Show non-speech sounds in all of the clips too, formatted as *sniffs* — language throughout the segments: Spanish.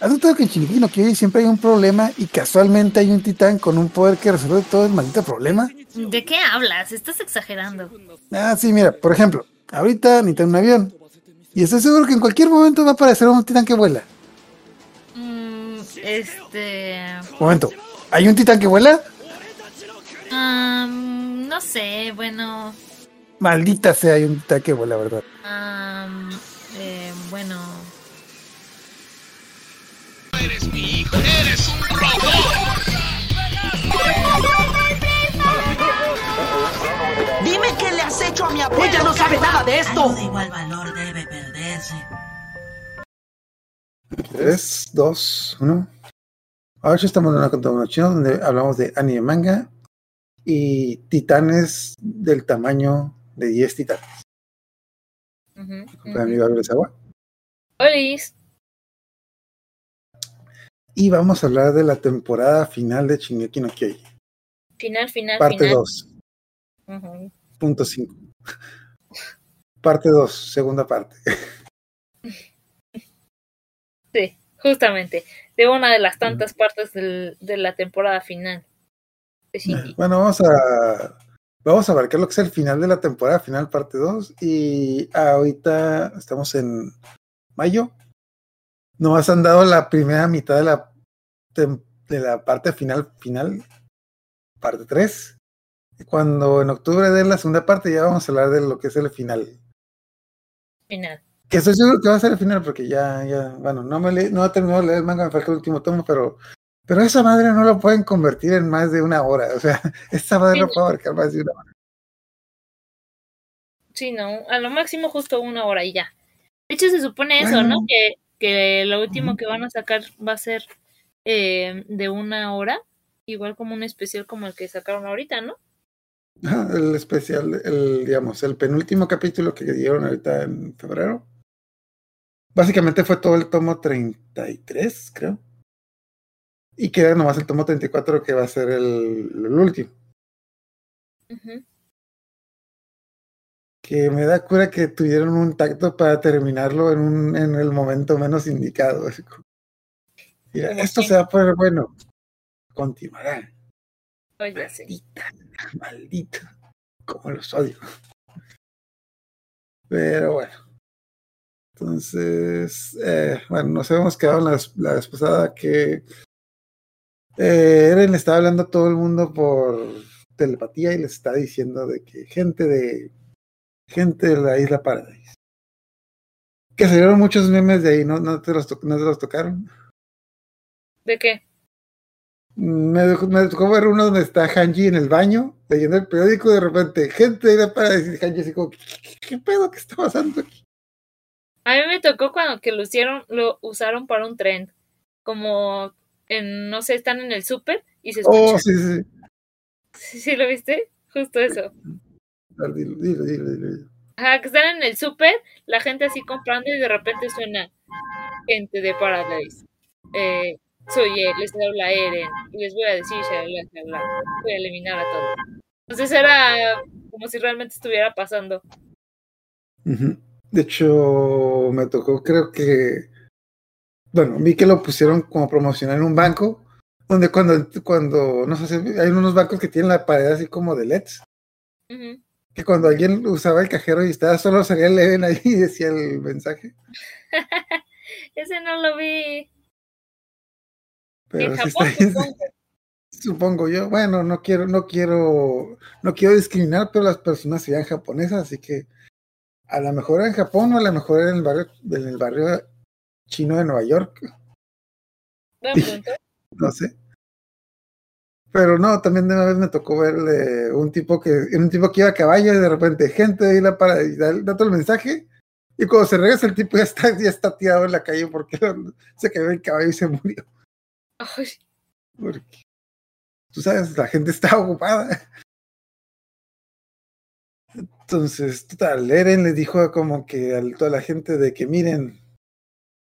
¿Has notado que en Shingeki no Kyojin siempre hay un problema y casualmente hay un titán con un poder que resuelve todo el maldito problema? ¿De qué hablas? Estás exagerando. Ah, sí, mira, por ejemplo, ahorita necesitan un avión. Y estoy seguro que en cualquier momento va a aparecer un titán que vuela. Mm, este. Momento, ¿hay un titán que vuela? no sé, bueno. Maldita sea, hay un titán que vuela, ¿verdad? eh, bueno. Dime qué le has hecho a mi abuela. Ella no sabe nada de esto. Algo de igual valor debe perderse. 3, 2, 1. Ahora estamos en una continuación donde hablamos de anime manga y titanes del tamaño de 10 titanes. ujú, Con mi ujú. amigo Agua. Olis. Y vamos a hablar de la temporada final de Shingeki no Kyojin, Final, final, parte final. 2, Ujú. punto 5. Parte 2, segunda parte. *laughs* Sí, justamente. De una de las tantas partes del- de la temporada final de. Bueno, vamos a vamos a abarcar lo que es el final de la temporada final, parte 2. Y ahorita estamos en mayo. Nos han dado la primera mitad de la, de la parte final, final, parte 3. Cuando en octubre de la segunda parte ya vamos a hablar de lo que es el final. Final. Que estoy seguro que va a ser el final porque ya, ya, bueno, no me le- no he terminado de leer el manga, me falta el último tomo, pero, pero esa madre no lo pueden convertir en más de una hora. O sea, *laughs* esa madre no puede abarcar más de una hora. Sí, no, a lo máximo justo una hora y ya. De hecho, se supone eso, ¿no? Bueno. Que, que lo último Ujú. que van a sacar va a ser eh, de una hora, igual como un especial como el que sacaron ahorita, ¿no? El especial, el, digamos, el penúltimo capítulo que dieron ahorita en febrero. Básicamente fue todo el tomo 33, creo. Y queda nomás el tomo 34 que va a ser el, el último. Que me da cura que tuvieron un tacto para terminarlo en, un, en el momento menos indicado. así como, Mira, esto se va a poner bueno. Continuará. Pues ya sé. Maldita, maldita. Como los odio. Pero bueno. Entonces, eh, bueno, nos habíamos quedado la, la vez pasada que eh, Eren le estaba hablando a todo el mundo por telepatía y les está diciendo de que gente de gente de la isla Paradise. Que salieron muchos memes de ahí, ¿no? ¿No te los, no te los tocaron? ¿De qué? Me, dejó- me tocó ver uno donde está Hanji en el baño leyendo el periódico y de repente gente de la Paradise y Hanji así como, ¿qué, qué- qué pedo que está pasando aquí? A mí me tocó cuando que lo hicieron, lo usaron para un trend. Como en, no sé, están en el súper y se escucha. Oh, sí, sí, sí. ¿Sí, lo viste? Justo eso. Dilo, dilo, dilo, dilo. Ajá, que están en el súper, la gente así comprando y de repente suena gente de Paradise. Eh, soy él, les habla Eren y les voy a decir, shalala, shalala, voy a eliminar a todos. Entonces era como si realmente estuviera pasando. De hecho, me tocó, creo que, bueno, vi que lo pusieron como promocionar en un banco, donde cuando, cuando, no sé, hay unos bancos que tienen la pared así como de LEDs, que cuando alguien usaba el cajero y estaba solo salía el Eren ahí y decía el mensaje. *laughs* Ese no lo vi. Pero en sí Japón, está- supongo. *laughs* supongo yo. Bueno, no quiero, no quiero, no quiero discriminar, pero las personas serían japonesas, así que a lo mejor en Japón o a lo mejor en el barrio, en el barrio chino de Nueva York, *laughs* no sé. Pero no, también de una vez me tocó ver eh, un tipo que, un tipo que iba a caballo y de repente gente ahí la para y da, da todo el mensaje. Y cuando se regresa el tipo ya está, ya está tirado en la calle porque *laughs* se cayó el caballo y se murió. Ay, Porque, tú sabes, la gente está *laughs* ocupada. Entonces, total, Eren le dijo como que a toda la gente de que miren,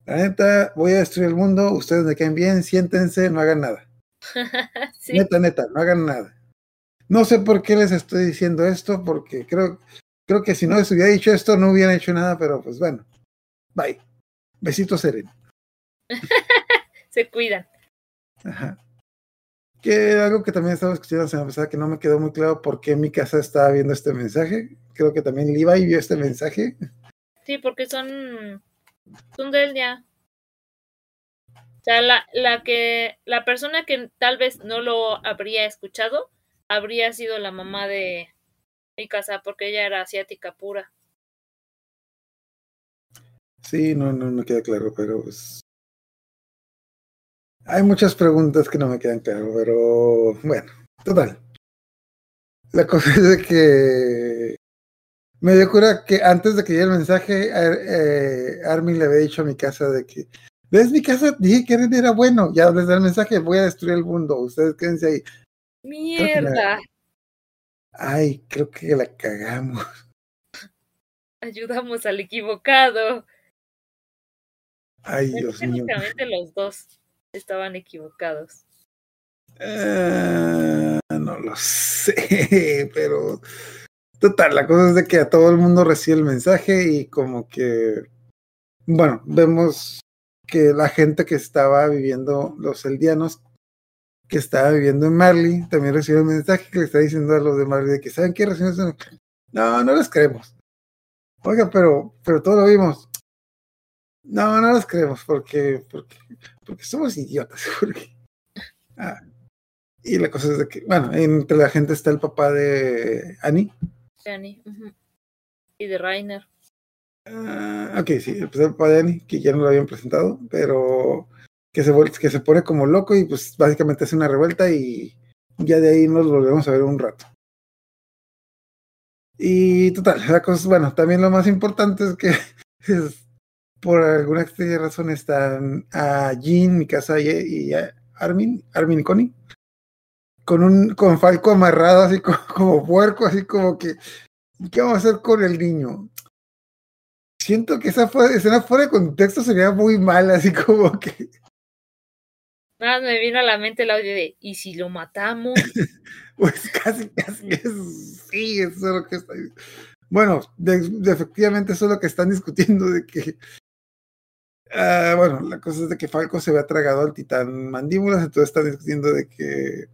la neta, voy a destruir el mundo, ustedes me caen bien, siéntense, no hagan nada. *laughs* sí. Neta, neta, no hagan nada. No sé por qué les estoy diciendo esto, porque creo, creo que si no les hubiera dicho esto, no hubieran hecho nada, pero pues bueno. Bye. Besitos, Eren. *laughs* se cuidan. Ajá. Que algo que también estaba escuchando semana pasada que no me quedó muy claro por qué mi casa estaba viendo este mensaje. Creo que también Levi vio este mensaje. Sí, porque son, son del día. O sea, la, la que, la persona que tal vez no lo habría escuchado habría sido la mamá de mi casa, porque ella era asiática pura. Sí, no, no me queda claro, pero pues. Hay muchas preguntas que no me quedan claro, pero bueno, total. La cosa *laughs* es de que me dio cura que antes de que llegue el mensaje, eh, Armin le había dicho a mi casa de que, ¿ves mi casa? Dije que Eren era bueno, ya desde el mensaje voy a destruir el mundo, ustedes quédense ahí. la- Mierda, Ay, creo que la cagamos. ayudamos al equivocado. Ay, Dios mío. Los dos estaban equivocados. Eh, no lo sé, *laughs* pero total, la cosa es de que a todo el mundo recibe el mensaje y como que, bueno, vemos que la gente que estaba viviendo, los eldianos que estaba viviendo en Marley, también recibe el mensaje que le está diciendo a los de Marley de que, ¿saben qué? Reciben No, no les creemos. Oiga, pero, pero todo lo vimos. No, no los creemos porque, porque, porque somos idiotas. *laughs* porque- Ah, y la cosa es de que, bueno, entre la gente está el papá de Annie. Danny. ujú. Y de Rainer. Ah, ok, sí, el papá de Annie, que ya no lo habían presentado, pero que se, que se pone como loco y pues básicamente hace una revuelta y ya de ahí nos volvemos a ver un rato. Y total, la cosa, bueno, también lo más importante es que *laughs* es, por alguna extraña razón están a Jean, mi casa y, y a Armin, Armin y Connie, con un con Falco amarrado así como, *laughs* como puerco, así como que, ¿qué vamos a hacer con el niño? Siento que esa escena fuera de contexto sería muy mala, así como que, Nada, me vino a la mente el audio de ¿y si lo matamos? *laughs* pues casi, casi es, sí, eso es lo que está Bueno, de- de- efectivamente eso es lo que están discutiendo de que, ah, bueno, la cosa es de que Falco se había tragado al titán mandíbulas, entonces están discutiendo de que,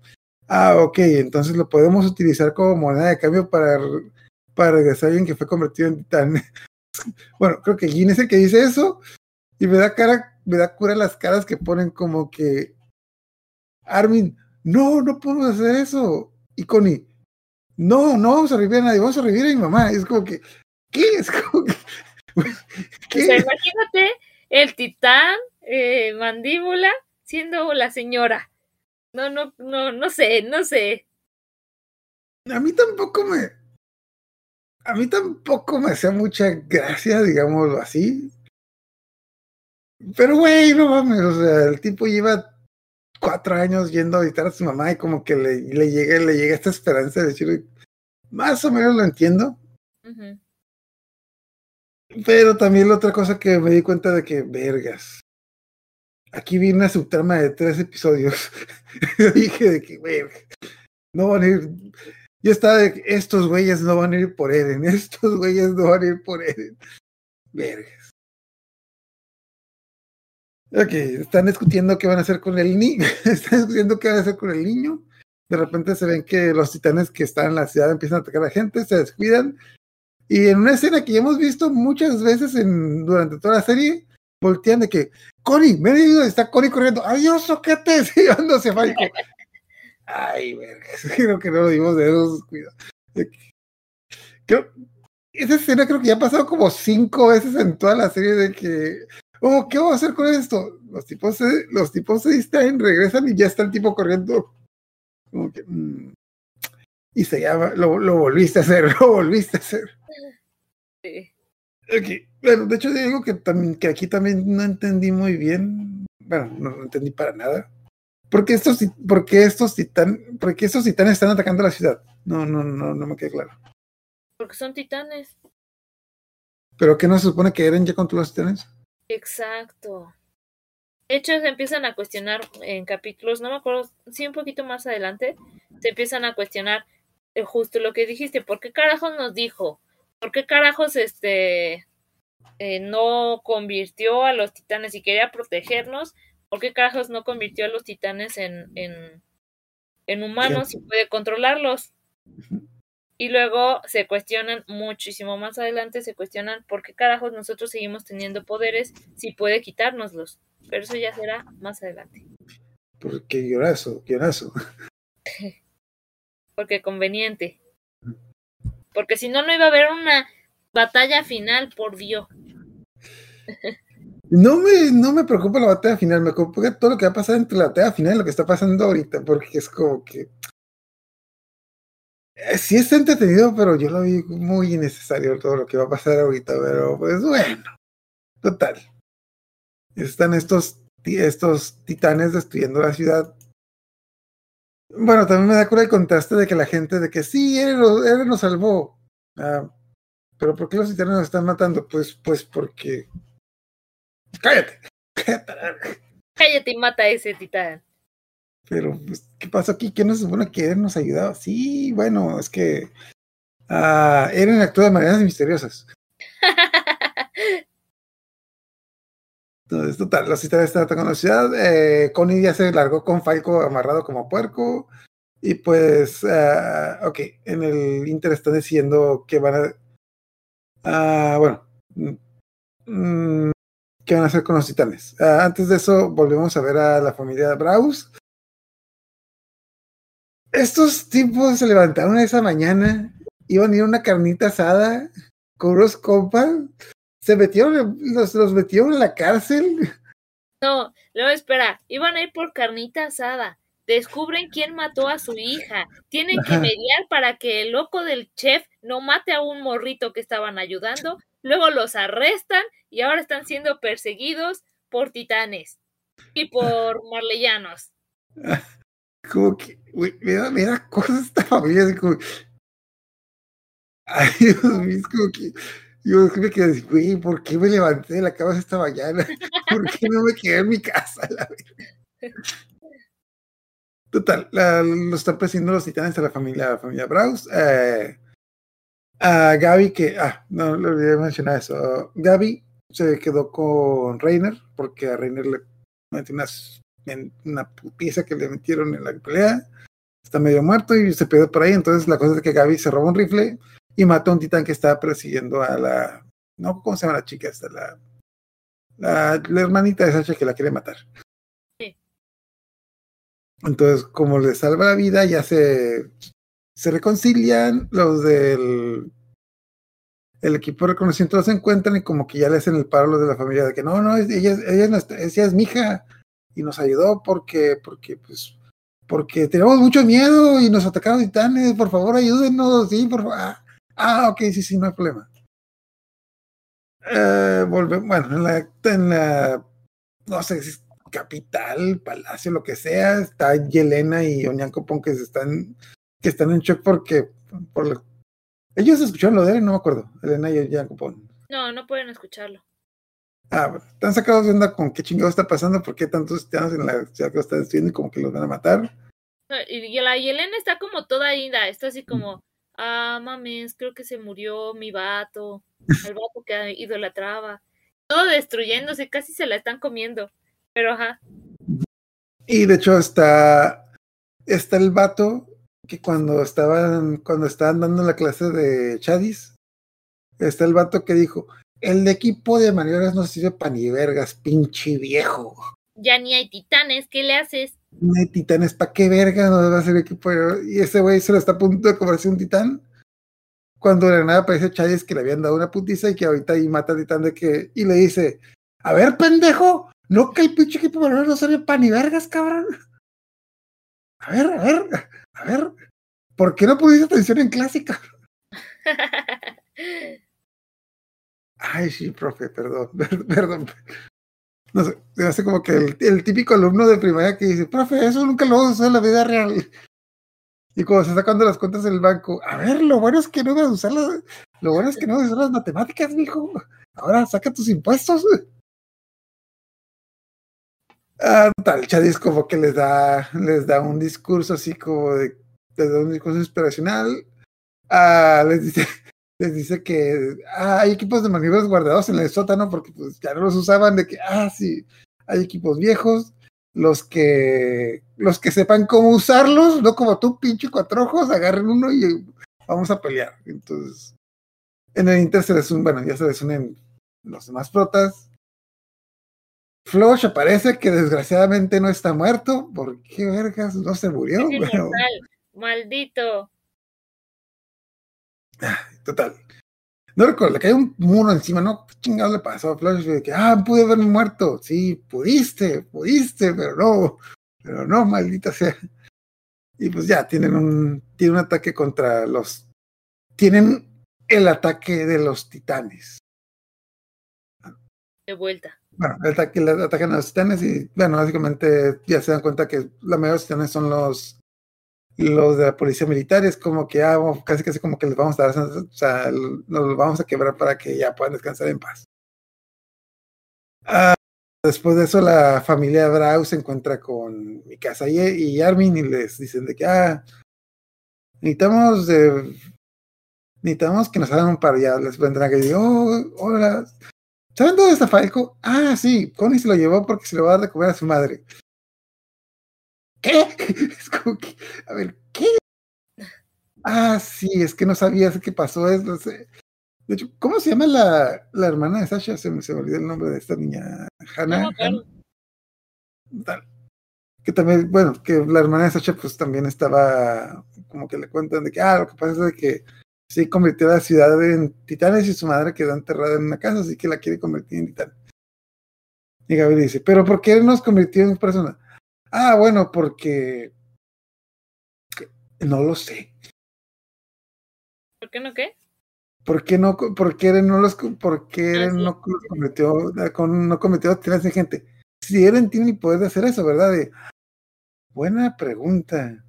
ah, ok, entonces lo podemos utilizar como moneda de cambio para, para regresar a alguien que fue convertido en titán. *laughs* bueno, creo que Jin es el que dice eso y me da cara, me da cura las caras que ponen como que Armin, no, no podemos hacer eso. Y Connie, no, no vamos a revivir a nadie, vamos a revivir a mi mamá. Y es como que, ¿qué? Es como que, *laughs* O sea, imagínate el titán, eh, mandíbula, siendo la señora. No, no, no, no sé, no sé. A mí tampoco me, a mí tampoco me hacía mucha gracia, digámoslo así. Pero güey, no mames, o sea, el tipo lleva cuatro años yendo a visitar a su mamá y como que le, le llega, le llega esta esperanza de decir, más o menos lo entiendo. Pero también la otra cosa que me di cuenta de que, vergas, aquí viene una subtrama de tres episodios. *laughs* Yo dije de que, verga, no van a ir. Yo estaba de que estos güeyes no van a ir por Eren, *laughs* estos güeyes no van a ir por Eren. Vergas. Ok, están discutiendo qué van a hacer con el niño. *laughs* Están discutiendo qué van a hacer con el niño. De repente se ven que los titanes que están en la ciudad empiezan a atacar a la gente, se descuidan y en una escena que ya hemos visto muchas veces en, durante toda la serie, voltean de que, Connie, me he ido, está Connie corriendo, adiós, soquetes, *laughs* llevándose a Falco. Ay, verga, creo que no lo dimos de esos cuidados. Creo, esa escena creo que ya ha pasado como cinco veces en toda la serie de que, oh, ¿qué vamos a hacer con esto? Los tipos se, los tipos se distraen, regresan y ya está el tipo corriendo. Como que, mm. Y se llama, lo, lo volviste a hacer, *laughs* lo volviste a hacer. Sí. Bueno, de hecho digo que, también, que aquí también no entendí muy bien, bueno, no, no entendí para nada. ¿Por qué estos, ti- por qué estos, titan, por qué estos titanes están atacando la ciudad? No, no, no, no me queda claro. Porque son titanes. ¿Pero qué no se supone que Eren ya controló los titanes? Exacto. De hecho, se empiezan a cuestionar en capítulos, no me acuerdo, sí un poquito más adelante, se empiezan a cuestionar justo lo que dijiste, ¿por qué carajos nos dijo? ¿Por qué carajos este eh, no convirtió a los titanes y quería protegernos? ¿Por qué carajos no convirtió a los titanes en, en, en humanos y puede controlarlos? Y luego se cuestionan muchísimo más adelante, se cuestionan por qué carajos nosotros seguimos teniendo poderes si puede quitárnoslos. Pero eso ya será más adelante. Porque guionazo, guionazo. *laughs* Porque conveniente. Porque si no, no iba a haber una batalla final, por Dios. *laughs* No me, no me preocupa la batalla final, me preocupa todo lo que va a pasar entre la batalla final y lo que está pasando ahorita, porque es como que. eh, Sí está entretenido, pero yo lo vi muy innecesario todo lo que va a pasar ahorita, pero pues bueno. Total. Están estos, estos titanes destruyendo la ciudad. Bueno, también me da cura el contraste de que la gente, de que sí, él nos salvó. Ah, pero ¿por qué los titanes nos están matando? Pues, pues porque. Cállate. *laughs* Cállate. la verga. Cállate y mata a ese titán. Pero, pues, ¿qué pasó aquí? ¿Qué nos supone que Eren nos ayudaba? Sí, bueno, es que. ah, Eren actúa de maneras misteriosas. *laughs* Entonces, total, los titanes están atacando la ciudad. Eh, Connie ya se largó con Falco amarrado como puerco. Y pues, ah, ok, en el Inter están diciendo que van a. ah, bueno, mm, ¿qué van a hacer con los titanes? Ah, antes de eso, volvemos a ver a la familia Braus. Estos tipos se levantaron esa mañana, iban a ir a una carnita asada con unos compas, se metieron, los, los metieron en la cárcel. *laughs* No, no, espera, iban a ir por carnita asada. Descubren quién mató a su hija. Tienen que mediar para que el loco del chef no mate a un morrito que estaban ayudando. Luego los arrestan y ahora están siendo perseguidos por titanes y por *laughs* marleyanos. Como que, güey, me da, me da cosas esta familia, como. *laughs* Ay, Dios mío, como que. Yo quedé así, güey, ¿por qué me levanté de la cama esta mañana? *laughs* ¿Por qué no me quedé en mi casa? La? Total, la- lo están persiguiendo los titanes a la familia, a la familia Braus. Eh, a Gaby, que. Ah, no le olvidé mencionar eso. Gaby se quedó con Reiner, porque a Reiner le metió unas, una putiza que le metieron en la pelea. Está medio muerto y se perdió por ahí. Entonces, la cosa es que Gaby se roba un rifle y mata a un titán que estaba persiguiendo a la. No, ¿cómo se llama la chica? Esta, la, la, la hermanita de Sacha que la quiere matar. Sí. Entonces, como le salva la vida, ya se, se reconcilian. Los del el equipo de reconocimiento los encuentran y como que ya le hacen el paro a los de la familia de que no, no, ella, es- ella, es nuestra- ella es mi hija y nos ayudó porque, porque, pues, porque teníamos mucho miedo y nos atacaron titanes, por favor ayúdenos, sí, por favor. Ah, ok, sí, sí, no hay problema. Eh, volve- bueno, en la, en la, no sé si es capital, palacio, lo que sea, está Yelena y Oñancopón que se están, que están en shock porque, por lo- ellos escucharon lo de él, no me acuerdo, Elena y Oñancopón. No, no pueden escucharlo. Ah, bueno, están sacados de onda con qué chingado está pasando, por qué tantos titanes en la ciudad que lo están destruyendo y como que los van a matar. No, y la Yelena está como toda ida, está así como, ah, mames, creo que se murió mi vato, *laughs* el vato que idolatraba. Todo destruyéndose, casi se la están comiendo. Pero ajá, Y de hecho está, está el vato que cuando estaban, cuando estaban dando la clase de Chadis, está el vato que dijo, el equipo de maniobras no sirve para ni vergas, pinche viejo. ya ni hay titanes, ¿qué le haces? Hay titanes, ¿para qué verga no va a ser equipo? de- Y ese güey se lo está a punto de comerse un titán. Cuando de la nada aparece Chadis que le habían dado una putiza y que ahorita ahí mata al titán de que, y le dice, a ver, pendejo, no que el pinche equipo de no sirve para ni vergas, cabrón. A ver, a ver, a ver, ¿por qué no pusiste atención en clásica? *laughs* Ay, sí, profe, perdón, *laughs* perdón. No sé, se hace como que el, el típico alumno de primaria que dice, profe, eso nunca lo vamos a usar en la vida real. Y cuando se está sacando las cuentas del banco, a ver, lo bueno es que no vas a usar las, lo bueno es que no vas a usar las matemáticas, mijo. Ahora saca tus impuestos. Ah, tal, Chadis como que les da, les da un discurso así como de, les da un discurso inspiracional. Ah, les dice, les dice que ah, hay equipos de maniobras guardados en el sótano porque pues ya no los usaban de que, ah, sí, hay equipos viejos, los que los que sepan cómo usarlos, no como tú, pinche cuatro ojos, agarren uno y vamos a pelear. Entonces, en el Inter se les un, bueno, ya se les unen los demás protas. Flush aparece que desgraciadamente no está muerto. ¿Por qué vergas no se murió? Es Bueno. Maldito. Total. No recuerdo, le cayó un muro encima, ¿no? ¿Qué chingado le pasó a Flush? De que, ah, pude haberme muerto. Sí, pudiste, pudiste, pero no, pero no, maldita sea. Y pues ya, tienen un, tienen un ataque contra los, tienen el ataque de los titanes. De vuelta. Bueno, el ataque, el atacan a los titanes y, bueno, básicamente ya se dan cuenta que la mayoría de los titanes son los los de la policía militar es como que ah, casi casi como que les vamos a dar, o sea, nos vamos a quebrar para que ya puedan descansar en paz. Ah, después de eso, la familia Brau se encuentra con Mikasa y, y Armin y les dicen de que ah, necesitamos de necesitamos que nos hagan un par ya les vendrán que digo, oh, hola, ¿saben dónde está Falco? Ah, sí, Connie se lo llevó porque se lo va a comer a su madre. ¿Qué? *laughs* Es como que, a ver, ¿qué? Ah, sí, es que no sabías qué pasó. Es, no sé. De hecho, ¿cómo se llama la, la hermana de Sasha? Se me, se me olvidó el nombre de esta niña. Hannah. No. Hannah. Que también, bueno, que la hermana de Sasha pues también estaba, como que le cuentan de que, ah, lo que pasa es de que sí convirtió a la ciudad en titanes y su madre quedó enterrada en una casa, así que la quiere convertir en titán. Y Gaby dice, pero ¿por qué nos convirtió en persona? Ah, bueno, porque no lo sé. ¿Por qué no qué? ¿Por qué no, por qué Eren no los, por qué Ah, Eren sí. no cometió, no cometió de gente? Si Eren tiene el poder de hacer eso, ¿verdad? De, buena pregunta.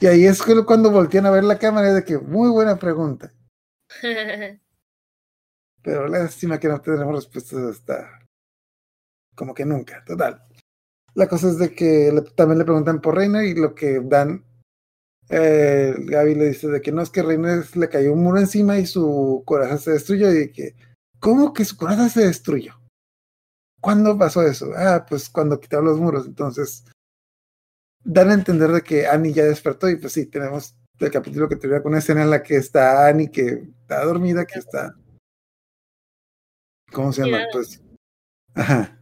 Y ahí es cuando voltean a ver la cámara de que, muy buena pregunta. *laughs* Pero lástima que no tenemos respuestas hasta como que nunca, total. La cosa es de que le- también le preguntan por Reina y lo que dan, eh, Gaby le dice de que no es que Reina le cayó un muro encima y su corazón se destruyó y que, ¿cómo que su corazón se destruyó? ¿Cuándo pasó eso? Ah, pues cuando quitaron los muros, entonces dan a entender de que Annie ya despertó y pues sí, tenemos el capítulo que termina con una escena en la que está Annie que está dormida, que está ¿cómo se llama? Pues ajá.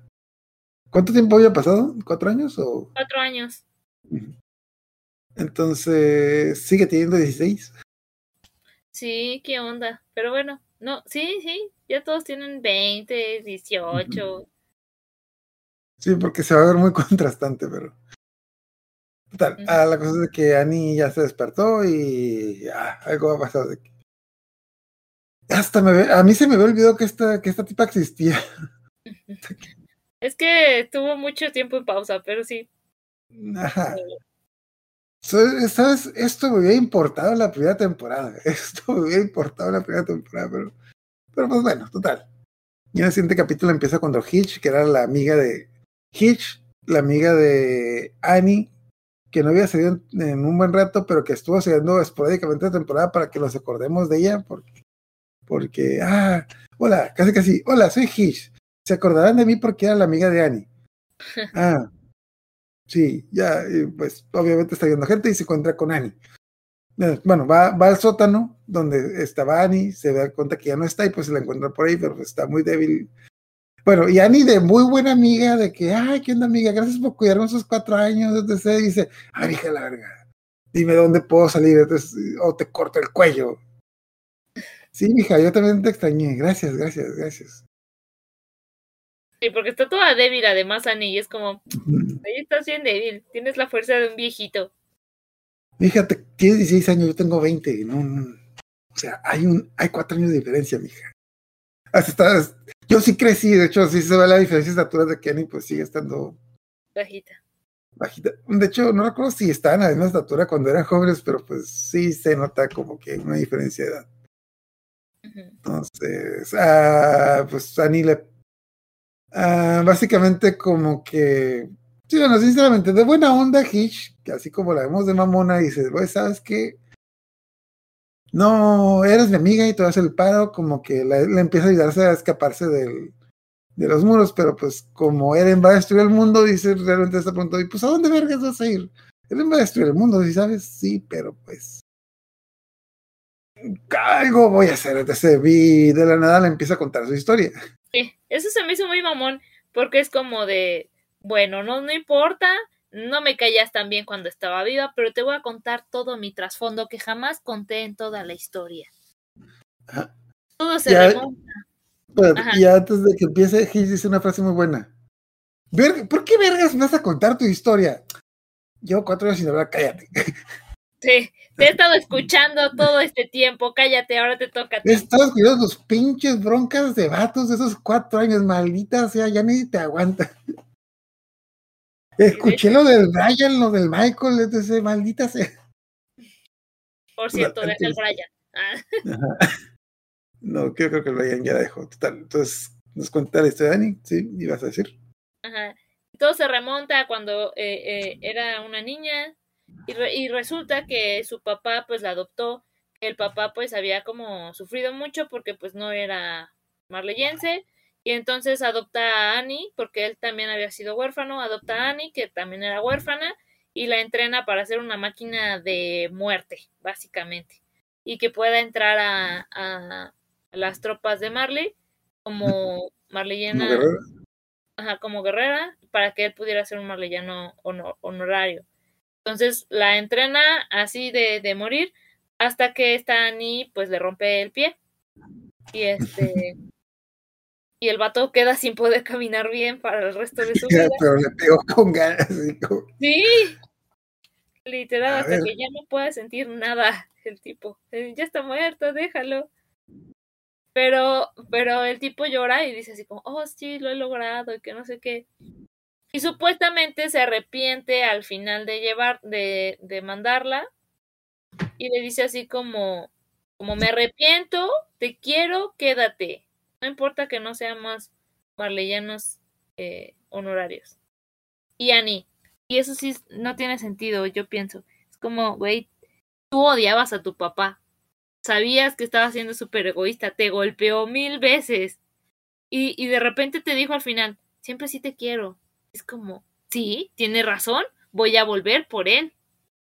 ¿Cuánto tiempo había pasado? ¿Cuatro años? O Cuatro años. entonces sigue teniendo 16. Sí, qué onda. Pero bueno, no, sí, sí, ya todos tienen 20, 18. Sí, porque se va a ver muy *laughs* contrastante, pero. Total, ah, la cosa es de que Annie ya se despertó y ah, algo va a pasar. De que... Hasta me ve- a mí se me había olvidado que esta, que esta tipa existía. *laughs* Es que estuvo mucho tiempo en pausa, pero sí. Ajá. ¿Sabes? Esto me hubiera importado la primera temporada. *laughs* Esto me hubiera importado la primera temporada, pero, pero pues bueno, total. Y el siguiente capítulo empieza cuando Hitch, que era la amiga de Hitch, la amiga de Annie, que no había salido en, en un buen rato, pero que estuvo saliendo esporádicamente la temporada para que nos acordemos de ella, porque, porque, ah, hola, casi casi, hola, soy Hitch. Se acordarán de mí porque era la amiga de Annie. *laughs* Ah, Sí, ya, pues obviamente está viendo gente y se encuentra con Annie. Bueno, va, va al sótano donde estaba Annie, se da cuenta que ya no está y pues se la encuentra por ahí, pero está muy débil. Bueno, y Annie de muy buena amiga, de que, ay, ¿qué onda amiga? Gracias por cuidarme esos cuatro años, etc. Y dice, ay, hija de la verga, dime dónde puedo salir, entonces, o te corto el cuello. Sí, hija, yo también te extrañé, gracias, gracias, gracias. Sí, porque está toda débil además, Annie, y es como, ahí estás bien débil, tienes la fuerza de un viejito. Fíjate, tienes 16 años, yo tengo 20. No, no. O sea, hay un, hay cuatro años de diferencia, mija. Hasta está, yo sí crecí, de hecho, sí se ve la diferencia de estatura de Kenny, pues sigue estando Bajita. bajita. De hecho, no recuerdo si estaban a la misma estatura cuando eran jóvenes, pero pues sí se nota como que una diferencia de edad. Entonces, ah, pues Annie le. Ah, básicamente, como que. Sí, bueno, sinceramente, de buena onda, Hitch, que así como la vemos de mamona, dice, güey, ¿sabes qué? No, eres mi amiga y te vas el paro, como que le empieza a ayudarse a escaparse del, de los muros, pero pues como Eren va a destruir el mundo, dice realmente está pronto, y pues ¿a dónde vergas vas a ir? Eren va a destruir el mundo, si sabes, sí, pero pues algo voy a hacer. Entonces vi de la nada le empieza a contar su historia. Sí, eso se me hizo muy mamón, porque es como de, bueno, no, no importa, no me caías tan bien cuando estaba viva, pero te voy a contar todo mi trasfondo que jamás conté en toda la historia. Ajá. Todo se Ya- remonta. Pero, y antes de que empiece, Hitch dice una frase muy buena. ¿Por qué vergas me vas a contar tu historia? Yo cuatro años sin hablar, cállate. *laughs* Sí, te he estado escuchando todo este tiempo, cállate, ahora te toca. He estado escuchando los pinches broncas de vatos de esos cuatro años, maldita sea, ya ni te aguanta. Escuché lo del Brian, lo del Michael, entonces, maldita sea. Por cierto, deja el Brian. Ah, Ajá. No, creo, creo que el Brian ya la dejó. Total. Entonces, ¿nos cuenta la historia de Dani? Sí, ibas a decir. Ajá. Todo se remonta a cuando eh, eh, era una niña y, re- y resulta que su papá pues la adoptó. El papá pues había como sufrido mucho porque pues no era marleyense y entonces adopta a Annie porque él también había sido huérfano, adopta a Annie que también era huérfana y la entrena para ser una máquina de muerte básicamente y que pueda entrar a, a las tropas de Marley como *laughs* Como marleyena ajá, como guerrera para que él pudiera ser un marleyano honor- honorario. Entonces la entrena así de, de morir hasta que esta Annie pues le rompe el pie y este *laughs* y el vato queda sin poder caminar bien para el resto de su *laughs* vida. Pero le pegó con ganas. como- Sí, literal A hasta ver. que ya no puede sentir nada el tipo. Eh, Ya está muerto, déjalo. Pero, pero el tipo llora y dice así como, oh sí, lo he logrado y que no sé qué. Y supuestamente se arrepiente al final de llevar, de, de mandarla. Y le dice así como, como me arrepiento, te quiero, quédate. No importa que no seamos marleyanos eh, honorarios. Y Annie, y eso sí no tiene sentido, yo pienso. Es como, güey, tú odiabas a tu papá. Sabías que estaba siendo súper egoísta, te golpeó mil veces. Y, y de repente te dijo al final, siempre sí te quiero. Es como, sí, tiene razón, voy a volver por él,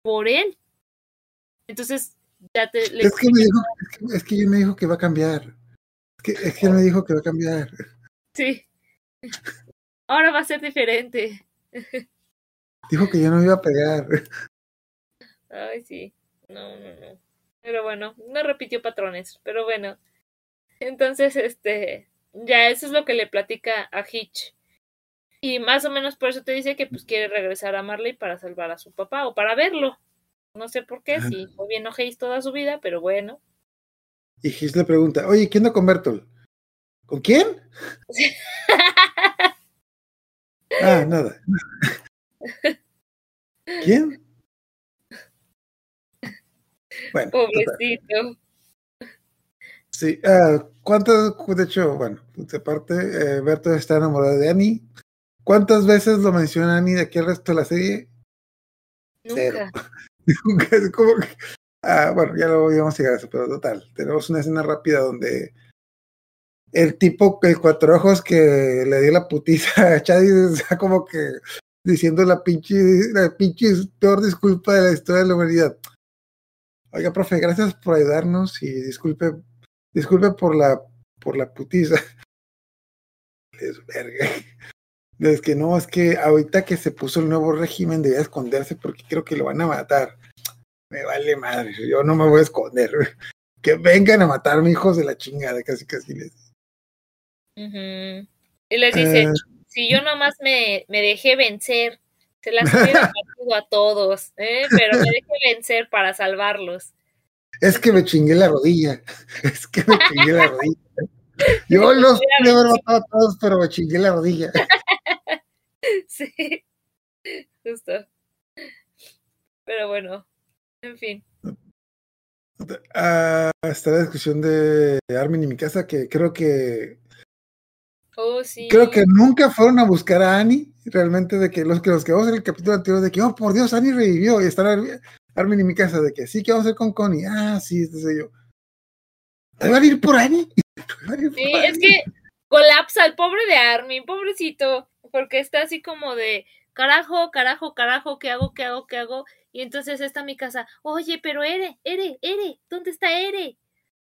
por él. Entonces, ya te... le- Es que me dijo, es que, es que él me dijo que va a cambiar. Es que, es que él me dijo que va a cambiar. Sí. Ahora va a ser diferente. Dijo que yo no me iba a pegar. Ay, sí. No, no, no. Pero bueno, no repitió patrones. Pero bueno. Entonces, este. Ya eso es lo que le platica a Hitch. Y más o menos por eso te dice que pues quiere regresar a Marley para salvar a su papá o para verlo. No sé por qué, si fue bien ojéis toda su vida, pero bueno. Y Hitch le pregunta, oye, ¿quién anda con Bertolt? ¿Con quién? *laughs* Ah, nada. ¿Quién? Bueno. Pobrecito. sí. ah, ¿Cuántas, de hecho, bueno, de aparte, eh, Bertolt está enamorado de Annie. ¿Cuántas veces lo menciona Annie de aquí al resto de la serie? Cero. *laughs* Nunca. Es como que- ah, bueno, ya lo íbamos a llegar a eso, pero total. Tenemos una escena rápida donde el tipo, el cuatro ojos que le dio la putiza a Chad *laughs* está como que diciendo la pinche, la pinche peor disculpa de la historia de la humanidad. Oiga, profe, gracias por ayudarnos y disculpe, disculpe por la, por la putiza. *laughs* Es verga. Es que no, es que ahorita que se puso el nuevo régimen debía esconderse porque creo que lo van a matar. Me vale madre, yo no me voy a esconder. *laughs* Que vengan a matarme, hijos de la chingada, casi casi les. Y les dice, Eh. si yo nomás me, me dejé vencer, se las hubiera *laughs* partido a todos, ¿eh? pero me dejé vencer para salvarlos. Es que me chingué la rodilla. *laughs* Es que me chingué la rodilla. Yo los pude haber matado a todos, pero me chingué la rodilla. *laughs* Sí, justo. Pero bueno, en fin. Ah, está la discusión de Armin y mi casa, que creo que Oh, sí. creo que nunca fueron a buscar a Annie, realmente, de que los que los que vamos en el capítulo anterior, de que, oh, por Dios, Annie revivió, y están Ar- Armin y mi casa, de que sí, que vamos a hacer con Connie? Ah, sí, este soy yo. ¿Van a ir por Annie? *laughs* ¿Van a ir por Sí, es que colapsa el pobre de Armin, pobrecito, porque está así como de carajo, carajo, carajo, ¿qué hago, qué hago, qué hago? Y entonces está mi casa, oye, pero Ere, Ere, Ere, ¿dónde está Ere?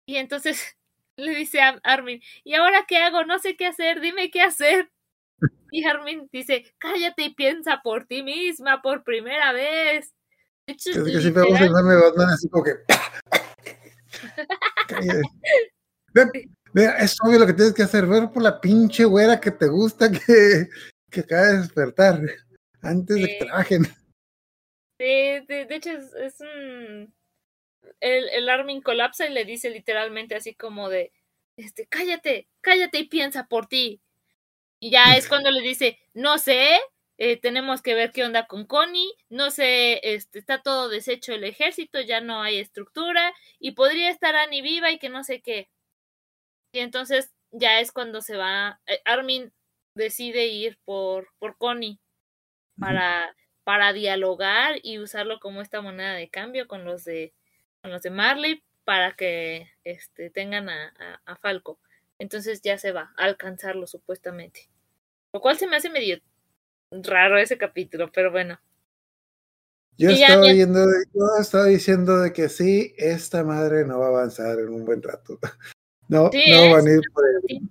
Y entonces *laughs* le dice a Armin, ¿y ahora qué hago? No sé qué hacer, dime qué hacer. *laughs* Y Armin dice, cállate y piensa por ti misma por primera vez. De hecho, Que, que siempre vamos a Batman así como que. *laughs* Cállate. Mira, es obvio lo que tienes que hacer, ver por la pinche güera que te gusta *laughs* que, que acaba de despertar antes de que trabajen. Sí, de, de hecho es, es un... El, el Armin colapsa y le dice literalmente así como de, este, cállate, cállate y piensa por ti. Y ya es cuando le dice, no sé, eh, tenemos que ver qué onda con Connie, no sé, este, está todo deshecho el ejército, ya no hay estructura y podría estar Annie viva y que no sé qué. Y entonces ya es cuando se va, eh, Armin decide ir por, por Connie para, para dialogar y usarlo como esta moneda de cambio con los de, con los de Marley para que este, tengan a, a, a Falco. Entonces ya se va a alcanzarlo supuestamente. Lo cual se me hace medio raro ese capítulo, pero bueno. Yo Y estaba viendo, yo estaba diciendo de que sí, esta madre no va a avanzar en un buen rato. *laughs* No, Sí, no es van a ir por sí. Eden.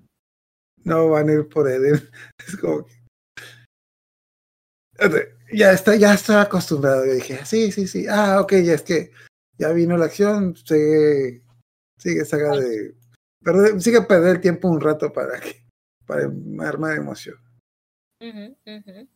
No van a ir por Eden. *laughs* Es como que. Ya está, ya estaba acostumbrado. Yo dije, sí, sí, sí. Ah, ok, ya es que ya vino la acción, sigue, sigue saga de. perder- sigue perder el tiempo un rato para que para armar emoción. Ujú, ujú.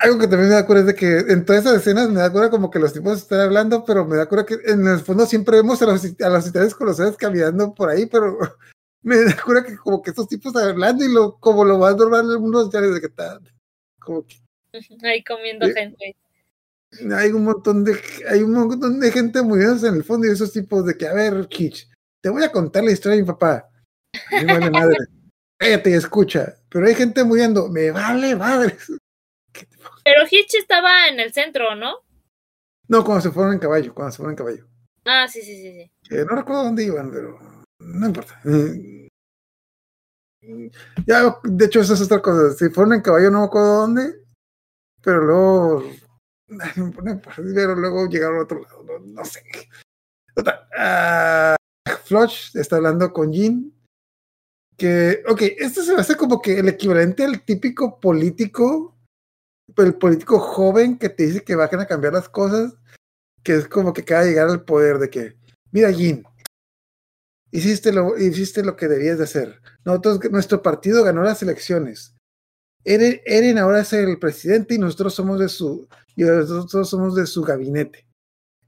Algo que también me da cura es de que en todas esas escenas me da cura como que los tipos están hablando, pero me da cura que en el fondo siempre vemos a los, a los italianos colosales caminando por ahí, pero *laughs* me da cura que como que estos tipos hablando y lo, como lo más normal del mundo ya de que está, como que Ahí comiendo Sí. gente. hay un montón de, hay un montón de gente muriéndose en el fondo y esos tipos de que, a ver, Kitsch, te voy a contar la historia de mi papá. Me vale madre. *laughs* Cállate y escucha. Pero hay gente muriendo. Me vale madre. Pero Hitch estaba en el centro, ¿no? No, cuando se fueron en caballo, cuando se fueron en caballo. Ah, sí, sí, sí, sí. Eh, no recuerdo dónde iban, pero no importa. Ya, de hecho, eso es otra cosa. Si fueron en caballo, no me acuerdo dónde, pero luego. Pero luego llegaron a otro lado, no, no sé. Ah, Flush está hablando con Jean. Que, ok, esto se me hace como que el equivalente al típico político, el político joven que te dice que van a cambiar las cosas, que es como que acaba de llegar al poder de que, mira, Jean, hiciste lo, hiciste lo que debías de hacer. Nosotros, nuestro partido ganó las elecciones. Eren, Eren ahora es el presidente y nosotros somos de su, y nosotros somos de su gabinete.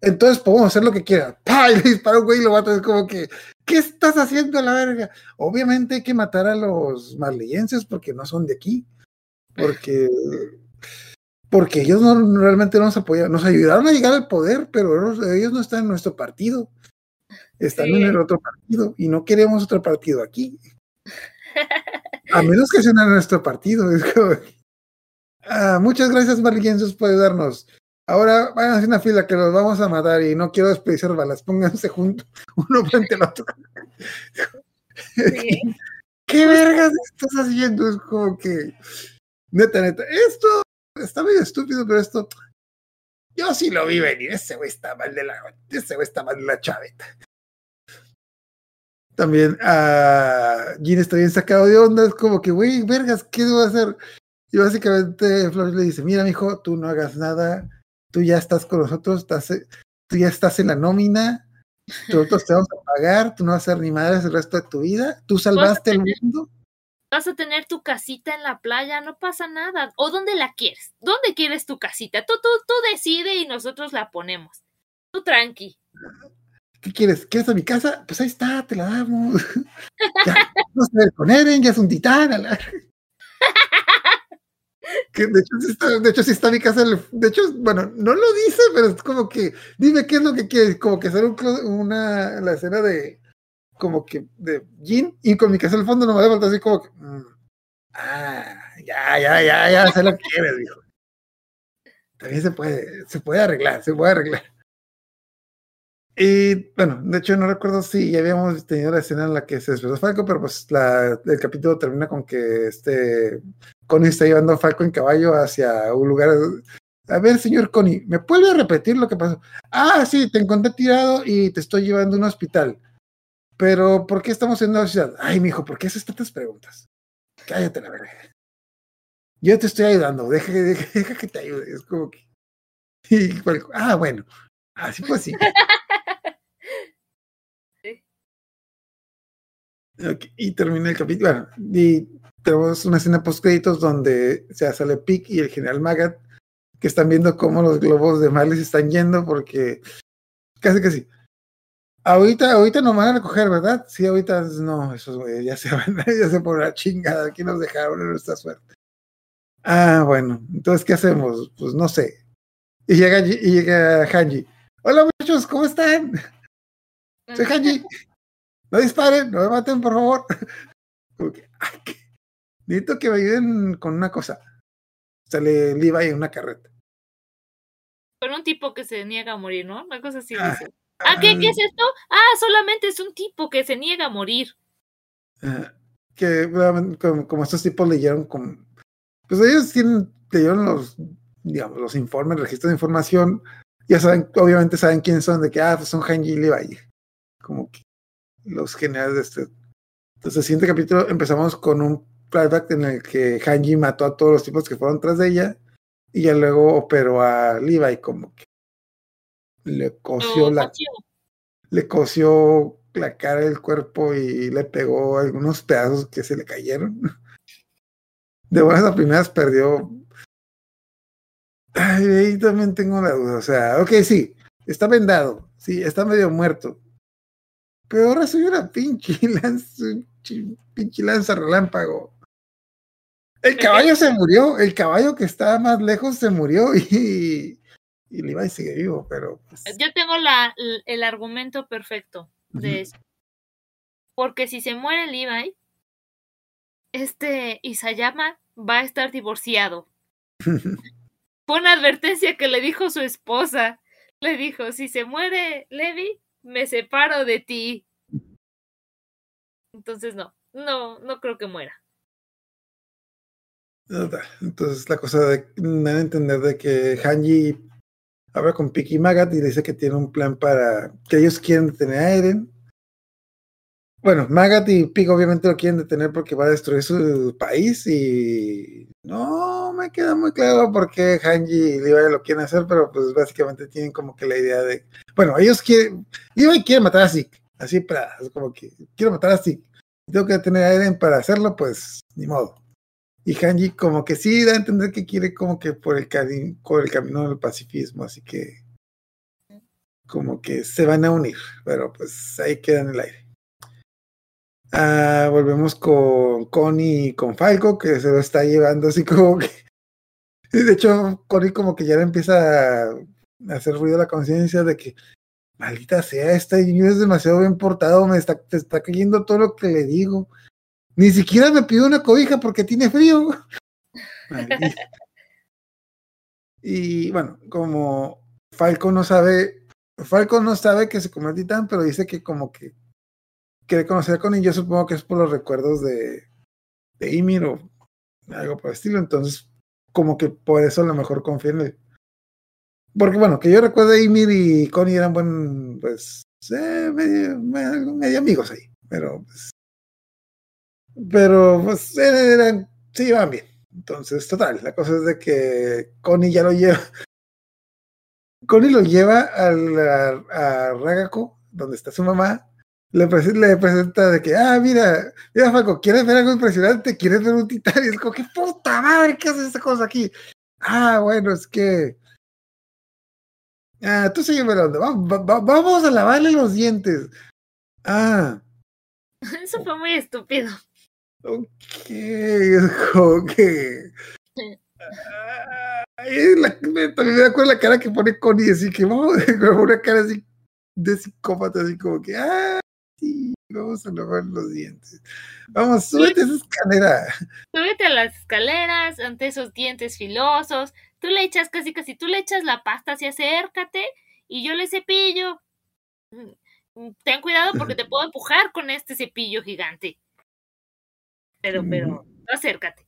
Entonces podemos hacer lo que quiera. *laughs* ¡Pah! Y le dispara un güey y lo mata. Es como que, ¿qué estás haciendo a la verga? Obviamente hay que matar a los marleyenses porque no son de aquí. Porque, porque ellos no realmente no nos apoyaron. Nos ayudaron a llegar al poder, pero ellos, no están en nuestro partido. Están Sí. en el otro partido y no queremos otro partido aquí. *laughs* A menos que sea en nuestro partido. Es como, ah, muchas gracias, Marlienses, por ayudarnos. Ahora vayan a hacer una fila que los vamos a matar y no quiero desperdiciar balas. Pónganse juntos, *laughs* uno frente al otro. *laughs* Sí. ¿Qué vergas estás haciendo? Es como que, neta, neta, esto está medio estúpido, pero esto, yo sí lo vi venir. Ese güey está mal de la, ese güey está mal de la chaveta. También, uh, Jean está bien sacado de onda, es como que, güey, vergas, ¿qué debo hacer? Y básicamente Flor le dice, mira, mijo, tú no hagas nada, tú ya estás con nosotros, estás, tú ya estás en la nómina, nosotros te vamos a pagar, tú no vas a ser ni madres el resto de tu vida, tú salvaste el mundo. Vas a tener tu casita en la playa, no pasa nada. ¿O dónde la quieres? ¿Dónde quieres tu casita? Tú, tú, tú decide y nosotros la ponemos. Tú tranqui. ¿Qué quieres? ¿Quieres a mi casa? Pues ahí está, te la damos. *laughs* ya, no se con Eren, ya es un titán. La... *laughs* de hecho, sí está, de hecho, sí está mi casa. De hecho, bueno, no lo dice, pero es como que, dime qué es lo que quieres. Como que hacer un, una, la escena de, como que, de Jin, y con mi casa al fondo no me falta así como que, mm, ah, ya, ya, ya, ya, sé lo que quieres, dijo. También se puede, se puede arreglar, se puede arreglar. Y bueno, de hecho no recuerdo si ya habíamos tenido la escena en la que se despertó Falco, pero pues la, el capítulo termina con que este Connie está llevando a Falco en caballo hacia un lugar. A ver, señor Connie, ¿me puede repetir lo que pasó? Ah, sí, te encontré tirado y te estoy llevando a un hospital. Pero, ¿por qué estamos en la ciudad? Ay, mijo, ¿por qué haces tantas preguntas? Cállate la verga. Yo te estoy ayudando, deja, deja, *laughs* deja que te ayude. Es como que. *laughs* Y ah, bueno, así pues *laughs* sí. Y termina el capítulo. Bueno, y tenemos una escena post créditos donde se sale Pick y el general Magat que están viendo cómo los globos de Marley se están yendo porque casi sí. Ahorita, ahorita nos van a recoger, ¿verdad? Sí, ahorita no, esos güeyes ya se van, *laughs* ya se por la chingada, aquí nos dejaron en nuestra suerte. Ah, bueno, entonces, ¿qué hacemos? Pues no sé. Y llega, y llega Hanji. Hola muchachos, ¿cómo están? Soy Hanji. No disparen, no me maten, por favor. *laughs* Porque, ay, que- necesito que me ayuden con una cosa. Sale Levi en una carreta. Con un tipo que se niega a morir, ¿no? Una cosa así Ah, dice. Ah, ¿qué, ¿qué es esto? Ah, solamente es un tipo que se niega a morir. Ah, que como estos tipos leyeron con pues ellos tienen leyeron los digamos los informes registros de información ya saben obviamente saben quiénes son de que ah pues son Hanji y Levi como que los generales de este entonces el siguiente capítulo empezamos con un flashback en el que Hanji mató a todos los tipos que fueron tras de ella y ya luego operó a Levi como que le cosió Lo la coció. le cosió la cara del cuerpo y le pegó algunos pedazos que se le cayeron. *laughs* De buenas a primeras perdió. Ay, ahí también tengo la duda. O sea, ok, sí, está vendado, sí, está medio muerto. Pero ahora soy una pinche *laughs* lanza, pinche lanza relámpago. El caballo se murió, el caballo que estaba más lejos se murió *laughs* y, y Levi sigue vivo, pero pues, Yo tengo la, el, argumento perfecto de eso. Porque si se muere Levi, este Isayama va a estar divorciado. *laughs* Fue una advertencia que le dijo su esposa. Le dijo, si se muere Levi, me separo de ti. Entonces no, no, no creo que muera. Entonces la cosa de a entender de que Hanji habla con Piki Magat y le dice que tiene un plan para que ellos quieren detener a Eren. Bueno, Magat y Pig obviamente lo quieren detener porque va a destruir su país y no me queda muy claro por qué Hanji y Levi lo quieren hacer, pero pues básicamente tienen como que la idea de, bueno, ellos quieren, Levi quiere matar a Zeke, así para, como que quiero matar a Zeke, tengo que detener a Eren para hacerlo, pues ni modo. Y Hanji como que sí da a entender que quiere como que por el, por el camino del pacifismo, así que como que se van a unir, pero pues ahí queda en el aire. Ah, volvemos con Connie y con Falco, que se lo está llevando así como que... *laughs* De hecho, Connie como que ya le empieza a hacer ruido la conciencia de que, maldita sea, este niño es demasiado bien portado, me está, te está cayendo todo lo que le digo. Ni siquiera me pidió una cobija porque tiene frío. *laughs* Maldita. Y bueno, como Falco no sabe, Falco no sabe que se convierte en titán, pero dice que como que quiere conocer a Connie, yo supongo que es por los recuerdos de, de Ymir o algo por el estilo, entonces como que por eso a lo mejor confía en él. Porque bueno, que yo recuerdo Ymir y Connie eran buen, pues, eh, medio, medio- medio amigos ahí, pero pues, pero pues eran, se llevaban bien. Entonces, total, la cosa es de que Connie ya lo lleva. *laughs* Connie lo lleva a, a Ragako, donde está su mamá. Le, le presenta de que, ah, mira, mira, Falco, ¿quieres ver algo impresionante? ¿Quieres ver un titán? Es como, ¿qué puta madre? ¿Qué haces esta cosa aquí? Ah, bueno, es que. Ah, tú onda. Vamos, va- va- vamos a lavarle los dientes. Ah, *laughs* Eso fue muy estúpido. Ok, es como que. Ay, la- me, también me acuerdo la cara que pone Connie, así que vamos, *laughs* una cara así de psicópata, así como que, ah, sí, vamos a lavar los dientes. Vamos, súbete esa escalera. Súbete a las escaleras ante esos dientes filosos. Tú le echas casi casi, tú le echas la pasta así acércate y yo le cepillo. mm, ten cuidado porque te puedo empujar con este cepillo gigante. Pero, pero, acércate.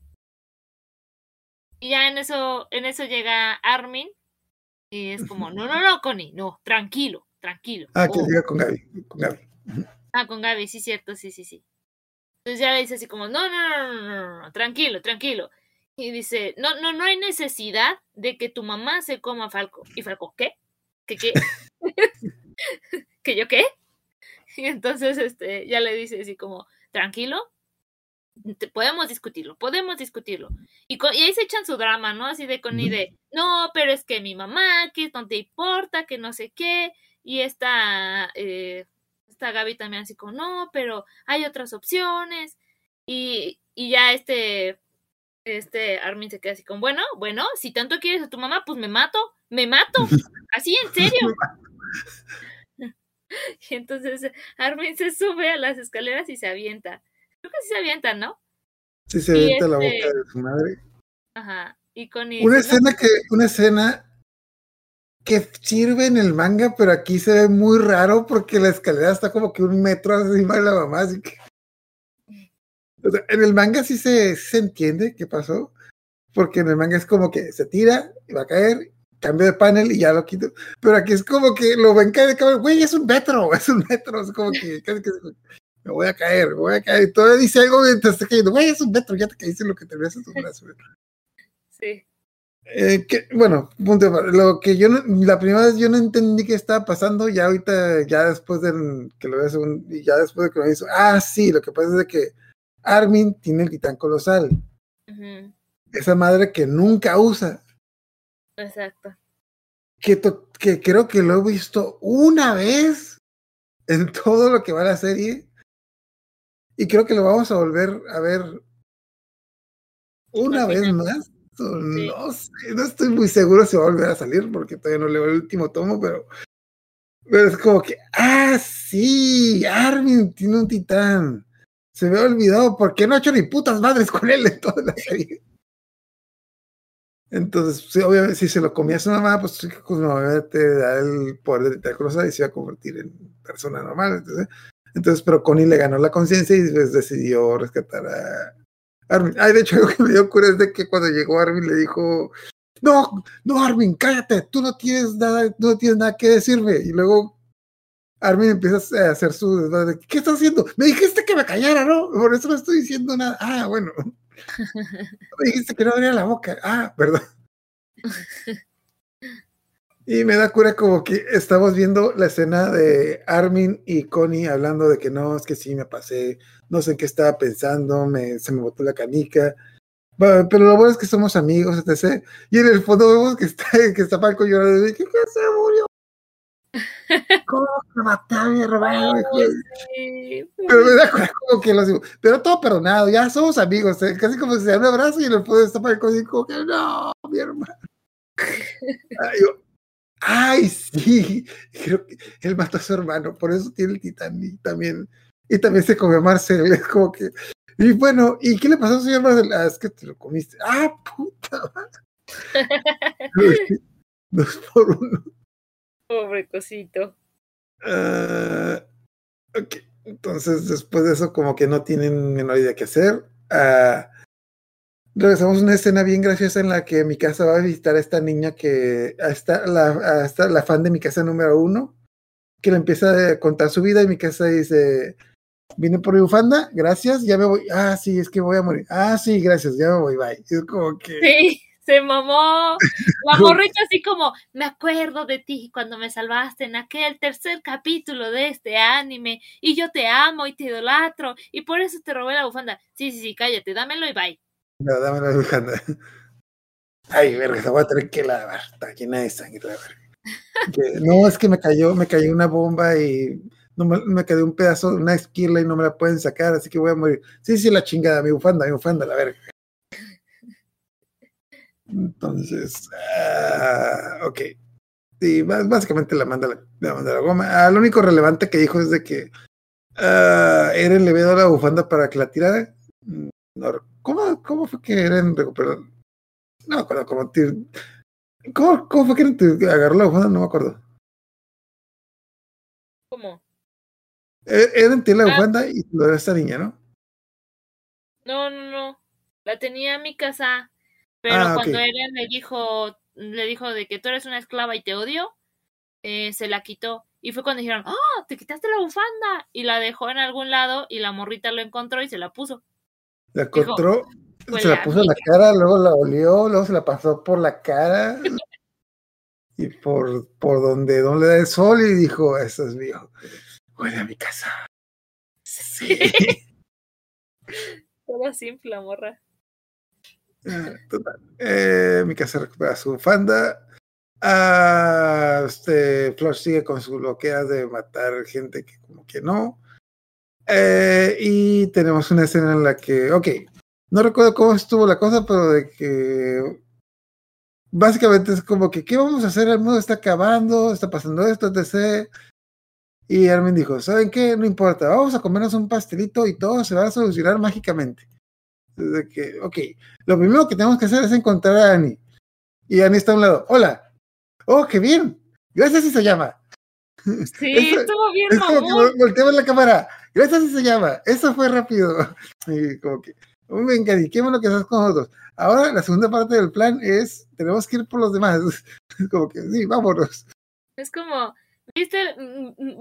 Y ya en eso, en eso llega Armin y es como, no, no, no, Connie, no, tranquilo, tranquilo. Ah, que Oh. llega con Gaby. Con Gaby. Ah, con Gaby, sí, cierto, sí, sí, sí. Entonces ya le dice así como, no, no, no, no, no, no, no, tranquilo, tranquilo. Y dice, no, no, no hay necesidad de que tu mamá se coma a Falco. Y Falco, ¿qué? ¿Qué qué? *laughs* ¿Que yo qué? Y entonces este, ya le dice así como, tranquilo, podemos discutirlo, podemos discutirlo. Y, y ahí se echan su drama, ¿no? Así de con Ujú. de, no, pero es que mi mamá, que no te importa, que no sé qué. Y esta, eh, esta Gaby también así como, no, pero hay otras opciones. Y, y ya este, este Armin se queda así como, bueno, bueno, si tanto quieres a tu mamá, pues me mato, me mato. *laughs* Así, en serio. *laughs* Y entonces Armin se sube a las escaleras y se avienta. Creo que sí se avienta, ¿no? Sí, se avienta la este- boca de su madre. Ajá. Y Connie Una dice, "No, escena que, una escena que sirve en el manga, pero aquí se ve muy raro porque la escalera está como que un metro encima de la mamá, así que. O sea, en el manga sí se, se entiende qué pasó, porque en el manga es como que se tira y va a caer, cambio de panel y ya lo quito. Pero aquí es como que lo ven caer, cabrón, güey, es un metro, *laughs* es un metro, es como que casi que me voy a caer, me voy a caer. Y todavía dice algo mientras está cayendo, güey, es un metro, ya te caíste lo que te ves en tu brazo. Sí. Eh, que, bueno, punto lo que yo no- la primera vez yo no entendí qué estaba pasando, ya ahorita, ya después de que lo veo segun- y ya después de que lo hizo, ah, sí, lo que pasa es de que Armin tiene el titán colosal, esa madre que nunca usa, Exacto. que, to- que creo que lo he visto una vez en *laughs* todo lo que va la serie, y creo que lo vamos a volver a ver una vez más. No sé, no estoy muy seguro si va a volver a salir porque todavía no leo el último tomo, pero, pero es como que, ah, sí, Armin tiene un titán. Se me ha olvidado, ¿por qué no ha hecho ni putas madres con él en toda la serie? Entonces, sí, obviamente, si se lo comía a su mamá, pues sí, pues, obviamente te da el poder de titán colosal y se iba a convertir en persona normal. Entonces, entonces pero Connie le ganó la conciencia y pues, decidió rescatar a Armin. Ay, de hecho, algo que me dio cura es de que cuando llegó Armin le dijo, no, no, Armin, cállate, tú no tienes nada, no tienes nada que decirme. Y luego Armin empieza a hacer su. ¿Qué estás haciendo? Me dijiste que me callara, ¿no? Por eso no estoy diciendo nada. Ah, bueno. *laughs* Me dijiste que no abría la boca. Ah, perdón. *laughs* Y me da cura como que estamos viendo la escena de Armin y Connie hablando de que no, es que sí me pasé, no sé en qué estaba pensando, me, se me botó la canica. Bueno, pero lo bueno es que somos amigos, etc. Y en el fondo vemos que está, *laughs* que está Falco llorando. Y que, ¿qué se murió? *laughs* ¿Cómo me a mi hermano? hijo de- Sí, Pero me da cura como que lo digo. Pero todo perdonado, ya somos amigos. eh, Casi como si se da un abrazo y en el fondo está Falco como que no, mi hermano. *laughs* Ay, yo, Ay, sí, *laughs* creo que él mató a su hermano, por eso tiene el titán y también, y también se comió a Marcel, es como que, y bueno, ¿y qué le pasó a su señor Marcel? Ah, es que te lo comiste. Ah, puta. *laughs* *laughs* Dos por uno. Pobre cosito. Ah, ok, entonces después de eso como que no tienen menor idea qué hacer. Ah, regresamos a una escena bien graciosa en la que mi casa va a visitar a esta niña que a esta, la, a esta, la fan de mi casa número uno, que le empieza a contar su vida y mi casa dice, vine por mi bufanda, gracias, ya me voy. Ah, sí, es que voy a morir. Ah, sí, gracias, ya me voy, bye. Es como que... Sí, se mamó. *laughs* La morrita así como, me acuerdo de ti cuando me salvaste en aquel tercer capítulo de este anime y yo te amo y te idolatro y por eso te robé la bufanda. Sí, sí, sí, cállate, dámelo y bye. No, dame la bufanda. Ay, verga, se voy a tener que lavar. Está llena de sangre no, es que me cayó, me cayó una bomba y no me, quedó un pedazo, una esquila y no me la pueden sacar, así que voy a morir. Sí, sí, la chingada, mi bufanda, mi bufanda, la verga. Entonces, ah, ok. Sí, bás- básicamente la manda la, manda la goma. Ah, lo único relevante que dijo es de que ah, Eren le había dado la bufanda para que la tirara. Mm, no, ¿cómo, ¿Cómo fue que Eren recuperó? No me acuerdo cómo tir- ¿Cómo, cómo fue que Eren te- agarró la bufanda? No me acuerdo. ¿Cómo? Eh, Eren tiene la Ah. bufanda y lo de esta niña, ¿no? No, no, no. La tenía en mi casa. Pero Ah, cuando Eren le dijo, le dijo de que tú eres una esclava y te odio, eh, se la quitó. Y fue cuando dijeron, ¡ah! te quitaste la bufanda. Y la dejó en algún lado y la morrita lo encontró y se la puso. La encontró, "Fue se la puso en la amiga". cara, luego la olió, luego se la pasó por la cara *laughs* y por, por donde, donde da el sol y dijo, eso es mío. Huele a mi casa. Sí. Toda *laughs* simple, la morra. Total. Eh, mi casa recupera su bufanda. Ah, este, Flush sigue con su bloquea de matar gente que como que no. Eh, y tenemos una escena en la que, ok, no recuerdo cómo estuvo la cosa, pero de que básicamente es como que, ¿qué vamos a hacer? El mundo está acabando, está pasando esto, etc. Y Armin dijo, ¿saben qué? No importa, vamos a comernos un pastelito y todo se va a solucionar mágicamente. De que, ok, lo primero que tenemos que hacer es encontrar a Annie. Y Annie está a un lado, hola, oh, qué bien, gracias y se llama. Sí, *laughs* Eso- estuvo bien, Es como que la cámara. Gracias se llama. Eso fue rápido. *laughs* Y como que, venga, y qué bueno que estás con nosotros. Ahora la segunda parte del plan es, tenemos que ir por los demás. Es *laughs* como que, sí, vámonos. Es como, ¿viste?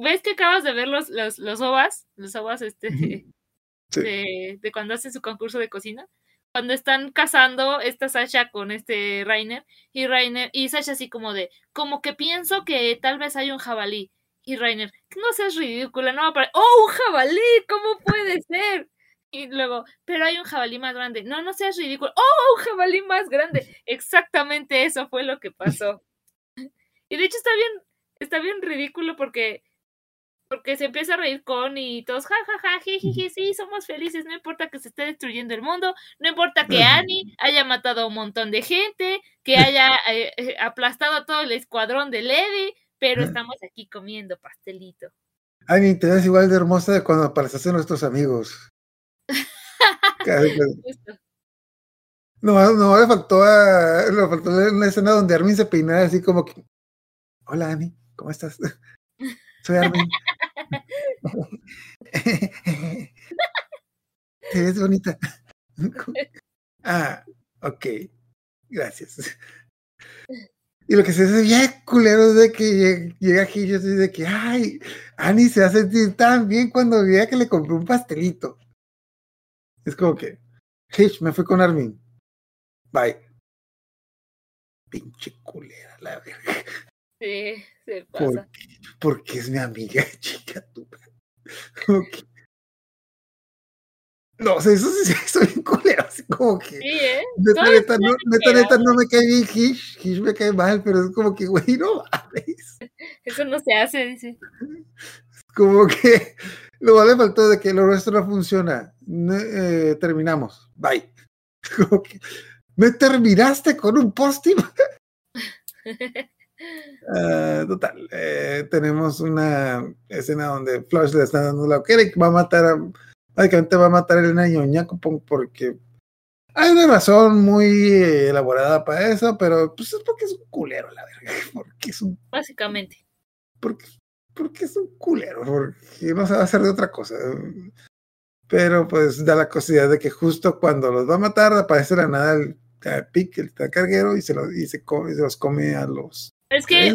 ¿Ves que acabas de ver los, los, los ovas? Los ovas, este. Sí. de, de cuando hacen su concurso de cocina. Cuando están cazando esta Sasha con este Rainer, y Rainer, y Sasha así como de, como que pienso que tal vez hay un jabalí. Y Rainer, no seas ridícula, no va a parecer, ¡oh, un jabalí! ¿Cómo puede *laughs* ser? Y luego, pero hay un jabalí más grande. No, no seas ridículo. ¡Oh, un jabalí más grande! Exactamente eso fue lo que pasó. Y de hecho está bien, está bien ridículo porque porque se empieza a reír con y todos ja ja ja jijiji, sí somos felices no importa que se esté destruyendo el mundo no importa que. Annie haya matado a un montón de gente que haya eh, eh, aplastado a todo el escuadrón de Levi pero estamos aquí comiendo pastelito Annie, te ves igual de hermosa de cuando apareciste nuestros amigos. *laughs* No, no, le faltó, a, le faltó una escena donde Armin se peinara así como que, hola Annie, ¿cómo estás? *laughs* Soy Armin. *laughs* Te ves bonita. ah, ok, gracias. Y lo que se hace bien culero es de que lleg- llega aquí y yo así de que, ay, Annie se va a sentir tan bien cuando vea que le compré un pastelito. Es como que, Hitch, me fui con Armin. Bye. Pinche culera, la verga. sí se ¿Por pasa? Porque es mi amiga, *laughs* chica tú. Ok. No, o sea, eso sí *laughs* se hizo bien culero, así como que. sí eh Neta, neta, no, neta, exagerado. neta, no me cae bien Hish. Hish me cae mal, pero es como que, güey, no mames. eso no se hace dice Como que *laughs* lo vale faltó de que lo nuestro no funciona. Eh, terminamos. Bye. *laughs* Como que, ¿Me terminaste con un post-it? Ah, total, eh, tenemos una escena donde Flush le está dando la y va a matar a, básicamente va a matar el niño Ñacopon porque hay una razón muy elaborada para eso, pero pues es porque es un culero, la verga, *laughs* porque es un, básicamente porque, porque es un culero, porque no se va a hacer de otra cosa. Pero pues da la casualidad de que justo cuando los va a matar aparece la nada el, el pic, el carguero y se, lo, y se, come- y se los come a los es que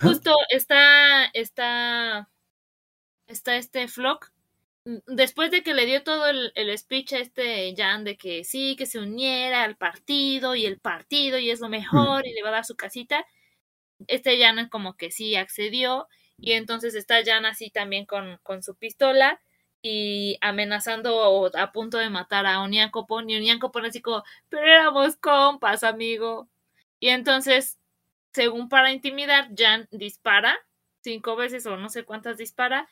justo está está está este Flock después de que le dio todo el, el speech a este Jan de que sí que se uniera al partido y el partido y es lo mejor y le va a dar su casita este Jan como que sí accedió y entonces está Jan así también con, con su pistola y amenazando o a punto de matar a Oniancopon y Oniancopon así como pero éramos compas amigo y entonces según para intimidar, Jan dispara cinco veces o no sé cuántas dispara.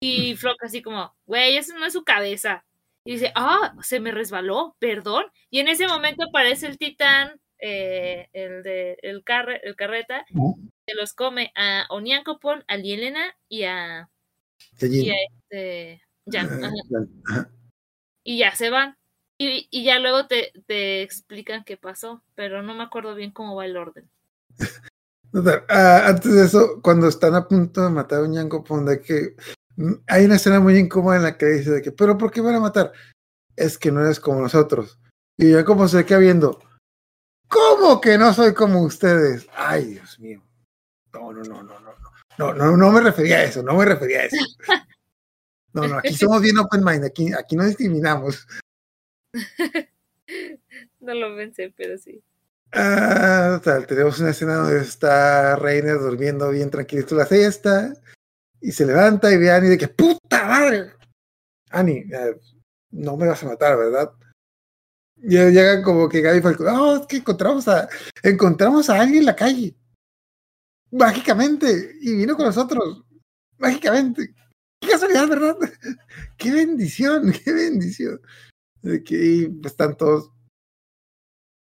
Y Flock así como, güey, eso no es su cabeza. Y dice, ah, se me resbaló, perdón. Y en ese momento aparece el titán, eh, el de el, carre, el carreta, que los come a Oniancopon, a Lielena y a, y a este Ajá. Ajá. Y ya se van. Y, y ya luego te, te explican qué pasó, pero no me acuerdo bien cómo va el orden. *laughs* Ah, antes de eso, cuando están a punto de matar a un Yankopon, de que hay una escena muy incómoda en la que dice de que, pero ¿por qué van a matar? Es que no eres como nosotros. Y ya como se queda viendo, ¿cómo que no soy como ustedes? Ay, Dios mío. No, no, no, no, no, no. No, no, no me refería a eso, no me refería a eso. *laughs* No, no, aquí somos bien open mind, aquí, aquí no discriminamos. *laughs* No lo pensé, pero sí. Ah, total, tenemos una escena donde está Reiner durmiendo bien tranquilito la siesta y se levanta y ve a Annie de que ¡puta madre! Annie, eh, no me vas a matar, ¿verdad? Y llegan como que Gaby Falcón, oh, es que encontramos a, encontramos a alguien en la calle. Mágicamente. Y vino con nosotros. Mágicamente. Qué casualidad, ¿verdad? *laughs* Qué bendición, *laughs* qué bendición. Que están todos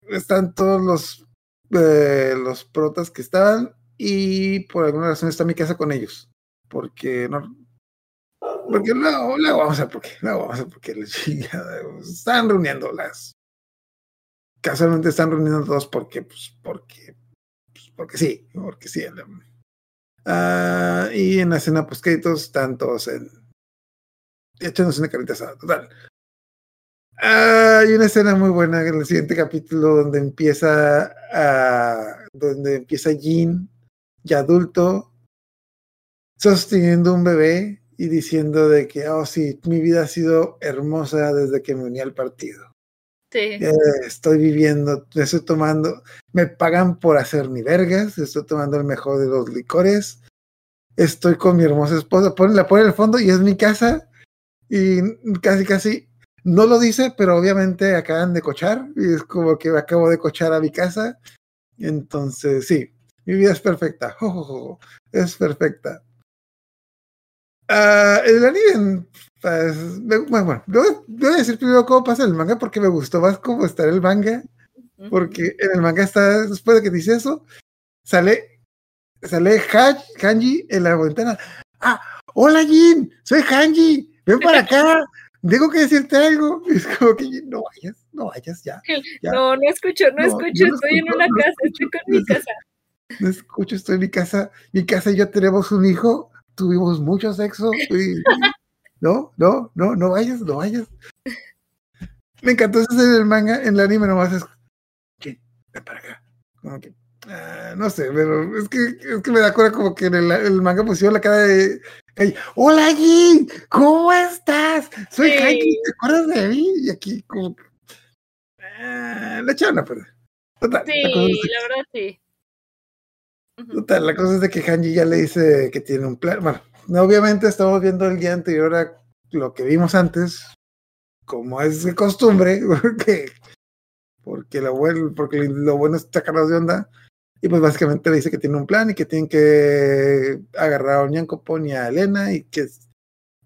están todos los, eh, los protas que estaban y por alguna razón está mi casa con ellos. Porque no. Porque luego, luego vamos a ver por qué. Luego vamos a ver por qué. la *laughs* chingada, Están reuniendo las. Casualmente están reuniendo todos porque, pues, porque. Pues, porque sí, porque sí. Ah, y en la escena pues créditos están todos en. echándose una carita asada. Total. Ah, hay una escena muy buena en el siguiente capítulo donde empieza a, donde empieza Jean, ya adulto, sosteniendo un bebé y diciendo de que, oh sí, mi vida ha sido hermosa desde que me uní al partido. Sí. Eh, estoy viviendo, estoy tomando, me pagan por hacer mi vergas, estoy tomando el mejor de los licores, estoy con mi hermosa esposa, pon, la pone en el fondo y es mi casa y casi casi no lo dice, pero obviamente acaban de cochar y es como que acabo de cochar a mi casa. Entonces, sí, mi vida es perfecta. Oh, oh, oh, es perfecta. Uh, el anime, pues, bueno, a decir primero cómo pasa el manga porque me gustó más cómo está el manga. Porque en el manga está, después de que dice eso, sale, sale Hanji en la ventana. Ah, hola Jin, soy Hanji, ven para acá *laughs* tengo que decirte algo. *laughs* Es como que no vayas, no vayas ya. No, no escucho, no, escucho, estoy en una casa, estoy con mi casa. No escucho, estoy en mi casa. Mi casa y yo tenemos un hijo, tuvimos mucho sexo. Y, no, no, no, no vayas, no vayas. Me encantó ese en el manga, en el anime nomás es. ¿Qué? Ven para acá. Como que, ah, no sé, pero es que, es que me da cuenta como que en el, el manga pusieron la cara de Hola, Jin, ¿cómo estás? Soy sí. ¿te acuerdas de mí? Y aquí, como. Eh, la echaron a perder. Total, sí, la, la verdad sí. La cosa es de que Hanji ya le dice que tiene un plan. Bueno, obviamente estamos viendo el día anterior a lo que vimos antes, como es de costumbre, *laughs* porque, porque, lo, bueno, porque lo bueno es sacarnos de onda. Y pues básicamente le dice que tiene un plan y que tienen que agarrar a Oñancopón y a Elena y que,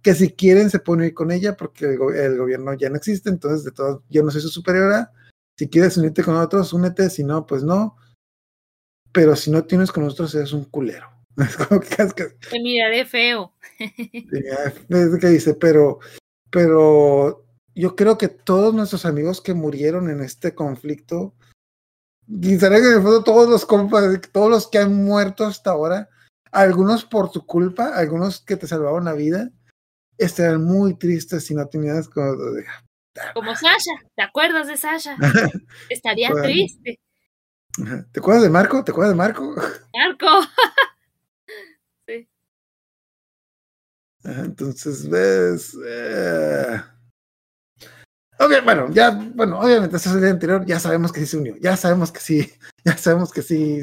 que si quieren se pueden ir con ella porque el, el, gobierno ya no existe, entonces de todos, yo no soy su superiora. Si quieres unirte con otros, únete, si no, pues no. Pero si no tienes con nosotros, eres un culero. *laughs* Es como que, es que Te miraré feo. *laughs* Es que dice, pero, pero yo creo que todos nuestros amigos que murieron en este conflicto será que en el fondo todos los compas, todos los que han muerto hasta ahora, algunos por tu culpa, algunos que te salvaron la vida, estarán muy tristes si no tenías como... Como Sasha, ¿te acuerdas de Sasha? *laughs* Estaría triste. ¿Te acuerdas de Marco? ¿Te acuerdas de Marco? Marco. *laughs* sí. Entonces, ves... Eh bueno, ya, bueno, obviamente eso es el día anterior, ya sabemos que sí se unió, ya sabemos que sí, *laughs* ya sabemos que sí,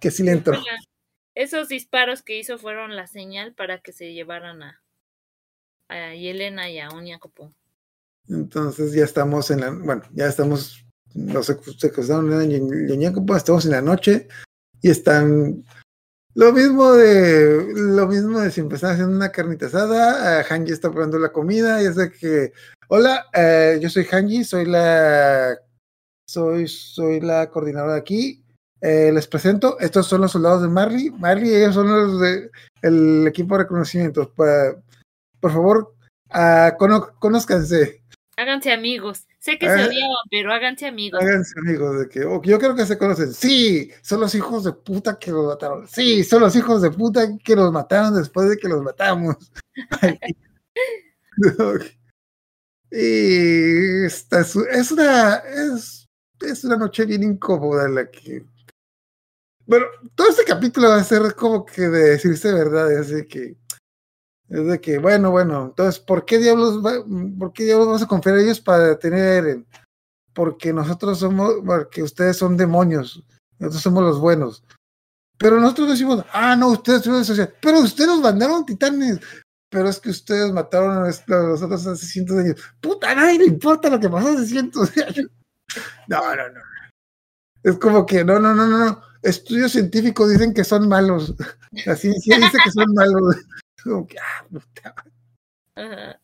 que sí le entró. Esos disparos que hizo fueron la señal para que se llevaran a, a Yelena y a Oña Copón. Entonces ya estamos en la, bueno, ya estamos, los secuestraron y Oña Copón, estamos en la noche y están lo mismo de lo mismo de si están haciendo una carnita asada, uh, Hanji está probando la comida y es de que Hola, eh, yo soy Hanji, soy la soy, soy la coordinadora de aquí. Eh, les presento, estos son los soldados de Marley. Marley, ellos son los de, equipo de reconocimiento. por favor, uh, conózcanse. Háganse amigos. Sé que se odiaban, pero háganse amigos. Háganse amigos de que, o yo creo que se conocen. Sí, son los hijos de puta que los mataron. Sí, son los hijos de puta que los mataron después de que los matamos. *laughs* *laughs* Y esta es, es una es, es una noche bien incómoda en la que bueno, todo este capítulo va a ser como que de decirse verdad, así que es de que, bueno, bueno, entonces, ¿por qué diablos, va- por qué diablos vamos a confiar en ellos para detener a Eren? Porque nosotros somos, porque ustedes son demonios, nosotros somos los buenos. Pero nosotros decimos, ah, no, ustedes de sociedad, pero ustedes nos mandaron titanes, pero es que ustedes mataron a los, a los otros hace cientos de años. Puta, a nadie le importa lo que pasó hace cientos de años. *laughs* No, no, no. Es como que, no, no, no, no, no. Estudios científicos dicen que son malos. *laughs* La ciencia dice que son malos. Como que, ah, puta. Ajá.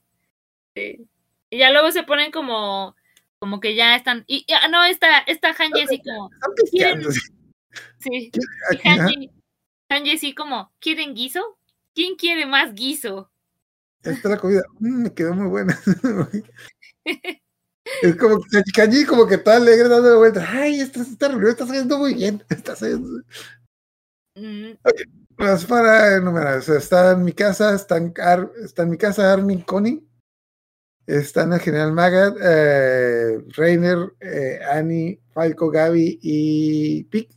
Sí. Y ya luego se ponen como, como que ya están. Y, y- ah, no, esta, esta Hanji así como. Pisteando. Sí. *laughs* Y. Hanji, Hanji así como, ¿quieren guiso? ¿Quién quiere más guiso? Está la comida. Mm, me quedó muy buena. *laughs* es como que Kanji como que está alegre dando vueltas. Ay, esta, esta reunión está saliendo muy bien. *laughs* Está saliendo. Mm, Pues para enumerar, o sea, está en mi casa, está en, Ar- está en mi casa Armin Connie, están el General Magat, eh, Reiner, eh, Annie, Falco, Gaby y Pic.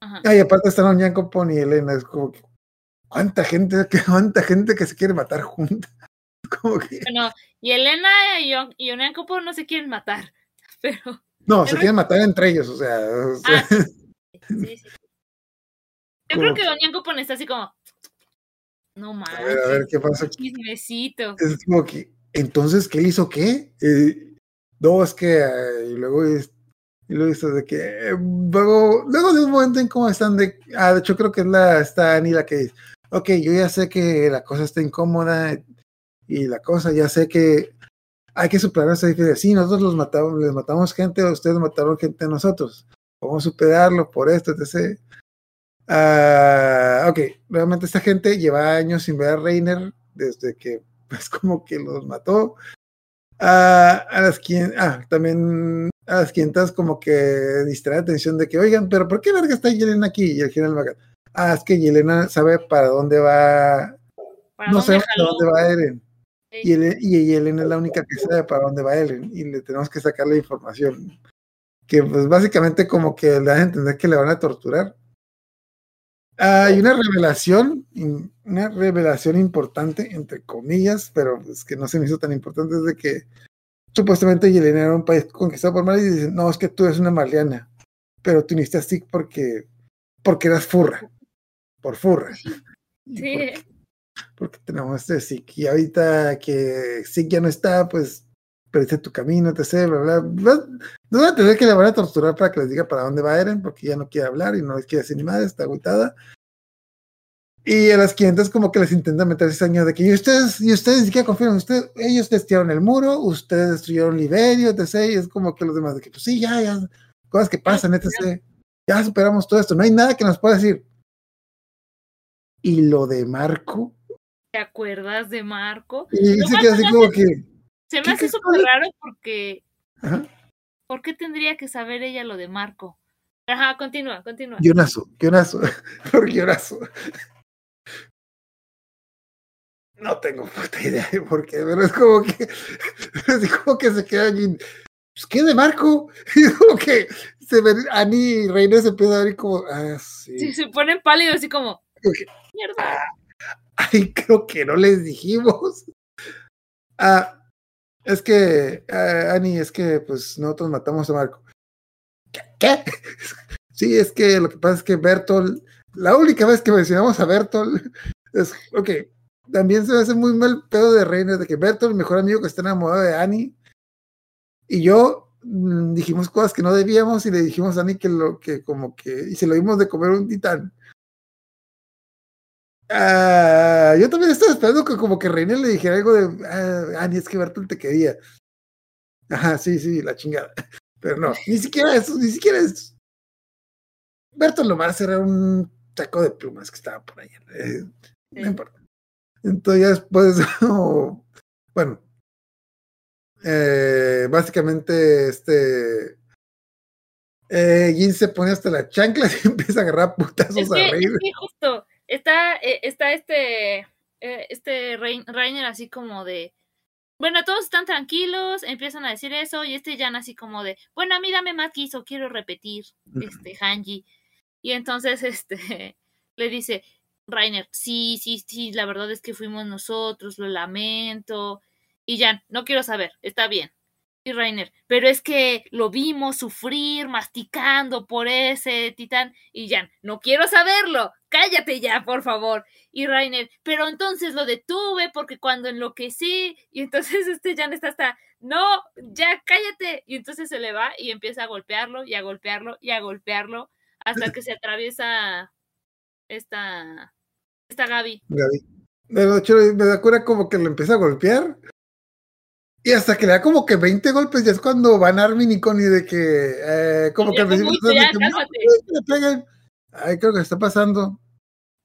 ajá. Ah, y aparte están Oñanco, Pony y Elena. Es como que, ¿cuánta gente, *laughs* que- cuánta gente que se quiere matar junta? *laughs* Como que, Bueno, y Elena y, y Onyankopo no se quieren matar. *laughs* Pero. no, se quieren matar entre ellos, o sea, o sea, Ah, sí, sí, sí. Yo Como creo que que- Onyankopo está así como. No a ver, a ver qué pasa chismecito. es como que, entonces, ¿qué hizo qué? Eh, no, es que, eh, y luego, es- y luego esto de que, eh, luego, luego de un momento en cómo están de, ah, de hecho creo que es la, está Annie la que dice, ok, yo ya sé que la cosa está incómoda y la cosa, ya sé que hay que superar esa diferencia. Sí, nosotros los matamos, les matamos gente, ustedes mataron gente a nosotros. Vamos a superarlo por esto, etc. Ah, ok, realmente esta gente lleva años sin ver a Reiner desde que *laughs* pues como que los mató. Ah, a las quien, ah, también a las quintas como que distrae la atención de que, oigan, pero ¿por qué verga está Yelena aquí? Y el general Magat, ah, es que Yelena sabe para dónde va, ¿Para no sabemos para dónde va Eren. Sí. Y, y Yelena es la única que sabe para dónde va Eren y le tenemos que sacar la información. Que pues básicamente como que le dan a entender que le van a torturar. Hay una revelación, una revelación importante, entre comillas, pero es que no se me hizo tan importante, es de que supuestamente Yelena era un país conquistado por Mali y dicen, no, es que tú eres una maliana, pero tú iniciaste así porque, porque eras furra, por furra. Sí. porque- porque tenemos este Zik. Y ahorita que Zik ya no está, pues perdiste tu camino, etc. Bla, bla, bla. No van a tener que le van a torturar para que les diga para dónde va Eren, porque ya no quiere hablar y no les quiere decir ni madre, está agüitada. Y a las 500 como que les intenta meter ese año de que y ustedes, y ustedes ni siquiera confían ustedes, ellos testearon el muro, ustedes destruyeron Liberio, etc. Y es como que los demás de que, pues sí, ya, ya, cosas que pasan, etc. Ya superamos todo esto, no hay nada que nos pueda decir. Y lo de Marco, ¿Te acuerdas de Marco? y Lo se queda así como que, Se me ¿Qué- hace súper raro porque. ajá, ¿Por qué tendría que saber ella lo de Marco? Ajá, continúa, continúa. guionazo, guionazo, *laughs* por guionazo. No tengo puta idea de por qué, pero es como que, *laughs* es como que se queda allí, pues, ¿qué de Marco? *laughs* Y como que se ven, Ani y Reina se empieza a ver como, ah, sí. Sí, se ponen pálidos así como. Mierda. Ay, creo que no les dijimos. Ah, es que, ah, Ani, es que pues nosotros matamos a Marco. ¿Qué? *laughs* Sí, es que lo que pasa es que Bertol, la única vez que mencionamos a Bertol, *laughs* es, ok, también se me hace muy mal pedo de Reina, de que Bertol, el mejor amigo que está enamorado de Ani, y yo mm, dijimos cosas que no debíamos y le dijimos a Ani que lo que como que, y se lo dimos de comer un titán. Ah, yo también estaba esperando que como que Reina le dijera algo de, ah, Ani, es que Bertol te quería. Ajá, sí, sí, la chingada. *laughs* Pero no, ni siquiera eso, ni siquiera eso. Bertol Lomar era un saco de plumas que estaba por ahí. eh, Sí. no importa. Entonces después, oh, *laughs* bueno, eh, básicamente este eh, Jin se pone hasta la chancla *laughs* y empieza a agarrar putazos Es que, a es reír. que justo, está, eh, está este, eh, este Rainer así como de, bueno, todos están tranquilos, empiezan a decir eso, y este Jan así como de, bueno, a mí dame más guiso, quiero repetir, este, Hanji. Y entonces, *laughs* este, le dice, Rainer, sí, sí, sí, la verdad es que fuimos nosotros, lo lamento. Y Jan, no quiero saber, está bien. Y Rainer, pero es que lo vimos sufrir, masticando por ese titán. Y Jan, no quiero saberlo, cállate ya, por favor. Y Rainer, pero entonces lo detuve porque cuando enloquecí. Y entonces *laughs* este Jan está hasta, no, ya cállate. Y entonces se le va y empieza a golpearlo y a golpearlo y a golpearlo hasta que se atraviesa esta, esta Gaby. Gaby. Me da cura como que lo empieza a golpear. Y hasta que le da como que 20 golpes, ya es cuando van Armin y Connie de que, eh, como que principio le peguen". Ay, creo que está pasando.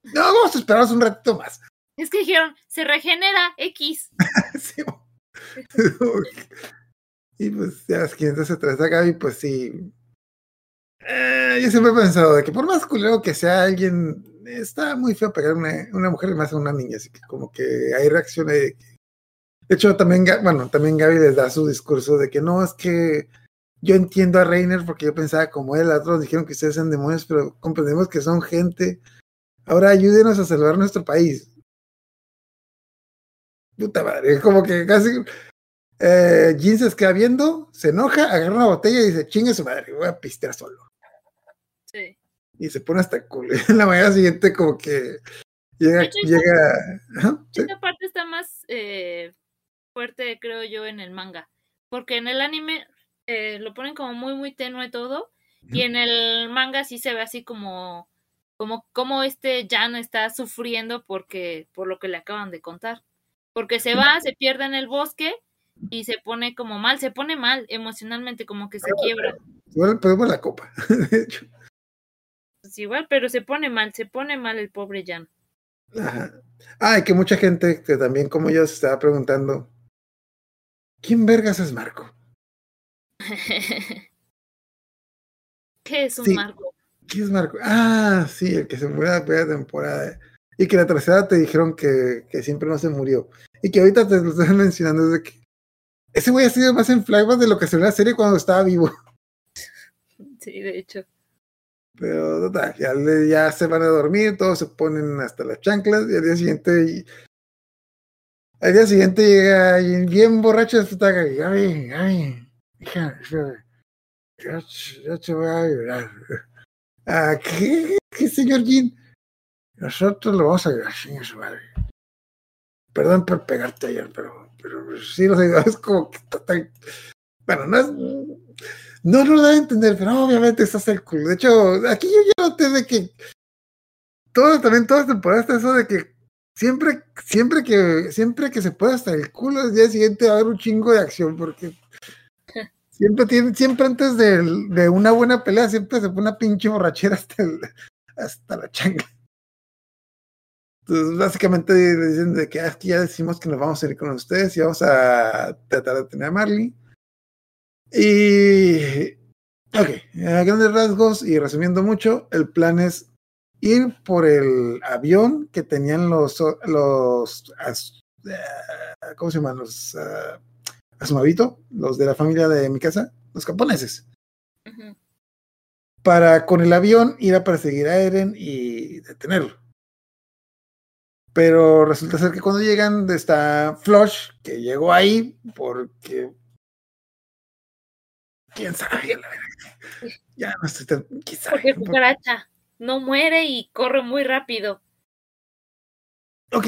No, vamos a esperarnos un ratito más. Es que dijeron, se regenera X. *laughs* Sí. *laughs* y pues ya se trae a Gaby, pues sí. Eh, yo siempre he pensado de que por más culero que sea alguien, está muy feo pegar una, una mujer y más a una niña, así que como que hay reacciones de que- De hecho, también, bueno, también Gaby les da su discurso de que no, es que yo entiendo a Reiner porque yo pensaba como él, otros dijeron que ustedes son demonios, pero comprendemos que son gente. Ahora ayúdenos a salvar nuestro país. Puta madre, es como que casi eh, Jin se queda viendo, se enoja, agarra una botella y dice, chingue su madre, voy a pistear solo. Sí. Y se pone hasta culo. *laughs* En la mañana siguiente como que llega, hecho, llega, sí, Esta parte está más eh, fuerte, creo yo, en el manga. Porque en el anime eh, lo ponen como muy, muy tenue todo. Y en el manga sí se ve así como, como, como este Jan está sufriendo porque, por lo que le acaban de contar. Porque se va, se pierde en el bosque y se pone como mal, se pone mal emocionalmente, como que se quiebra. igual perdemos la copa. *laughs* De hecho. Pues igual, pero se pone mal, se pone mal el pobre Jan. Ajá. Ah, y que mucha gente que también como yo se estaba preguntando, ¿quién vergas es Marco? *laughs* ¿Qué es un Sí. marco? ¿Quién es Marco? Ah, sí, el que se murió la primera temporada. Y que la tercera te dijeron que, que siempre no se murió. Y que ahorita te lo están *laughs* mencionando desde que ese güey ha sido más en flashback de lo que se ve en la serie cuando estaba vivo. *laughs* Sí, de hecho. Pero total, ya, ya se van a dormir, todos se ponen hasta las chanclas y al día siguiente al día siguiente llega y bien borracho está Gaby, Gaby, Gaby, hija, hija, ya, ya te voy a llorar. *laughs* Ah, ¿qué, ¿Qué, señor Jin? Nosotros lo vamos a ayudar, señor su madre. Perdón por pegarte ayer, pero, pero sí ayudó. *laughs* Es como que está tan- Bueno, no es. No nos da a entender, pero obviamente estás el culo. De hecho, aquí yo ya noté de que. Todo, también todas las temporadas está eso de que siempre, siempre que, siempre que se pueda hasta el culo, el día siguiente va a haber un chingo de acción, porque *laughs* siempre tiene, siempre antes de, de una buena pelea, siempre se pone una pinche borrachera hasta el, hasta la changa. Entonces, básicamente le dicen de que "Ah, que ya decimos que nos vamos a ir con ustedes y vamos a tratar de tener a Marley. Y. Ok, a grandes rasgos y resumiendo mucho, el plan es ir por el avión que tenían los. los eh, ¿Cómo se llaman? Los. Uh, Asumabito, los de la familia de mi casa, los japoneses para con el avión ir a perseguir a Eren y detenerlo. Pero resulta ser que cuando llegan está Flush, que llegó ahí porque. ¿Quién sabe? Ya no estoy tan. ¿Quién sabe? Porque cucaracha no muere y corre muy rápido. Ok,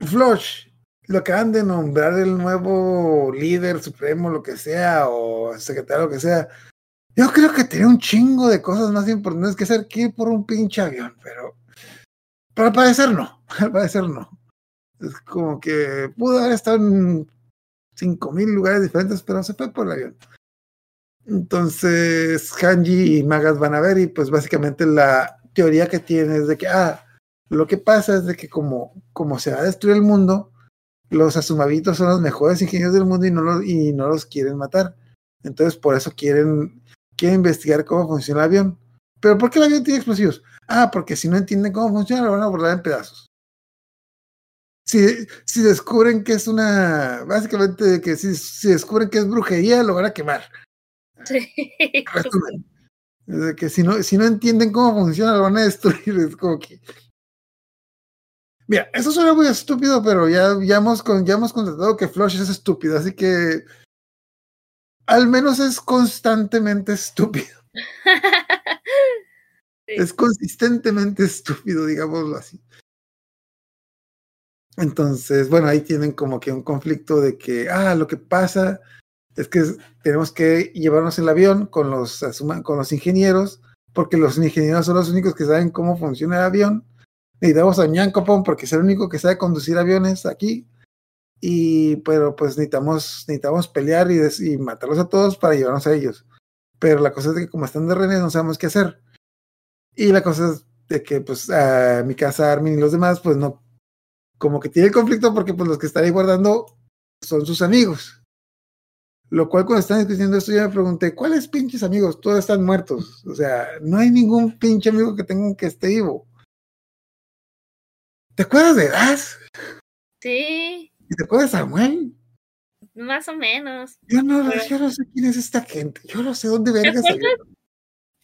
Flush, lo acaban de nombrar el nuevo líder supremo, lo que sea, o secretario, lo que sea. Yo creo que tenía un chingo de cosas más importantes que hacer que ir por un pinche avión, pero. Pero al parecer no, *laughs* al parecer no. Es como que pudo haber estado en cinco mil lugares diferentes, pero se fue por el avión. Entonces, Hanji y Magas van a ver, y pues básicamente la teoría que tiene es de que, ah, lo que pasa es de que como, como se va a destruir el mundo, los asumabitos son los mejores ingenieros del mundo y no, los, y no los quieren matar. Entonces, por eso quieren, quieren investigar cómo funciona el avión. ¿Pero por qué el avión tiene explosivos? Ah, porque si no entienden cómo funciona, lo van a volar en pedazos. Si, si descubren que es una, básicamente, que si, si descubren que es brujería, lo van a quemar. Sí. Resumen. Es de que si no, si no entienden cómo funciona, lo van a destruir. Es como que. Mira, eso suena muy estúpido, pero ya, ya, hemos, ya hemos contratado que Flush es estúpido, así que. Al menos es constantemente estúpido. *laughs* Sí. Es consistentemente estúpido, digámoslo así. Entonces, bueno, ahí tienen como que un conflicto de que, ah, lo que pasa es que tenemos que llevarnos el avión con los, con los ingenieros, porque los ingenieros son los únicos que saben cómo funciona el avión. Necesitamos a Ñancopón porque es el único que sabe conducir aviones aquí. Y, pero pues necesitamos, necesitamos pelear y, y matarlos a todos para llevarnos a ellos. Pero la cosa es que como están de renes no sabemos qué hacer. Y la cosa es de que pues a mi casa, Armin y los demás, pues no, como que tiene conflicto porque pues los que están ahí guardando son sus amigos. Lo cual cuando están discutiendo esto yo me pregunté, ¿cuáles pinches amigos? Todos están muertos. O sea, no hay ningún pinche amigo que tengan que esté vivo. ¿Te acuerdas de Das? Sí, ¿Y te acuerdas de Samuel? más o menos. Yo no, Pero- yo no sé quién es esta gente. Yo no sé dónde ¿Te verga acuerdas, salió.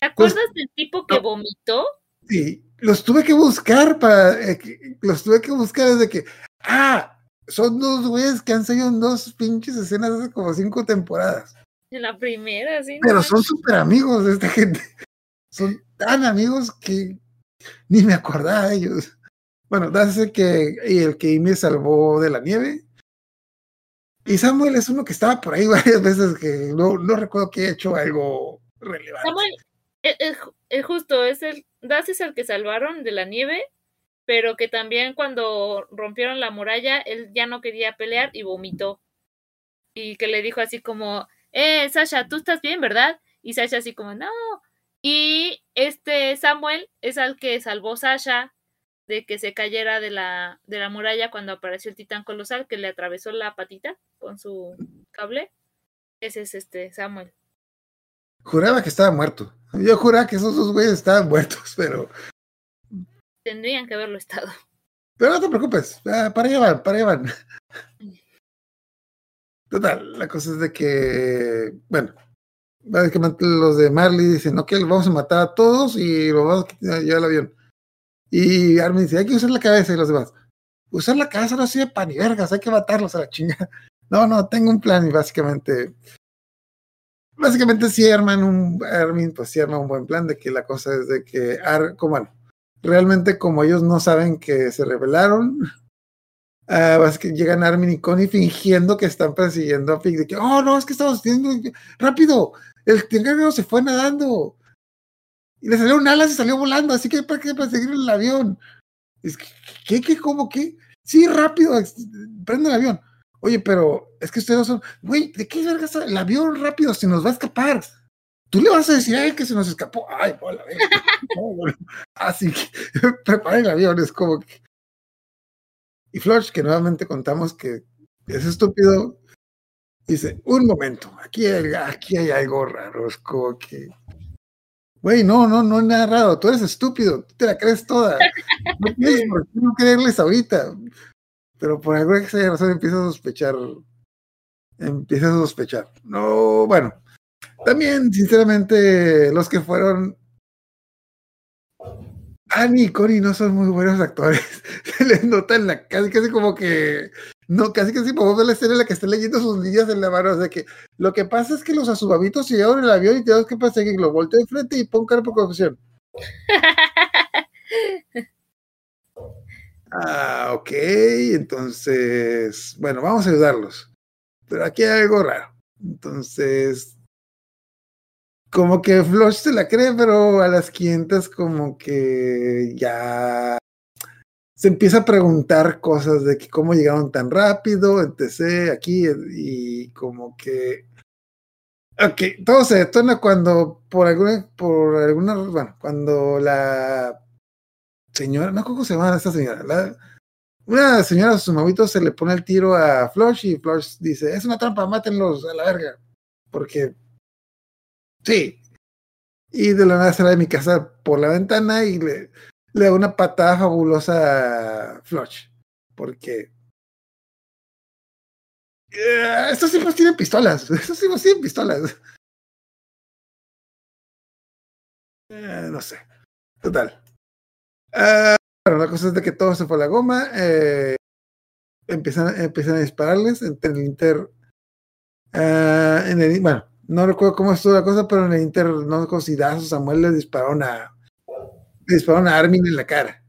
¿te acuerdas del tipo que vomitó? Sí, los tuve que buscar para. eh, los tuve que buscar desde que. Ah, son dos güeyes que han salido en dos pinches escenas hace como cinco temporadas. En la primera, sí. Pero son súper amigos de esta gente. *laughs* Son tan amigos que ni me acordaba de ellos. Bueno, el que, y el que me salvó de la nieve. Y Samuel es uno que estaba por ahí *laughs* varias veces que no, no recuerdo que he hecho algo relevante. Samuel, es, es es justo, es el, Das es el que salvaron de la nieve, pero que también cuando rompieron la muralla, él ya no quería pelear y vomitó. Y que le dijo así como, eh, Sasha, tú estás bien, ¿verdad? Y Sasha así como, no. Y este Samuel es al que salvó Sasha de que se cayera de la, de la muralla cuando apareció el titán colosal que le atravesó la patita con su cable. Ese es este Samuel. Juraba que estaba muerto. Yo juraba que esos dos güeyes estaban muertos, pero. Tendrían que haberlo estado. *laughs* Pero no te preocupes, para allá van, para allá van. *laughs* Total, la cosa es de que, bueno, básicamente los de Marley dicen, ok, los vamos a matar a todos y los vamos a llevar al avión. Y Armin dice, hay que usar la cabeza y los demás. Usar la cabeza no sirve para ni vergas, hay que matarlos a la chinga. *laughs* No, no, tengo un plan y básicamente, básicamente sí arman un, Armin pues sí arma un buen plan de que la cosa es de que, Ar, como bueno, realmente como ellos no saben que se rebelaron, *laughs* que llegan Armin y Connie fingiendo que están persiguiendo a Pig, de que, oh, no, es que estamos rápido, el encargado se fue nadando, y le salieron alas y salió volando, así que para qué perseguir el avión. Es que, ¿qué, qué, cómo, qué? Sí, rápido, prende el avión. Oye, pero es que ustedes no son, güey, ¿de qué vergas el avión rápido se nos va a escapar? Tú le vas a decir a él que se nos escapó. Ay, bola, verga. *laughs* No, bueno. Así que *laughs* prepara el avión, es como que. Y Flush, que nuevamente contamos que es estúpido, dice: Un momento, aquí hay, aquí hay algo raro. Es como que. Güey, no, no, no es nada raro. Tú eres estúpido, tú te la crees toda. No tienes *laughs* por qué no creerles ahorita. Pero por alguna razón empieza a sospechar. Empieza a sospechar. No, bueno. También, sinceramente, los que fueron. Annie y Connie no son muy buenos actores. *laughs* Se les nota en la casi, casi como que. No, casi casi podemos ver la escena en la que está leyendo sus líneas en la mano. O sea que lo que pasa es que los asubabitos llegaron en el avión y tenemos que perseguirlo. Voltea de frente y pon cara por confusión. *laughs* Ah, ok. Entonces, bueno, vamos a ayudarlos. Pero aquí hay algo raro. Entonces, como que Flush se la cree, pero a las 500 como que ya se empieza a preguntar cosas de que cómo llegaron tan rápido, etc. aquí y como que Ok, todo se detona cuando por alguna, por alguna, bueno, cuando la señora, no, ¿cómo se llama esta señora? La, una señora sus maguitos se le pone el tiro a Flush y Flush dice, es una trampa, mátenlos a la verga. Porque, sí. Y de la nada sale de mi casa por la ventana y le, le da una patada fabulosa a Flush. Porque... eh, estos tipos tienen pistolas. *laughs* Estos tipos tienen pistolas. Eh, no sé. Total. Ah, bueno, la cosa es de que todo se fue a la goma. eh, empiezan, empiezan a dispararles. En el Inter. ah, en el, bueno, no recuerdo cómo estuvo la cosa, pero en el Inter, no recuerdo si Daz o Samuel le dispararon a. Le dispararon a Armin en la cara.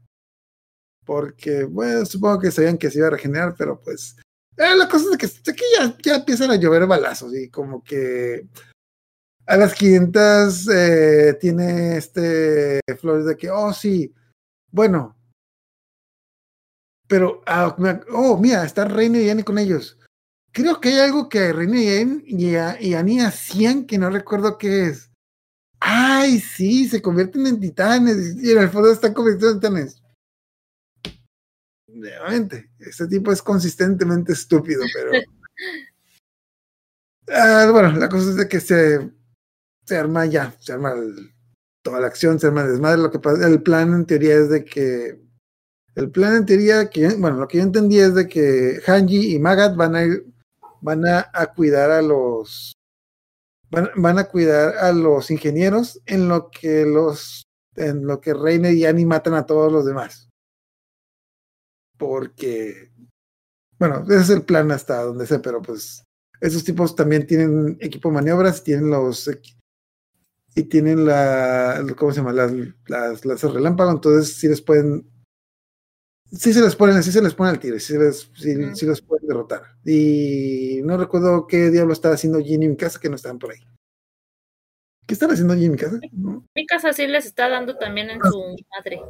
Porque, bueno, supongo que sabían que se iba a regenerar, pero pues. eh, la cosa es que, que ya, ya empiezan a llover balazos y como que. A las 500 eh, tiene este Flores de que, oh, sí, bueno, pero, ah, oh, mira, está Reina y Annie con ellos. Creo que hay algo que Reina y a- y Annie hacían que no recuerdo qué es. Ay, sí, se convierten en titanes y en el fondo están convirtiendo en titanes. Nuevamente, este tipo es consistentemente estúpido, pero. *laughs* Ah, bueno, la cosa es de que se, se arma ya, se arma el- toda la acción, se arma el desmadre. Lo que pasa, el plan en teoría es de que el plan en teoría, que, bueno, lo que yo entendí es de que Hanji y Magat van a ir, van a, a cuidar a los, van, van a cuidar a los ingenieros en lo que los, en lo que Reine y Annie matan a todos los demás. Porque, bueno, ese es el plan hasta donde sé, pero pues esos tipos también tienen equipo de maniobras, tienen los y tienen la, ¿cómo se llama? Las, las, las relámpago, entonces sí les pueden sí se les ponen, sí se les pone al tiro, sí, se les, sí, los pueden derrotar. Y no recuerdo qué diablo estaba haciendo Ginny y mi casa que no estaban por ahí. ¿Qué están haciendo Ginny y mi casa? Mi casa sí les está dando también en su madre.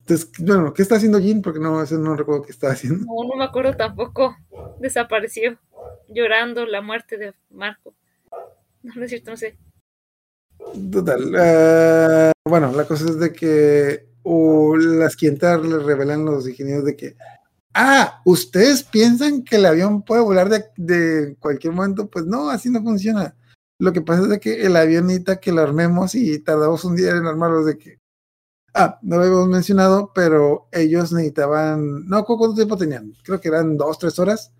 Entonces, bueno, ¿qué está haciendo Ginny? Porque no, eso no recuerdo qué estaba haciendo. No, no me acuerdo tampoco. Desapareció. Llorando la muerte de Marco. No, no es cierto, no sé. Total. eh, bueno, la cosa es de que o las quintas le revelan los ingenieros de que, ah, ustedes piensan que el avión puede volar de, de cualquier momento. Pues no, así no funciona. Lo que pasa es de que el avión necesita que lo armemos y tardamos un día en armarlo. De que, ah, no lo habíamos mencionado, pero ellos necesitaban, no, ¿cu- ¿cuánto tiempo tenían? Creo que eran dos, tres horas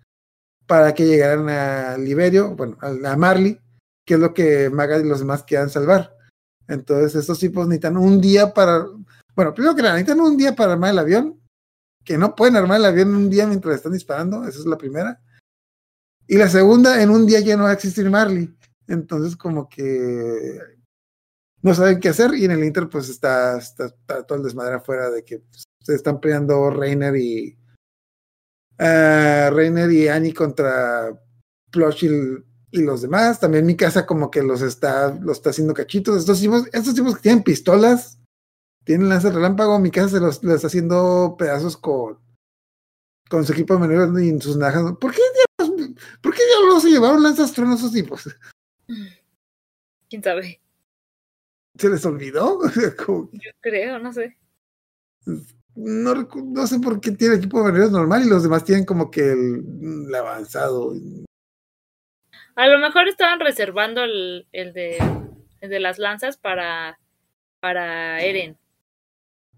para que llegaran a Liberio, bueno, a, a Marley, que es lo que Maga y los demás quieran salvar. Entonces, estos tipos necesitan un día para. Bueno, primero que nada, necesitan un día para armar el avión. Que no pueden armar el avión en un día mientras están disparando. Esa es la primera. Y la segunda, en un día ya no va a existir Marley. Entonces, como que. No saben qué hacer. Y en el Inter, pues está, está, todo el desmadre afuera de que pues, se están peleando Reiner y. Reiner y Annie contra Plush y, y los demás. También mi casa como que los está, los está haciendo cachitos. Estos tipos, estos tipos que tienen pistolas, tienen lanzas relámpago, mi casa se los, los está haciendo pedazos con, con su equipo de maniobras y sus najas. ¿Por qué diablos, por qué diablos se llevaron lanzas truenos esos tipos? *laughs* ¿Quién sabe? ¿Se les olvidó? *laughs* Como- Yo creo, no sé. no, no sé por qué tiene equipo de maniobras normal y los demás tienen como que el, el avanzado. A lo mejor estaban reservando el, el de el de las lanzas para para Eren.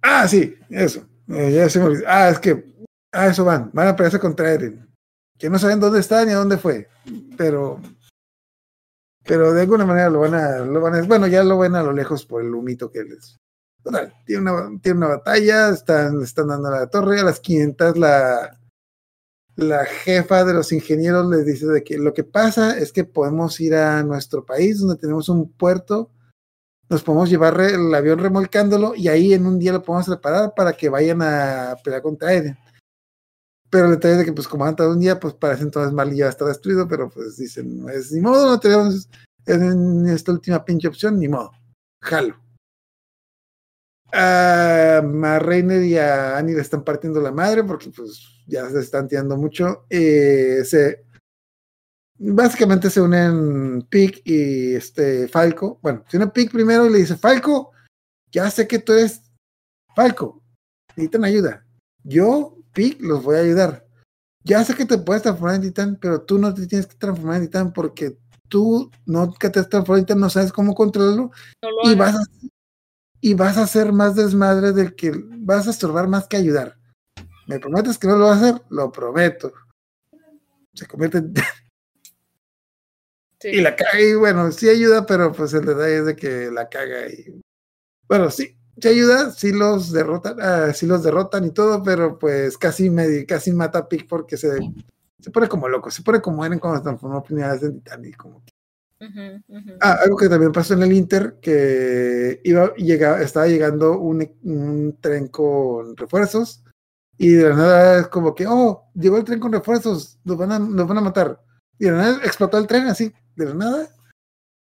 Ah, sí, eso. Eh. Ah, es que. Ah, eso van. Van a pelearse contra Eren. Que no saben dónde está ni a dónde fue. Pero. Pero de alguna manera lo van a. Lo van a bueno, ya lo ven a lo lejos por el humito que les. Total, tiene una, tiene una batalla. Están, están dando la torre. A las 500 la. La jefa de los ingenieros les dice de que lo que pasa es que podemos ir a nuestro país donde tenemos un puerto nos podemos llevar el avión remolcándolo y ahí en un día lo podemos reparar para que vayan a pelear contra Eren. Pero el detalle de que, pues, como han tardado un día, pues parece entonces Marley ya está destruido, pero pues dicen, no es ni modo, no tenemos en esta última pinche opción, ni modo. Jalo. A, a Reiner y a Annie le están partiendo la madre porque, pues, ya se están tirando mucho. Eh, se, básicamente se unen Pic y este Falco. Bueno, se une Pic primero y le dice, Falco, ya sé que tú eres Falco, necesitan ayuda. Yo Pig, los voy a ayudar. Ya sé que te puedes transformar en titán, pero tú no te tienes que transformar en titán porque tú no que te has transformado en titán, no sabes cómo controlarlo No y vas a, y vas a hacer más desmadre del que vas a estorbar más que ayudar. ¿Me prometes que no lo vas a hacer? Lo prometo. Se convierte en... *laughs* Sí. Y la caga y bueno, sí ayuda, pero pues el detalle es de que la caga y... Bueno, sí, sí ayuda, sí los derrotan, ah, sí los derrotan y todo, pero pues casi me, casi mata a Pig porque se, se pone como loco, se pone como Eren cuando se transformó primera vez en titán y como Ujú, ujú. Ah, algo que también pasó en el Inter, que iba, llega, estaba llegando un, un tren con refuerzos y de la nada es como que, oh, llegó el tren con refuerzos, nos van a, nos van a matar. Y de la nada explotó el tren así, de la nada.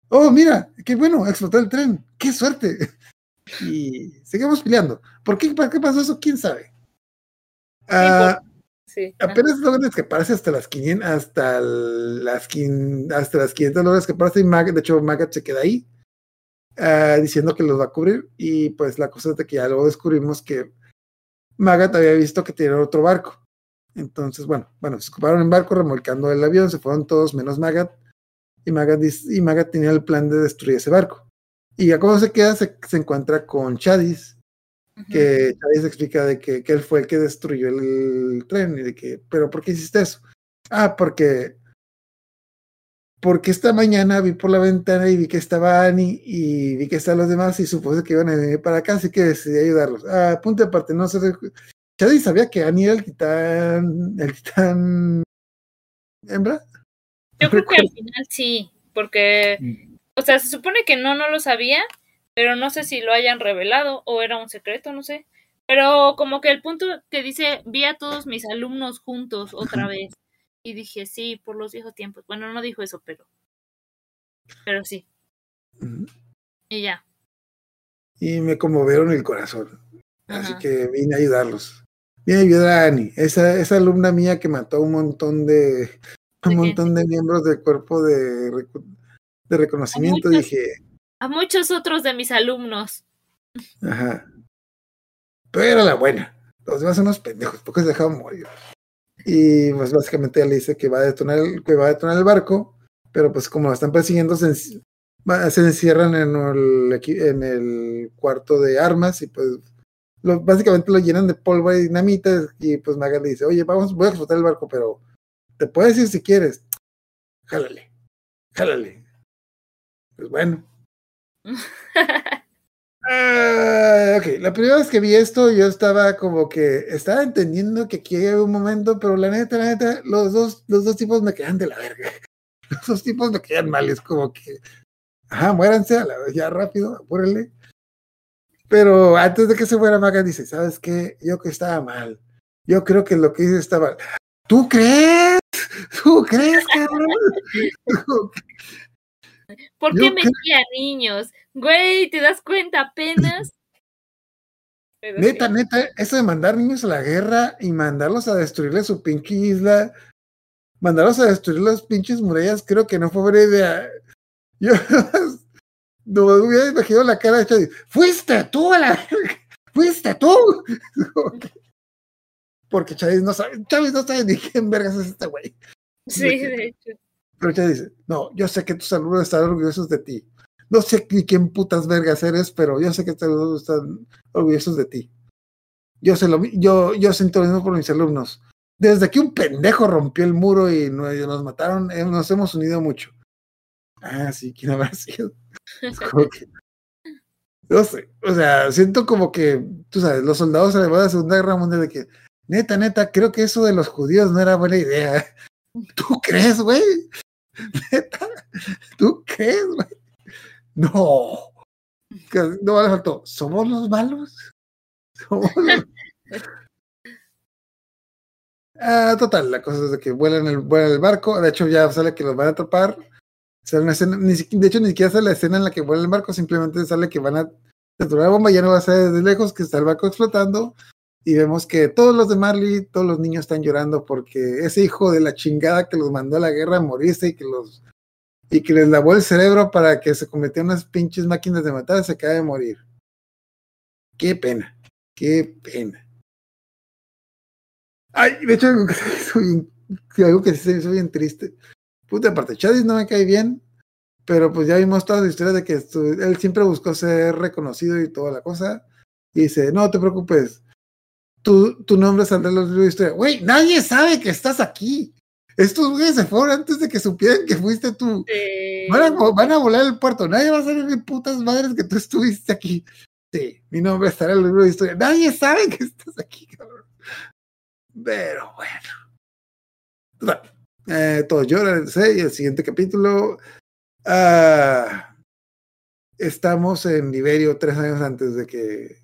Oh, mira, qué bueno, explotó el tren, qué suerte. *laughs* Y seguimos peleando. ¿Por qué, ¿Por qué pasó eso? ¿Quién sabe? Ah, Sí. ajá. Apenas logran escaparse hasta las 500, hasta las, hasta las 500 logran escaparse y de hecho Magat se queda ahí ah, diciendo que los va a cubrir y pues la cosa es de que ya luego descubrimos que Magat había visto que tenía otro barco. Entonces, bueno, bueno, se ocuparon en barco remolcando el avión, se fueron todos menos Magat y Magat, y Magat tenía el plan de destruir ese barco. Y ya cuando se queda, se, se encuentra con Chadis, que Chávez explica de que, que él fue el que destruyó el, tren y de que, pero ¿por qué hiciste eso? Ah, porque porque esta mañana vi por la ventana y vi que estaba Annie y vi que estaban los demás y supuse que iban a venir para acá, así que decidí ayudarlos. Ah, punto de aparte, no sé. Chadi sabía que Annie era el titán, el titán hembra. Yo No creo que al final sí, porque, o sea, se supone que no, no lo sabía, pero no sé si lo hayan revelado o era un secreto, no sé. Pero como que el punto que dice, vi a todos mis alumnos juntos otra vez. Y dije, sí, por los viejos tiempos. Bueno, no dijo eso, pero. Pero sí. Y ya. Y me conmovieron el corazón. Así que vine a ayudarlos. Vine a ayudar a Annie, esa, esa alumna mía que mató a un montón de un De montón de miembros del cuerpo de, de reconocimiento. muchos. Dije, A muchos otros de mis alumnos. ajá. Pero era la buena. Los demás son unos pendejos, porque se dejaron morir. Y pues básicamente ella le dice que va a detonar el, que va a detonar el barco, pero pues como lo están persiguiendo, se, se encierran en el, en el cuarto de armas y pues lo- básicamente lo llenan de pólvora y dinamita y pues Maga le dice, oye, vamos, voy a explotar el barco, pero te puedes ir si quieres. Jálale, jálale. Pues bueno. *laughs* Ah, ok, la primera vez que vi esto yo estaba como que estaba entendiendo que aquí hay un momento, pero la neta, la neta, los dos, los dos tipos me quedan de la verga. *laughs* Los dos tipos me quedan mal, es como que, ajá, muéranse a la ya rápido, apúrenle. Pero antes de que se muera Maga dice, ¿sabes qué? Yo que estaba mal. Yo creo que lo que hice estaba mal. ¿Tú crees? *laughs* ¿Tú crees, cabrón? *laughs* ¿Por qué metía niños? Güey, ¿te das cuenta apenas? Pero Neta, sí. neta, eso de mandar niños a la guerra y mandarlos a destruirle su pinche isla, mandarlos a destruir las pinches murallas, creo que no fue buena idea. *laughs* Yo no me hubiera imaginado la cara de Chadi. ¡Fuiste tú a la! ¡Fuiste tú! *laughs* Porque Chávez no sabe, Chávez no sabe ni quién vergas es este güey. Sí, de hecho. Pero Chávez dice, no, yo sé que tus alumnos están orgullosos de ti. No sé ni quién putas vergas eres, pero yo sé que tus alumnos están orgullosos de ti. Yo sé lo yo, yo siento lo mismo por mis alumnos. Desde que un pendejo rompió el muro y nos mataron, eh, nos hemos unido mucho. Ah, sí, ¿quién habrá sido? Que- no sé, o sea, siento como que, tú sabes, los soldados alemanes de la Segunda Guerra Mundial de que, neta, neta, creo que eso de los judíos no era buena idea. ¿Tú crees, güey? Neta, ¿tú crees, güey? No. No le faltó. ¿Somos los malos? ¿Somos los... *laughs* Ah, total, la cosa es de que vuelan el, vuelan el barco. De hecho, ya sale que los van a atrapar. Una escena, ni de hecho, ni siquiera sale la escena en la que vuela el barco, simplemente sale que van a detonar la bomba. Ya no va a ser desde lejos que está el barco explotando. Y vemos que todos los de Marley, todos los niños están llorando porque ese hijo de la chingada que los mandó a la guerra a morirse y que los y que les lavó el cerebro para que se convirtieran unas pinches máquinas de matar, se acaba de morir. Qué pena, qué pena. Ay, de hecho, *laughs* algo que algo que se hizo bien triste. Puta, aparte, Chadis no me cae bien, pero pues ya vimos toda la historia de que él siempre buscó ser reconocido y toda la cosa. Y dice, no te preocupes, tu, tu nombre saldrá en los libros de historia. Güey, nadie sabe que estás aquí. Estos güeyes se fueron antes de que supieran que fuiste tú. Van a, vo- van a volar el puerto. Nadie va a saber ni putas madres que tú estuviste aquí. Sí, mi nombre estará en el libro de historia. Nadie sabe que estás aquí, cabrón. Pero bueno. Eh, todos lloran, sí, y el siguiente capítulo. ah, estamos en Liberio tres años antes de que.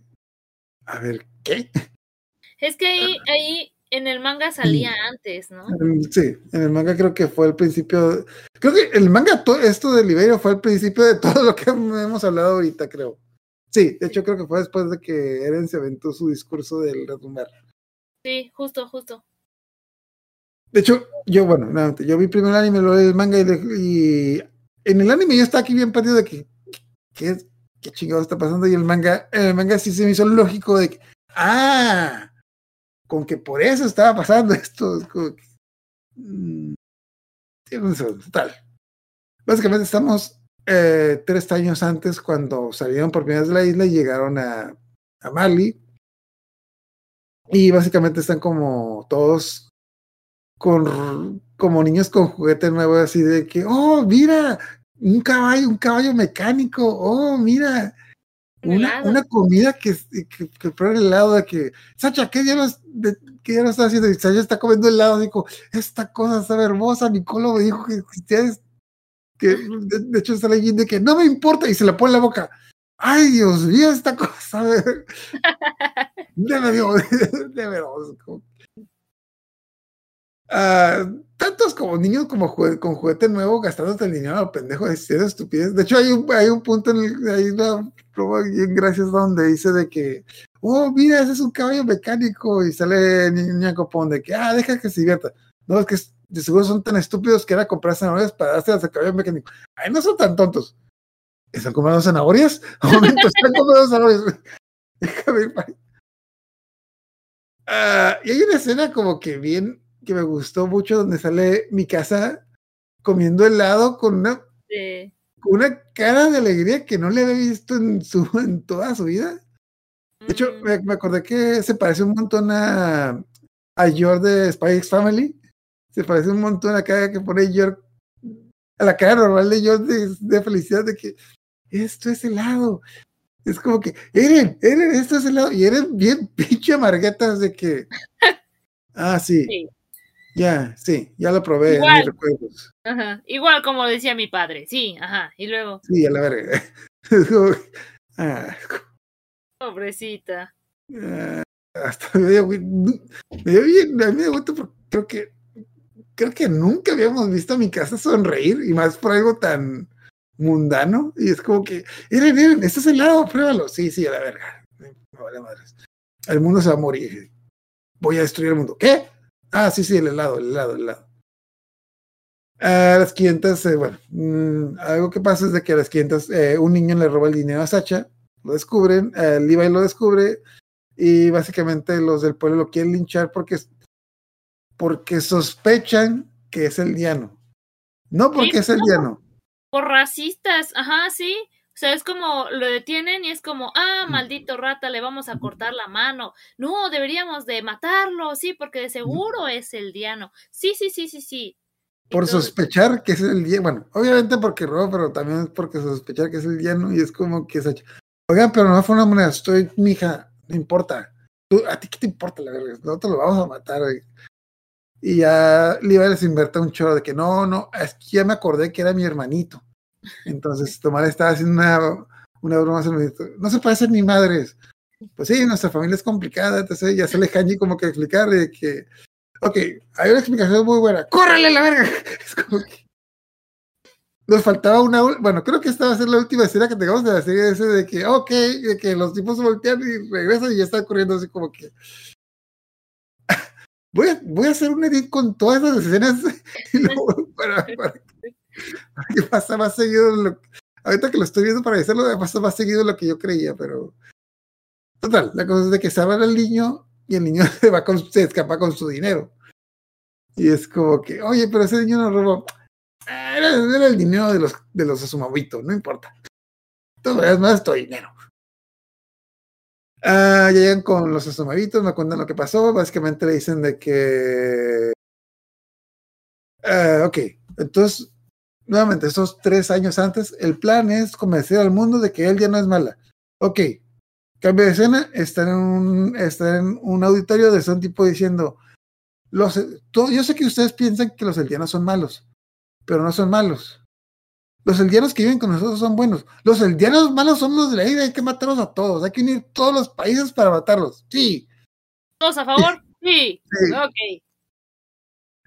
A ver, ¿qué? Es que ahí, ahí en el manga salía antes, ¿no? Sí, en el manga creo que fue el principio. Creo que el manga, to- esto de Liberio fue el principio de *laughs* todo lo que hemos hablado ahorita, creo. Sí, de hecho creo que fue después de que Eren se aventó su discurso del retumbar. Sí, justo, justo. De hecho, yo, bueno, nuevamente, yo vi primero el anime, luego el manga y, en el anime yo estaba aquí bien perdido de que qué, qué está pasando y el manga, el manga sí se me hizo lógico de que, ah, con que por eso estaba pasando *laughs* esto. Es como que, mm, no total. Básicamente estamos eh, tres años antes cuando salieron por primera vez de la isla y llegaron a, a Mali. Y básicamente están como todos con como niños con juguete nuevo, así de que, oh, mira, un caballo, un caballo mecánico, oh, mira, Un una, una comida que, que, que prueba el helado de que, Sacha, ¿qué diablos, de, qué diablos está haciendo? Y Sacha está comiendo helado, dijo, esta cosa sabe hermosa, Nicolo me dijo que existía, que de, de hecho está leyendo de que no me importa, y se la pone en la boca. Ay, Dios mío, esta cosa sabe. *laughs* Deme Dios, deme Dios. como- Ah, tantos como niños como con juguete nuevo gastándote el dinero a lo pendejo de ser estupidez. De hecho, hay un, hay un punto en el, hay una prueba bien graciosa donde dice de que, oh, mira, ese es un caballo mecánico y sale Ni- Niña Copón de que, ah, deja que se divierta. No, es que de seguro son tan estúpidos que era comprar zanahorias para darse al caballo mecánico. Ay, no son tan tontos. ¿Están comiendo zanahorias? *laughs* Momento, están comiendo zanahorias. *laughs* Déjame ir Ah, y hay una escena como que bien, que me gustó mucho, donde sale mi casa comiendo helado con una, Sí. con una cara de alegría que no le había visto en, su, en toda su vida. De hecho, me, me acordé que se parece un montón a, a York de Spy Family. Se parece un montón a la cara que pone York, a la cara normal de York de, de felicidad de que esto es helado. Es como que, Eren, Eren, esto es helado. Y Eren bien *laughs* pinche amarguetas de que, ah, sí, Sí. Ya, sí, ya lo probé en Igual. mis recuerdos. Ajá. Igual como decía mi padre, sí, ajá. Y luego, Sí, a la verga. *laughs* Ah, pobrecita. Ah, hasta me dio, bien, a mí me dio gusto porque creo que creo que nunca habíamos visto a mi casa sonreír y más por algo tan mundano y es como que, miren, miren, este es helado, pruébalo. Sí, sí, a la verga. Me vale madres. El mundo se va a morir. Voy a destruir el mundo. ¿Qué? Ah, sí, sí, el helado, el helado, el helado. A las 500, eh, bueno, mm, algo que pasa es de que a las 500 eh, un niño le roba el dinero a Sacha, lo descubren, eh, Levi lo descubre y básicamente los del pueblo lo quieren linchar porque, porque sospechan que es el diano. No porque Sí, es el no. diano. Por racistas, ajá, sí. O sea, es como lo detienen y es como, ah, maldito rata, le vamos a cortar la mano. No, deberíamos de matarlo, sí, porque de seguro es el diano. Sí, sí, sí, sí, sí. Por sospechar que es el diano. Bueno, obviamente porque roba, pero también es porque sospechar que es el diano y es como que Sacha. Oigan, pero no fue una moneda, estoy, mija, no importa. Tú, ¿A ti qué te importa la verga? Nosotros lo vamos a matar. Y ya Levi les inventa un chorro de que no, no, es que ya me acordé que era mi hermanito. Entonces Tomás estaba haciendo una, una broma. No se parecen ni madres. Pues sí, nuestra familia es complicada. Entonces ya sale Hanji como que explicar de que, ok, hay una explicación muy buena. ¡Córrele la verga! *laughs* Es como que nos faltaba una, bueno, creo que esta va a ser la última escena que tengamos de la serie ese de que, ok, de que los tipos voltean y regresan y ya están corriendo así como que. *laughs* Voy a, voy a hacer un edit con todas esas escenas *laughs* y luego para, para, que- *laughs* para que pasa más seguido lo ahorita que lo estoy viendo para decirlo pasa más seguido lo que yo creía, pero total, la cosa es de que salvan al niño y el niño *laughs* se, va con, se escapa con su dinero. Y es como que, oye, pero ese niño nos robó. Ah, Era, era el dinero de los, de los Azumabuitos, no importa. Todo es más tu dinero. Ah, llegan con los Azumabitos, me cuentan lo que pasó. Básicamente le dicen de que. Ah, ok, entonces, nuevamente, esos tres años antes, el plan es convencer al mundo de que él ya no es mala. Ok, cambio de escena, está en un, está en un auditorio de un tipo diciendo: los, todo- Yo sé que ustedes piensan que los eldianos son malos, pero no son malos. Los eldianos que viven con nosotros son buenos. Los eldianos malos son los de la isla, hay que matarlos a todos. Hay que unir todos los países para matarlos. Sí, ¿Todos a favor? *laughs* Sí. Sí. Ok.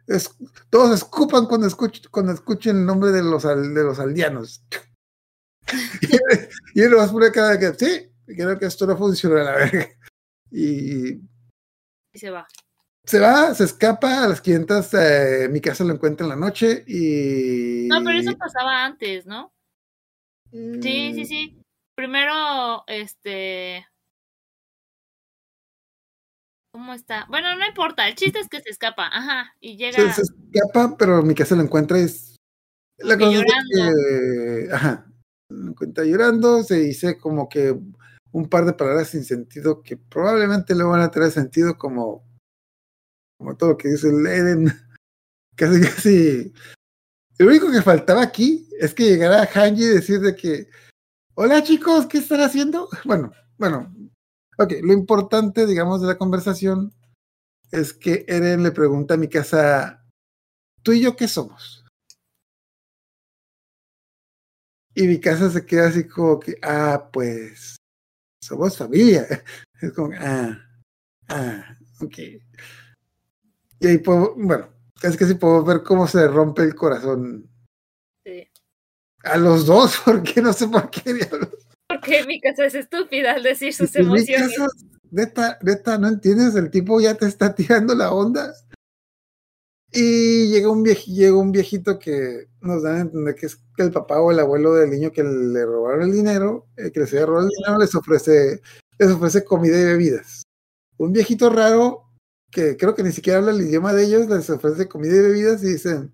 Es- todos escupan cuando, escuch- cuando escuchen el nombre de los, de los aldeanos. *laughs* y él lo vas a poner cada que sí, creo que esto no funciona, la verga. Y Y se va. se va, se escapa a las 500. eh, mi casa lo encuentra en la noche y. No, pero eso pasaba antes, ¿no? Sí, sí, sí. Primero, este. ¿Cómo está? Bueno, no importa. El chiste es que se escapa. Ajá. Y llega. Se, se escapa, pero mi casa lo encuentra y es. La cosa es que, ajá, lo encuentra llorando, se dice como que un par de palabras sin sentido que probablemente le van a tener sentido como, como todo lo que dice el Eden. *laughs* Casi, casi. Lo único que faltaba aquí es que llegara Hanji y decir de que, hola chicos, ¿qué están haciendo? Bueno, bueno, ok, lo importante, digamos, de la conversación es que Eren le pregunta a mi casa, ¿tú y yo qué somos? Y mi casa se queda así como que, ah, pues, somos familia. *laughs* Es como, ah, ah, ok. Y ahí puedo, bueno, casi casi puedo ver cómo se rompe el corazón Sí. a los dos, *laughs* porque no sé por qué diablos. Porque mi casa es estúpida al decir sus mi emociones. casa, neta, neta, no entiendes, el tipo ya te está *laughs* tirando la onda. Y llega un, viej- llega un viejito que nos dan a entender que es el papá o el abuelo del niño que le robaron el dinero, eh, que les había robado el dinero, les ofrece, les ofrece comida y bebidas. Un viejito raro que creo que ni siquiera habla el idioma de ellos, les ofrece comida y bebidas y dicen,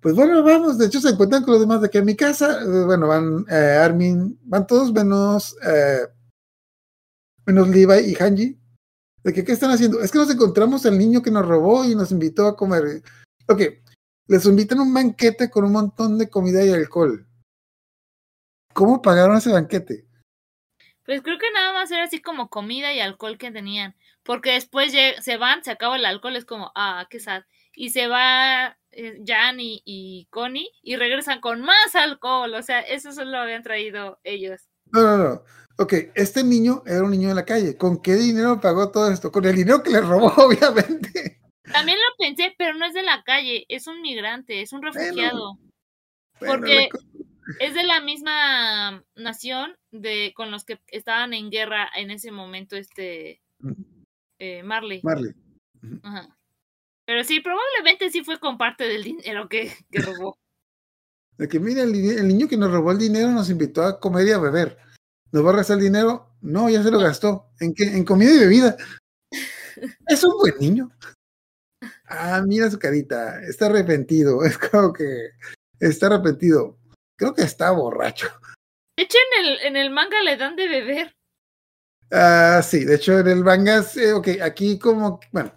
pues bueno, vamos, de hecho se encuentran con los demás de que en mi casa, eh, bueno, van eh, Armin, van todos menos, eh, menos Levi y Hanji. ¿De que qué están haciendo? Es que nos encontramos al niño que nos robó y nos invitó a comer. Ok, les invitan un banquete con un montón de comida y alcohol. ¿Cómo pagaron ese banquete? Pues creo que nada más era así como comida y alcohol que tenían. Porque después se van, se acaba el alcohol, es como, ah, qué sad. Y se va eh, Jan y, y Connie y regresan con más alcohol. O sea, eso solo habían traído ellos. No, no, no. Ok, este niño era un niño de la calle. ¿Con qué dinero pagó todo esto? Con el dinero que le robó, *laughs* obviamente. También lo pensé, pero no es de la calle, es un migrante, es un refugiado. Bueno, Porque- Es de la misma nación de con los que estaban en guerra en ese momento, este eh, Marley. Marley. Ajá. Pero sí, probablemente sí fue con parte del dinero que, que robó. *laughs* De que mira, el, ni- el niño que nos robó el dinero nos invitó a comer y a beber. ¿Nos va a regresar el dinero? No, ya se lo gastó. ¿En qué? En comida y bebida. *laughs* Es un buen niño. Ah, mira su carita. Está arrepentido. *laughs* Es como que está arrepentido. Creo que está borracho. De hecho, en el, en el manga le dan de beber. Ah, sí, de hecho en el manga, sí, ok, aquí como, bueno,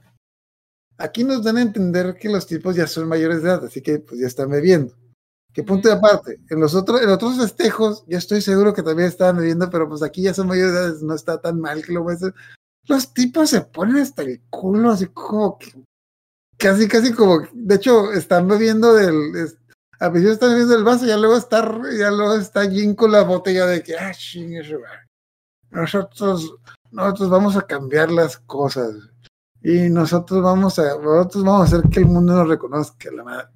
aquí nos dan a entender que los tipos ya son mayores de edad, así que pues ya están bebiendo. ¿Qué punto de aparte? En los otros, en otros festejos, yo estoy seguro que también estaban bebiendo, pero pues aquí ya son mayores de edad, no está tan mal que lo muestren. Los tipos se ponen hasta el culo, así como que, casi, casi como, de hecho, están bebiendo del, es- al principio están bebiendo el vaso, ya luego está, ya luego está Jin con la botella de que, ah, madre. nosotros, nosotros vamos a cambiar las cosas y nosotros vamos a, nosotros vamos a hacer que el mundo nos reconozca, la madre.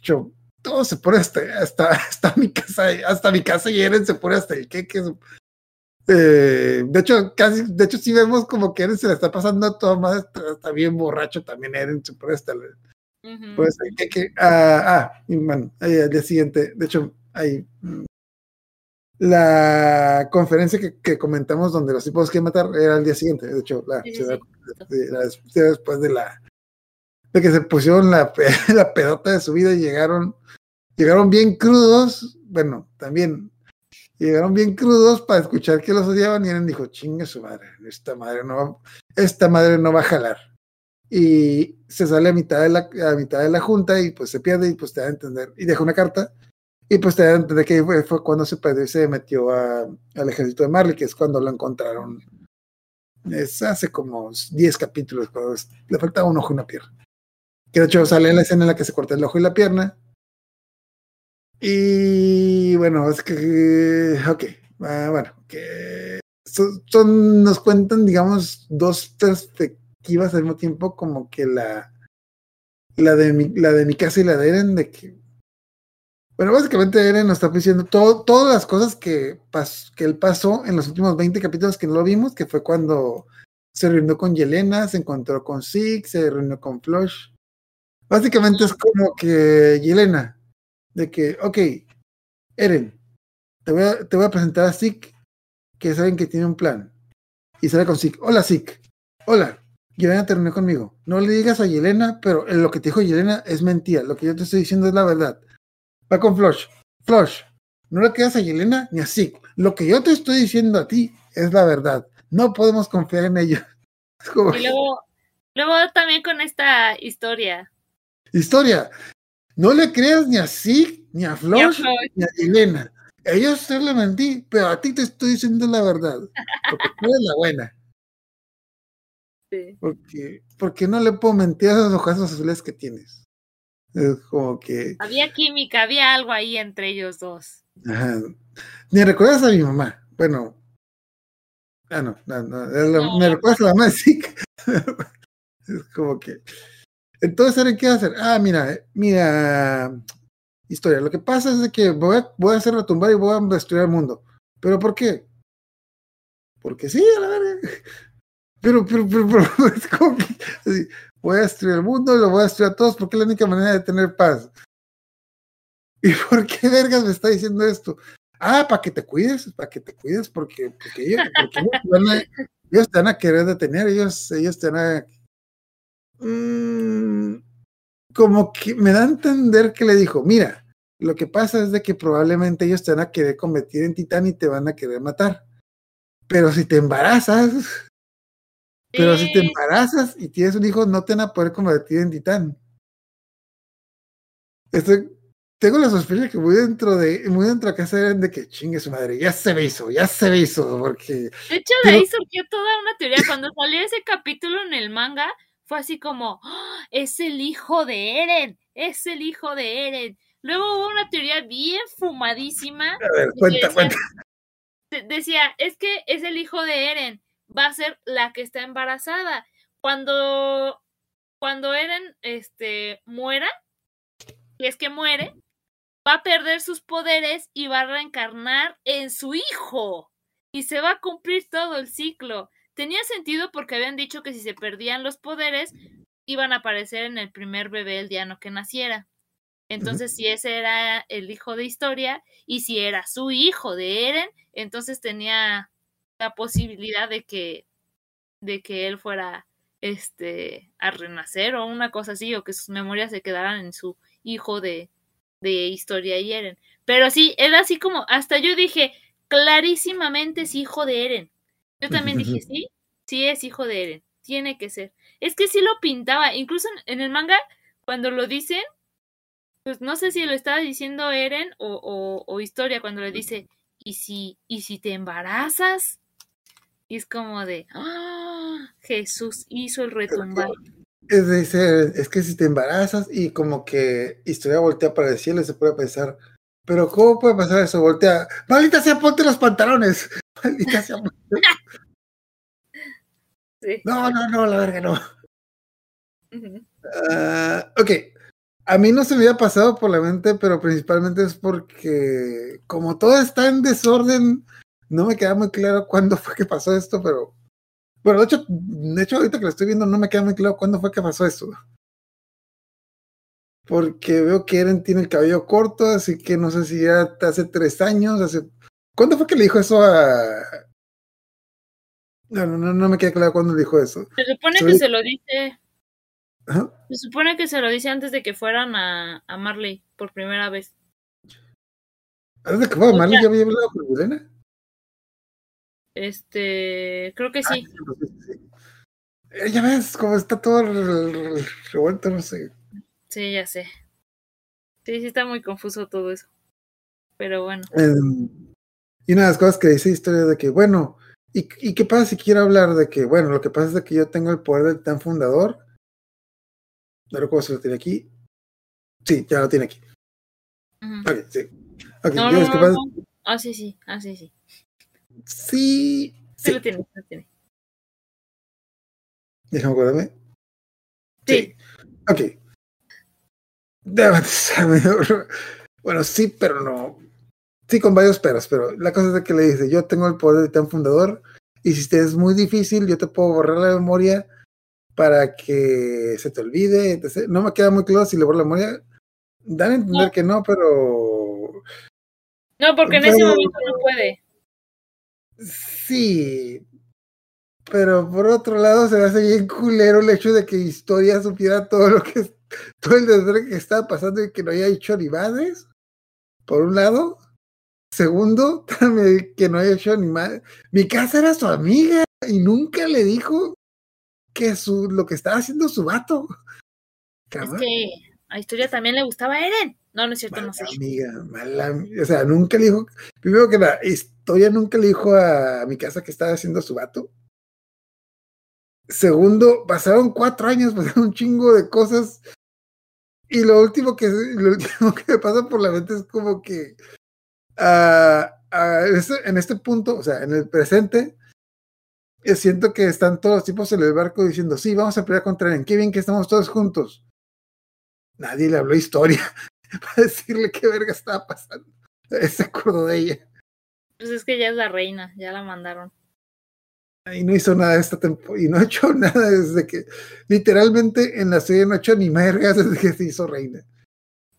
Yo, todo se pone hasta, hasta, hasta mi casa, hasta mi casa y Eren se pone hasta el queque. Eh, de hecho, casi, de hecho, sí vemos como que Eren se le está pasando a toda madre, está, está bien borracho también Eren se pone hasta el, Ujú. pues, que, que, ah, ah, y bueno, ahí al día siguiente, de hecho, ahí, la conferencia que, que comentamos donde los tipos que matar era el día siguiente, de hecho, la, Sí, sí, ciudad- sí. de- la des- después de la de que se pusieron la, *laughs* la pedota de su vida y llegaron llegaron bien crudos, bueno, también llegaron bien crudos para escuchar que los odiaban y Eren dijo, chingue su madre, esta madre no va, esta madre no va a jalar. Y se sale a mitad de la, a mitad de la junta y pues se pierde y pues te da a entender, y deja una carta y pues a entender que fue, fue cuando se perdió y se metió a- al ejército de Marley, que es cuando lo encontraron. Es hace como 10 capítulos, es- le faltaba un ojo y una pierna. Que de hecho sale en la escena en la que se corta el ojo y la pierna. Y bueno, es que, ok, ah, bueno, que son, son- nos cuentan, digamos, dos perspectivas al mismo tiempo, como que la, la de mi, la de mi casa y la de Eren, de que, bueno, básicamente Eren nos está diciendo todo, todas las cosas que, pas, que él pasó en los últimos 20 capítulos que no lo vimos, que fue cuando se reunió con Yelena, se encontró con Zeke, se reunió con Flush. Básicamente es como que Yelena, de que, ok, Eren, te voy a, te voy a presentar a Zeke, que saben que tiene un plan. Y sale con Zeke, hola Zeke, hola, Yelena terminó conmigo. No le digas a Yelena, pero lo que te dijo Yelena es mentira, lo que yo te estoy diciendo es la verdad. Va con Flush, Flush, no le quedas a Yelena ni a Zeke. Lo que yo te estoy diciendo a ti es la verdad. No podemos confiar en ellos. *laughs* Y luego, luego también con esta historia. historia. No le creas ni a Zeke, ni a Flush, ni a Yelena. Ellos se le mentí, pero a ti te estoy diciendo la verdad. Porque tú eres la buena. *laughs* sí. Porque, porque no le puedo mentir a esos ojazos azules que tienes. Es como que. Había química, había algo ahí entre ellos dos. Ajá. Ni recuerdas a mi mamá. Bueno. Ah, no, no, no. Me recuerdas a la mamá *laughs* de Zeke. es como que. Entonces, Eren, ¿qué va a hacer? Ah, mira, eh, mira. Historia. Lo que pasa es que voy a, voy a hacer retumbar y voy a destruir el mundo. ¿Pero por qué? Porque sí, a la verga. *laughs* Pero, pero, pero, pero, *laughs* es como que así, voy a destruir el mundo, lo voy a destruir a todos porque es la única manera de tener paz. ¿Y por qué vergas me está diciendo esto? Ah, para que te cuides, para que te cuides, porque, porque, ellos, porque ellos, te van a, ellos te van a querer detener, ellos, ellos te van a... Mm, como que me da a entender que le dijo, mira, lo que pasa es de que probablemente ellos te van a querer convertir en titán y te van a querer matar. Pero si te embarazas, pero si te Sí, embarazas y tienes un hijo, no te van a poder convertir en titán. Estoy- tengo la sospecha que muy dentro de, muy dentro de casa eran de que chingue su madre, ya se me hizo, ya se me hizo, porque De hecho, de Pero- ahí surgió toda una teoría. Cuando salió ese capítulo en el manga, fue así como, "¡Ah! es el hijo de Eren, es el hijo de Eren. Luego hubo una teoría bien fumadísima. a ver, cuenta, decía- cuenta. de- decía, es que es el hijo de Eren, va a ser la que está embarazada. Cuando, cuando Eren este, muera, y es que muere, va a perder sus poderes y va a reencarnar en su hijo. Y se va a cumplir todo el ciclo. Tenía sentido porque habían dicho que si se perdían los poderes, iban a aparecer en el primer bebé el día que naciera. Entonces, si ese era el hijo de historia y si era su hijo de Eren, entonces tenía la posibilidad de que de que él fuera este a renacer o una cosa así o que sus memorias se quedaran en su hijo de de historia y Eren. Pero sí, era así como hasta yo dije, clarísimamente es hijo de Eren. Yo también dije, *laughs* sí, sí es hijo de Eren, tiene que ser. Es que sí lo pintaba, incluso en, el manga cuando lo dicen pues no sé si lo estaba diciendo Eren o, o, o Historia cuando le dice, ¿y si, ¿y si te embarazas? Y es como de, ¡Ah! Jesús hizo el retumbar. Es, decir, es que si te embarazas y como que historia voltea para el cielo, se puede pensar, pero ¿cómo puede pasar eso? Voltea, maldita sea, ponte los pantalones. *laughs* Maldita sea. *laughs* Sí. No, no, no, la verga, no. Ah, ok, a mí no se me había pasado por la mente, pero principalmente es porque como todo está en desorden, no me queda muy claro cuándo fue que pasó esto, pero bueno, de hecho, de hecho ahorita que lo estoy viendo no me queda muy claro cuándo fue que pasó esto. Porque veo que Eren tiene el cabello corto, así que no sé si ya hace tres años, hace, ¿Cuándo fue que le dijo eso a. No, no, no, me queda claro cuándo le dijo eso. Se supone Soy- que se lo dice. Se supone que se lo dice antes de que fueran a, a Marley por primera vez. Antes de que fue a O Marley, ya había hablado con Elena. Este, creo que sí. Eh, Ya ves cómo está todo re- re- revuelto, no sé. Sí, ya sé. Sí, sí está muy confuso todo eso. Pero bueno. Em, y una de las cosas que dice historia de que, bueno, ¿y, ¿y qué pasa si quiero hablar de que, bueno, lo que pasa es de que yo tengo el poder del tan fundador? No recuerdo si lo tiene aquí. Sí, ya lo tiene aquí. Ok, sí. No, no, no. Ah, sí, sí. Ah, sí, sí. Sí, Sí, sí. lo tiene, sí lo tiene. Déjame acordarme. Sí. Ok. Ser medio- *laughs* Bueno, sí, pero no. Sí, con varios peros, pero la cosa es que le dice, yo tengo el poder de tan fundador y si te es muy difícil, yo te puedo borrar la memoria para que se te olvide. etc. No me queda muy claro si le borro la memoria. Dan a entender No. que no, pero No, porque en ese momento no puede. Sí. Pero por otro lado, se me hace bien culero el hecho de que Historia supiera todo lo que todo el desastre que estaba pasando y que no haya hecho ni madres. Por un lado. Segundo, *laughs* también que no haya hecho ni madres. Mi casa era su amiga y nunca le dijo que su lo que estaba haciendo su vato. Es que a Historia también le gustaba a Eren. No, no es cierto, Mala no sé. amiga, mala O sea, nunca le dijo. Primero que la historia nunca le dijo a mi casa que estaba haciendo su vato. Segundo, pasaron cuatro años, *laughs* pasaron un chingo de cosas. Y lo último que *laughs* lo último que me pasa por la mente es como que ah, ah, este- en este punto, o sea, en el presente, eh, siento que están todos los tipos en el barco diciendo, sí, vamos a pelear contra Eren, qué bien que estamos todos juntos. Nadie le habló historia *laughs* para decirle qué verga estaba pasando. Se acordó de ella. Pues es que ya es la reina, ya la mandaron. Y no hizo nada esta temporada. Y no ha hecho *laughs* nada desde que. Literalmente en la serie no ha hecho ni mergas desde que se hizo reina.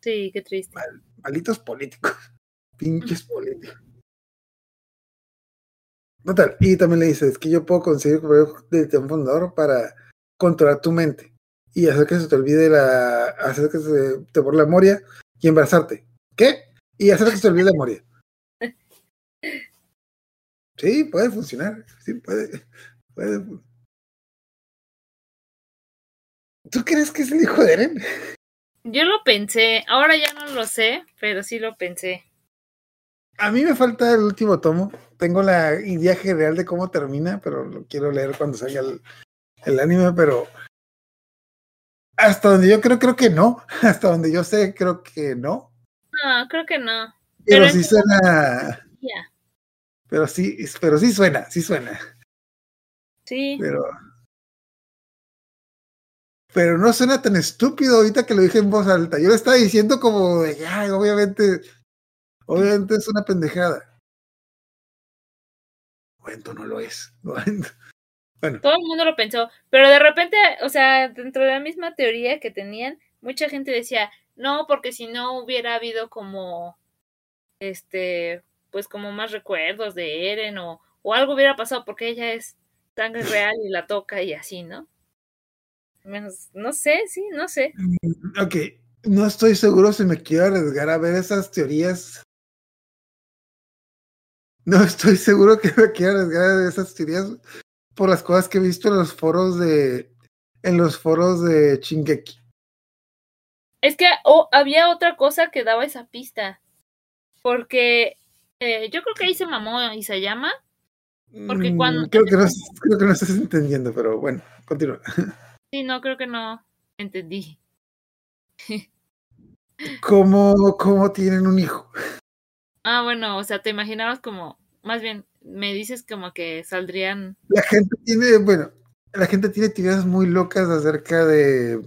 Sí, qué triste. Malditos políticos. *laughs* Pinches políticos. Total. Y también le dice: Es que yo puedo conseguir del tiempo fundador para controlar tu mente. Y hacer que se te olvide la. Hacer que se te borre la memoria y embarazarte. ¿Qué? Y hacer que se te olvide la memoria. Sí, puede funcionar. Sí, puede. puede. ¿Tú crees que es el hijo de Eren? Yo lo pensé, ahora ya no lo sé, pero sí lo pensé. A mí me falta el último tomo. Tengo la idea general de cómo termina, pero lo quiero leer cuando salga el, el anime, pero hasta donde yo creo, creo que no. *laughs* Hasta donde yo sé, creo que no. No, creo que no. Pero, Pero sí suena, Ya. Pero sí, pero sí suena, sí suena. Sí. Pero, pero no suena tan estúpido ahorita que lo dije en voz alta. Yo lo estaba diciendo como de, ay, obviamente, obviamente es una pendejada. Bueno, no lo es. *laughs* Bueno, Todo el mundo lo pensó, pero de repente, o sea, dentro de la misma teoría que tenían, mucha gente decía, no, porque si no hubiera habido como, este, pues como más recuerdos de Eren o, o algo hubiera pasado porque ella es sangre real y la toca y así, ¿no? Menos, no sé, sí, no sé. ok, no estoy seguro si me quiero arriesgar a ver esas teorías. No estoy seguro que me quiero arriesgar a ver esas teorías por las cosas que he visto en los foros de en los foros de Chingeki. Es que oh, había otra cosa que daba esa pista, porque eh, yo creo que ahí se mamó Isayama, Porque Mm, cuando- creo que no creo que no estás entendiendo, pero bueno, continúa. *laughs* sí, no, creo que no entendí. ¿Cómo, cómo tienen un hijo? Ah, bueno, o sea, te imaginabas como, más bien, me dices como que saldrían, La gente tiene, bueno, la gente tiene teorías muy locas acerca de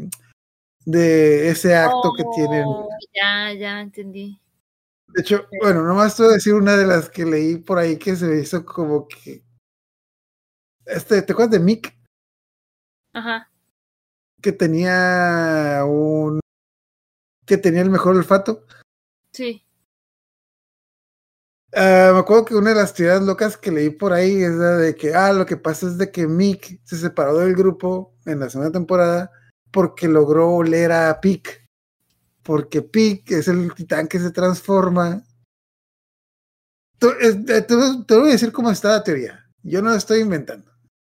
de ese acto que tienen. Oh, Ya, ya entendí. De hecho, bueno, nomás te voy a decir una de las que leí por ahí que se me hizo como que. Este, ¿te acuerdas de Mick? Ajá. Que tenía un. que tenía el mejor olfato. Sí. Ah, me acuerdo que una de las teorías locas que leí por ahí es la de que, ah, lo que pasa es de que Mick se separó del grupo en la segunda temporada porque logró oler a Pick. Porque Pick es el titán que se transforma. Eh, Te voy a decir cómo está la teoría. Yo no la estoy inventando.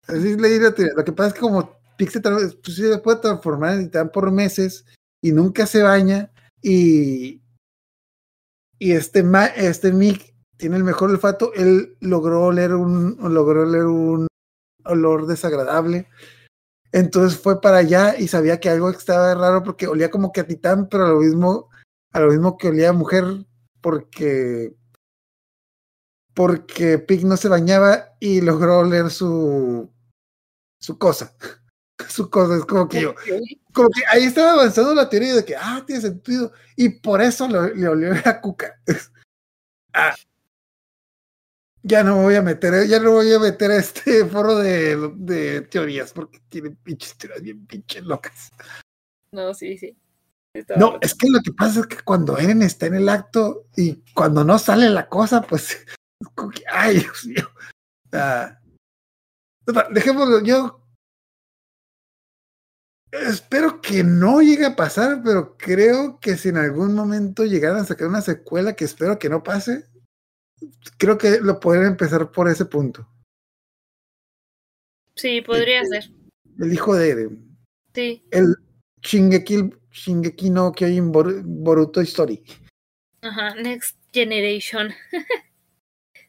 Así leí la teoría. Lo que pasa es que como tra- pues, se puede transformar en titán por meses y nunca se baña y, y este, este Mick tiene el mejor olfato, él logró oler un, logró oler un olor desagradable. Entonces fue para allá y sabía que algo estaba raro porque olía como que a titán, pero a lo mismo, a lo mismo que olía a mujer, porque porque Pig no se bañaba y logró oler su su cosa. *laughs* Su cosa, es como que yo, como que ahí estaba avanzando la teoría de que, ah, tiene sentido, y por eso le, le olió la cuca. *laughs* Ah. Ya no me voy a meter, ya no voy a meter a este *laughs* foro de, de teorías, porque tiene pinches teorías bien pinches locas. No, sí, sí. Estaba No, es que lo que pasa es que cuando Eren está en el acto y cuando no sale la cosa, pues, *laughs* ay, Dios mío. Ah. Dejémoslo, yo espero que no llegue a pasar, pero creo que si en algún momento llegaran a sacar una secuela, que espero que no pase, creo que lo podrían empezar por ese punto. Sí, podría ser. El hijo de Eren, Sí. el Shingeki, Shingeki no Kyojin Bor- Boruto Story. Ajá, Next Generation. *laughs*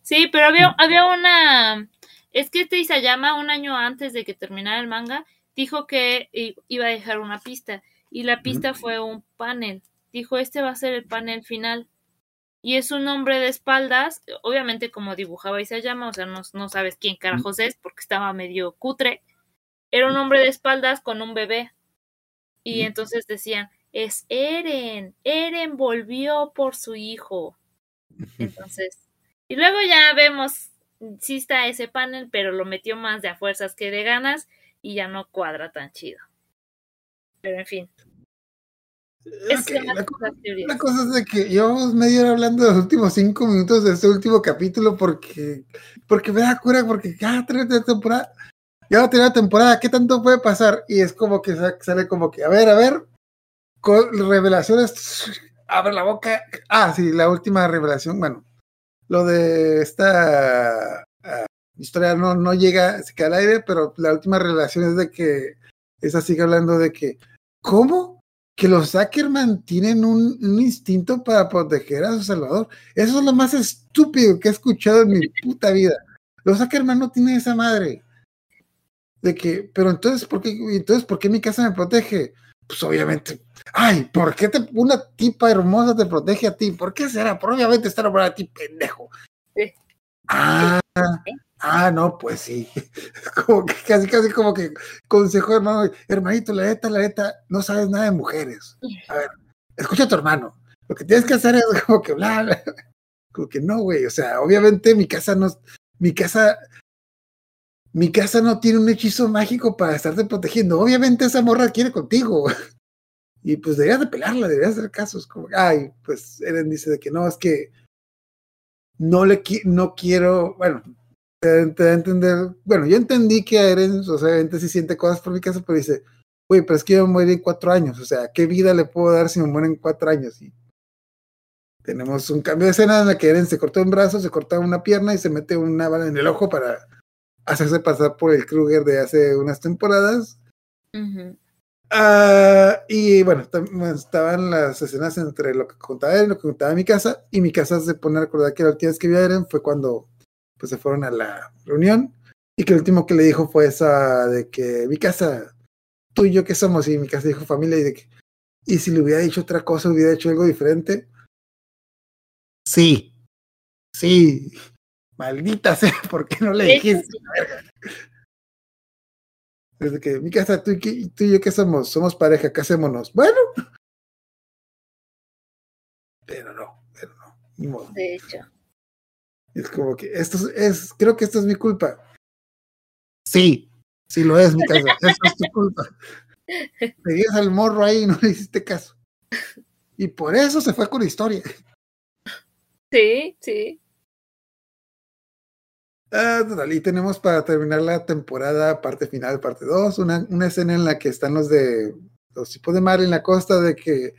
sí, pero había, había una. Es que este Isayama, un año antes de que terminara el manga, dijo que iba a dejar una pista. Y la pista fue un panel. Dijo: Este va a ser el panel final. Y es un hombre de espaldas, obviamente como dibujaba Isayama, o sea, no, no sabes quién carajos es porque estaba medio cutre. Era un hombre de espaldas con un bebé. Y entonces decían, es Eren, Eren volvió por su hijo. Entonces, y luego ya vemos, sí está ese panel, pero lo metió más de a fuerzas que de ganas y ya no cuadra tan chido. Pero en fin, esas Ok, son la las, co- las teorías. La cosa es de que llevamos media hora hablando de los últimos cinco minutos de este último capítulo porque, porque me da cura, porque ya tercera temporada, ya va a tener la temporada, ¿qué tanto puede pasar? Y es como que sa- sale como que, a ver, a ver, con revelaciones, *laughs* abre la boca. Ah, sí, la última revelación, bueno, lo de esta ah, historia no, no llega, se queda al aire, pero la última revelación es de que esa sigue hablando de que, ¿cómo? Que los Ackerman tienen un, un instinto para proteger a su salvador. Eso es lo más estúpido que he escuchado en mi puta vida. Los Ackerman no tienen esa madre. De que, pero entonces, ¿por qué, entonces, ¿por qué mi casa me protege? Pues obviamente, ay, ¿por qué te, una tipa hermosa te protege a ti? ¿Por qué será? Por obviamente está enamorada de ti, pendejo. Sí. Ah, ah, no, pues sí. *laughs* Como que casi, casi como que consejo, hermano, hermanito, la neta, la neta, no sabes nada de mujeres. A ver, escucha a tu hermano. Lo que tienes que hacer es *laughs* como que bla, bla. Como que no, güey. O sea, obviamente mi casa no, mi casa, mi casa no tiene un hechizo mágico para estarte protegiendo. Obviamente esa morra quiere contigo. *laughs* Y pues deberías de pelarla, deberías hacer casos. Como, ay, pues Eren dice de que no, es que no le qui- no quiero, bueno, te, te da a entender, bueno, yo entendí que a Eren, o sea, obviamente sí siente cosas por mi casa, pero dice, güey, pero es que yo me morí en cuatro años, o sea, ¿qué vida le puedo dar si me muero en cuatro años? Y tenemos un cambio de escena en la que Eren se cortó un brazo, se corta una pierna y se mete una bala en el ojo para hacerse pasar por el Kruger de hace unas temporadas. Ah, y bueno, estaban las escenas entre lo que contaba Eren, lo que contaba mi casa, y mi casa se pone a recordar que la última vez que vio a Eren fue cuando pues, se fueron a la reunión, y que el último que le dijo fue esa de que mi casa, tú y yo que somos, y mi casa dijo familia, y de que, y si le hubiera dicho otra cosa, hubiera hecho algo diferente. Sí, sí, maldita sea, *laughs* ¿por qué no le dijiste? Desde que mi casa, tú y, tú y yo, ¿qué somos? Somos pareja, casémonos. Bueno. Pero no, pero no, ni modo. De hecho. Es como que esto es, es- creo que esto es mi culpa. Sí, sí lo es mi casa, *laughs* eso es tu culpa. Pedías al morro ahí y no le hiciste caso. Y por eso se fue con la historia. Sí, sí. Ah, total, y tenemos para terminar la temporada, parte final, parte 2, una, una escena en la que están los de los tipos de mar en la costa de que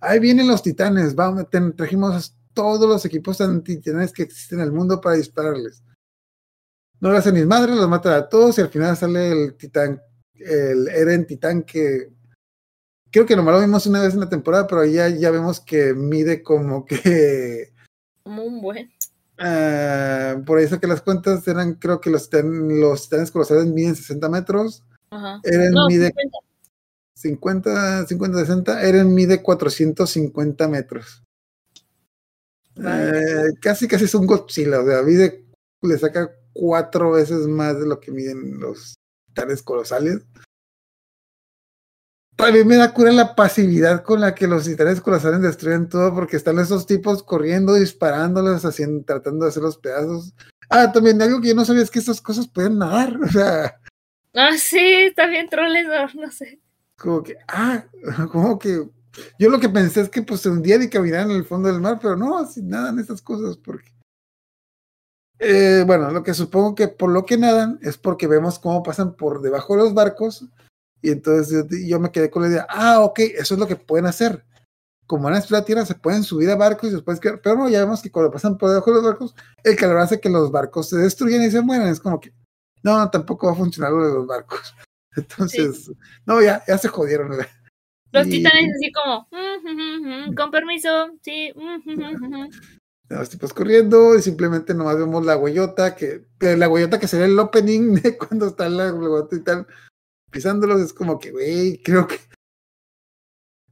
ahí vienen los titanes, vamos, trajimos todos los equipos antititanes que existen en el mundo para dispararles. No lo hacen ni madre, los matan a todos y al final sale el titán, el Eren titán que creo que nomás lo vimos una vez en la temporada, pero ya, ya vemos que mide como que Como un buen. ah, por ahí saqué las cuentas, eran creo que los, titan- los titanes colosales miden 60 metros, Ajá. Eren No, mide 50. 50, 50, 60, Eren mide 450 metros. Eh, casi, casi es un Godzilla, o sea, le saca cuatro veces más de lo que miden los titanes colosales. También me da cura la pasividad con la que los titanes colosales destruyen todo, porque están esos tipos corriendo, disparándoles, haciendo, tratando de hacer los pedazos. Ah, también algo que yo no sabía es que estas cosas pueden nadar, *laughs* o sea, Ah, sí, está bien troles, no, no sé. como que, ah, *laughs* como que yo lo que pensé es que pues se hundían y caminaban en el fondo del mar, pero no, sin nadan esas cosas, porque eh, bueno, lo que supongo que por lo que nadan es porque vemos cómo pasan por debajo de los barcos, y entonces yo, yo me quedé con la idea, ah, ok, eso es lo que pueden hacer. Como van a la tierra, se pueden subir a barcos y después quedar, pero no, ya vemos que cuando pasan por debajo de los barcos, el calor hace que los barcos se destruyan y se mueran. Es como que, no, tampoco va a funcionar lo de los barcos. *laughs* Entonces, no, ya, ya se jodieron. ¿verdad? Los Y- titanes así como, "Mm, mm, mm, con permiso, sí. mm, mm, mm, mm". los tipos corriendo y simplemente nomás vemos la huellota que eh, la huellota que sería el opening *laughs* de cuando está la huellota y tal pisándolos es como que güey creo que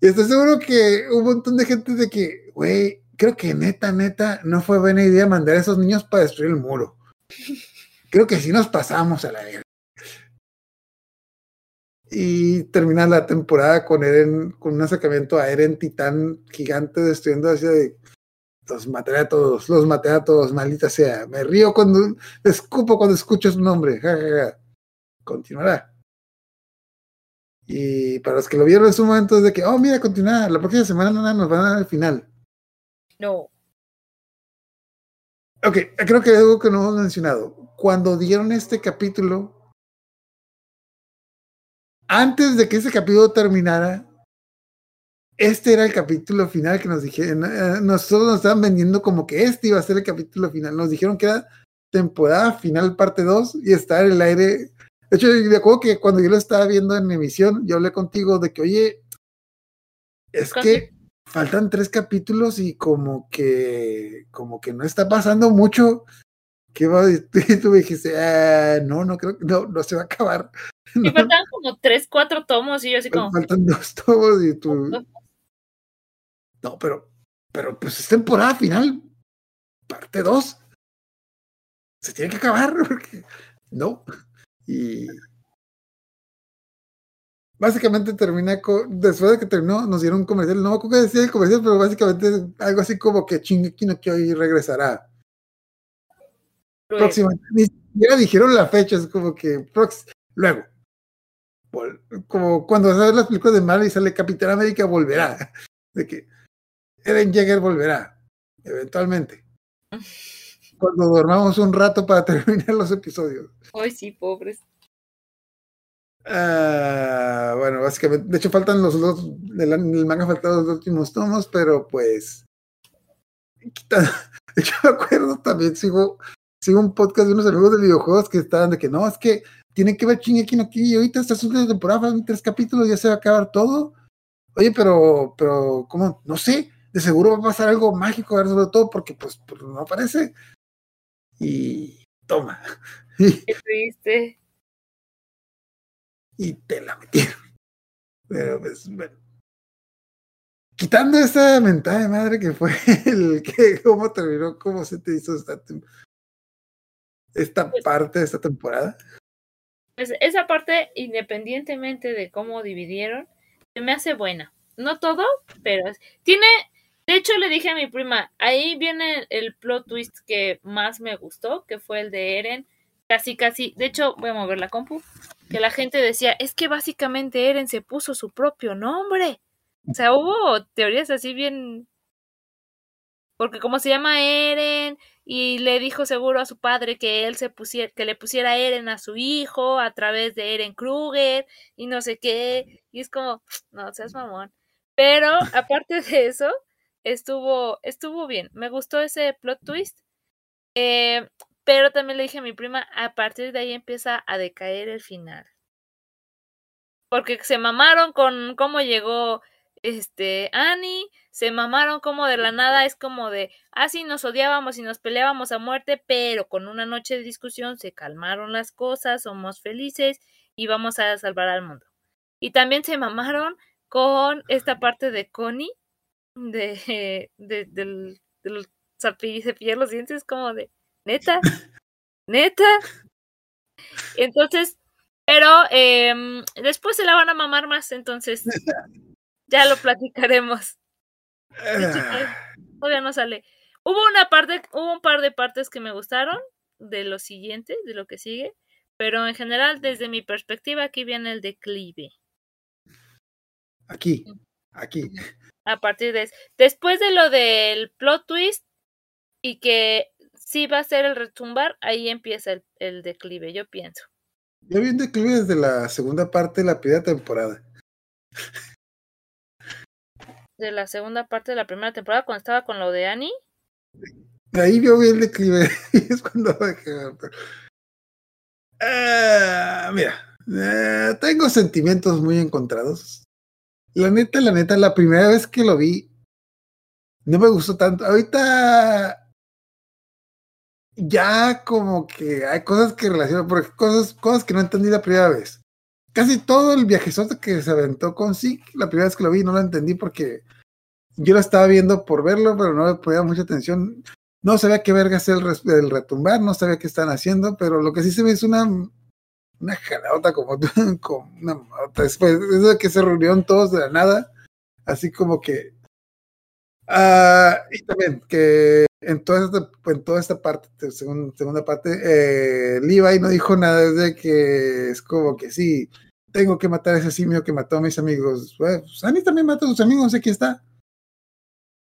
y estoy seguro que un montón de gente de que güey creo que neta neta no fue buena idea mandar a esos niños para destruir el muro *laughs* creo que sí nos pasamos a la verga y termina la temporada con Eren con un acercamiento a Eren titán gigante destruyendo hacia de los maté a todos, los maté a todos, maldita sea. Me río cuando escupo cuando escucho su nombre. Ja, ja, ja. Continuará. Y para los que lo vieron en su momento es de que, oh, mira, continuará. La próxima semana nada, nos van a dar el final. No. Ok, creo que algo que no hemos mencionado. Cuando dieron este capítulo, antes de que ese capítulo terminara, este era el capítulo final que nos dijeron. eh, Nosotros nos estaban vendiendo como que este iba a ser el capítulo final. Nos dijeron que era temporada final parte 2 y está en el aire. De hecho, me acuerdo que cuando yo lo estaba viendo en emisión, yo hablé contigo de que, oye, es Casi. que faltan tres capítulos y como que, como que no está pasando mucho. ¿Qué va? *laughs* Y tú me dijiste, ah, no, no creo que no, no se va a acabar. No, faltaban como tres, cuatro tomos y yo así como, faltan dos tomos y tú. No, pero, pero pues es temporada final, parte 2. Se tiene que acabar, *laughs* porque no. Y básicamente termina con, después de que terminó, nos dieron un comercial, no me acuerdo qué decía el comercial, pero básicamente es algo así como que Shingeki no Kyojin regresará. luego. Próximamente, ni siquiera dijeron la fecha, es como que prox- luego. Como cuando sabes las películas de Marvel y sale Capitán América volverá. *laughs* De que Eren Jaeger volverá, eventualmente. *laughs* Cuando dormamos un rato para *laughs* terminar los episodios. Ay, sí, pobres. Ah, bueno, básicamente, de hecho faltan los dos, del el manga faltan los últimos tomos, pero pues, quitando- hecho me acuerdo también, sigo, sigo un podcast de unos amigos de videojuegos que estaban de que no, es que tiene que ver Shingeki no Kyojin, y ahorita esta es una temporada, faltan tres capítulos, ya se va a acabar todo. Oye, pero, pero, ¿cómo? No sé, de seguro va a pasar algo mágico, sobre todo porque pues, no aparece. Y toma. *laughs* Qué triste. y te la metieron. Pero pues, bueno. Quitando esa mentada de madre que fue *laughs* el que, cómo terminó, cómo se te hizo esta, esta Pues- parte de esta temporada. Pues esa parte, independientemente de cómo dividieron, se me hace buena. No todo, pero tiene. De hecho, le dije a mi prima, ahí viene el plot twist que más me gustó, que fue el de Eren. Casi, casi. De hecho, voy a mover la compu. Que la gente decía, es que básicamente Eren se puso su propio nombre. O sea, hubo teorías así bien. Porque como se llama Eren, y le dijo seguro a su padre que él se pusiera, que le pusiera Eren a su hijo a través de Eren Kruger y no sé qué. Y es como, *sniffs* no seas mamón. Pero *laughs* aparte de eso, estuvo, estuvo bien. Me gustó ese plot twist. Eh, pero también le dije a mi prima, a partir de ahí empieza a decaer el final. Porque se mamaron con cómo llegó este Annie, se mamaron como de la nada, es como de, ah, sí, nos odiábamos y nos peleábamos a muerte, pero con una noche de discusión se calmaron las cosas, somos felices y vamos a salvar al mundo. Y también se mamaron con esta parte de Connie, de, *laughs* de, del, del cepillar los dientes, como de, neta, neta. Entonces, pero eh, después se la van a mamar más, entonces ya lo platicaremos. Todavía no sale. Hubo una parte, hubo un par de partes que me gustaron de lo siguiente, de lo que sigue, pero en general, desde mi perspectiva, aquí viene el declive. Aquí, aquí. A partir de después de lo del plot twist y que sí va a ser el retumbar, ahí empieza el, el declive, yo pienso. Yo vi un declive desde la segunda parte de la primera temporada de la segunda parte de la primera temporada cuando estaba con lo de Annie. Ahí vio bien el declive. *laughs* es cuando dejé uh, mira, uh, tengo sentimientos muy encontrados. La neta, la neta, la primera vez que lo vi, no me gustó tanto. Ahorita ya como que hay cosas que relacionan, porque cosas, cosas que no entendí la primera vez casi todo el viajezote que se aventó con Zeke, la primera vez que lo vi no lo entendí porque yo lo estaba viendo por verlo, pero no le ponía mucha atención. No sabía qué verga es el, retumbar, no sabía qué están haciendo, pero lo que sí se ve es una una jalota como, *laughs* como una después de que se reunieron todos de la nada, así como que uh, y también que en toda esta, en toda esta parte, segunda, segunda parte, eh, Levi no dijo nada de que es como que sí, tengo que matar a ese simio que mató a mis amigos. Pues, Annie también mató a sus amigos, aquí está.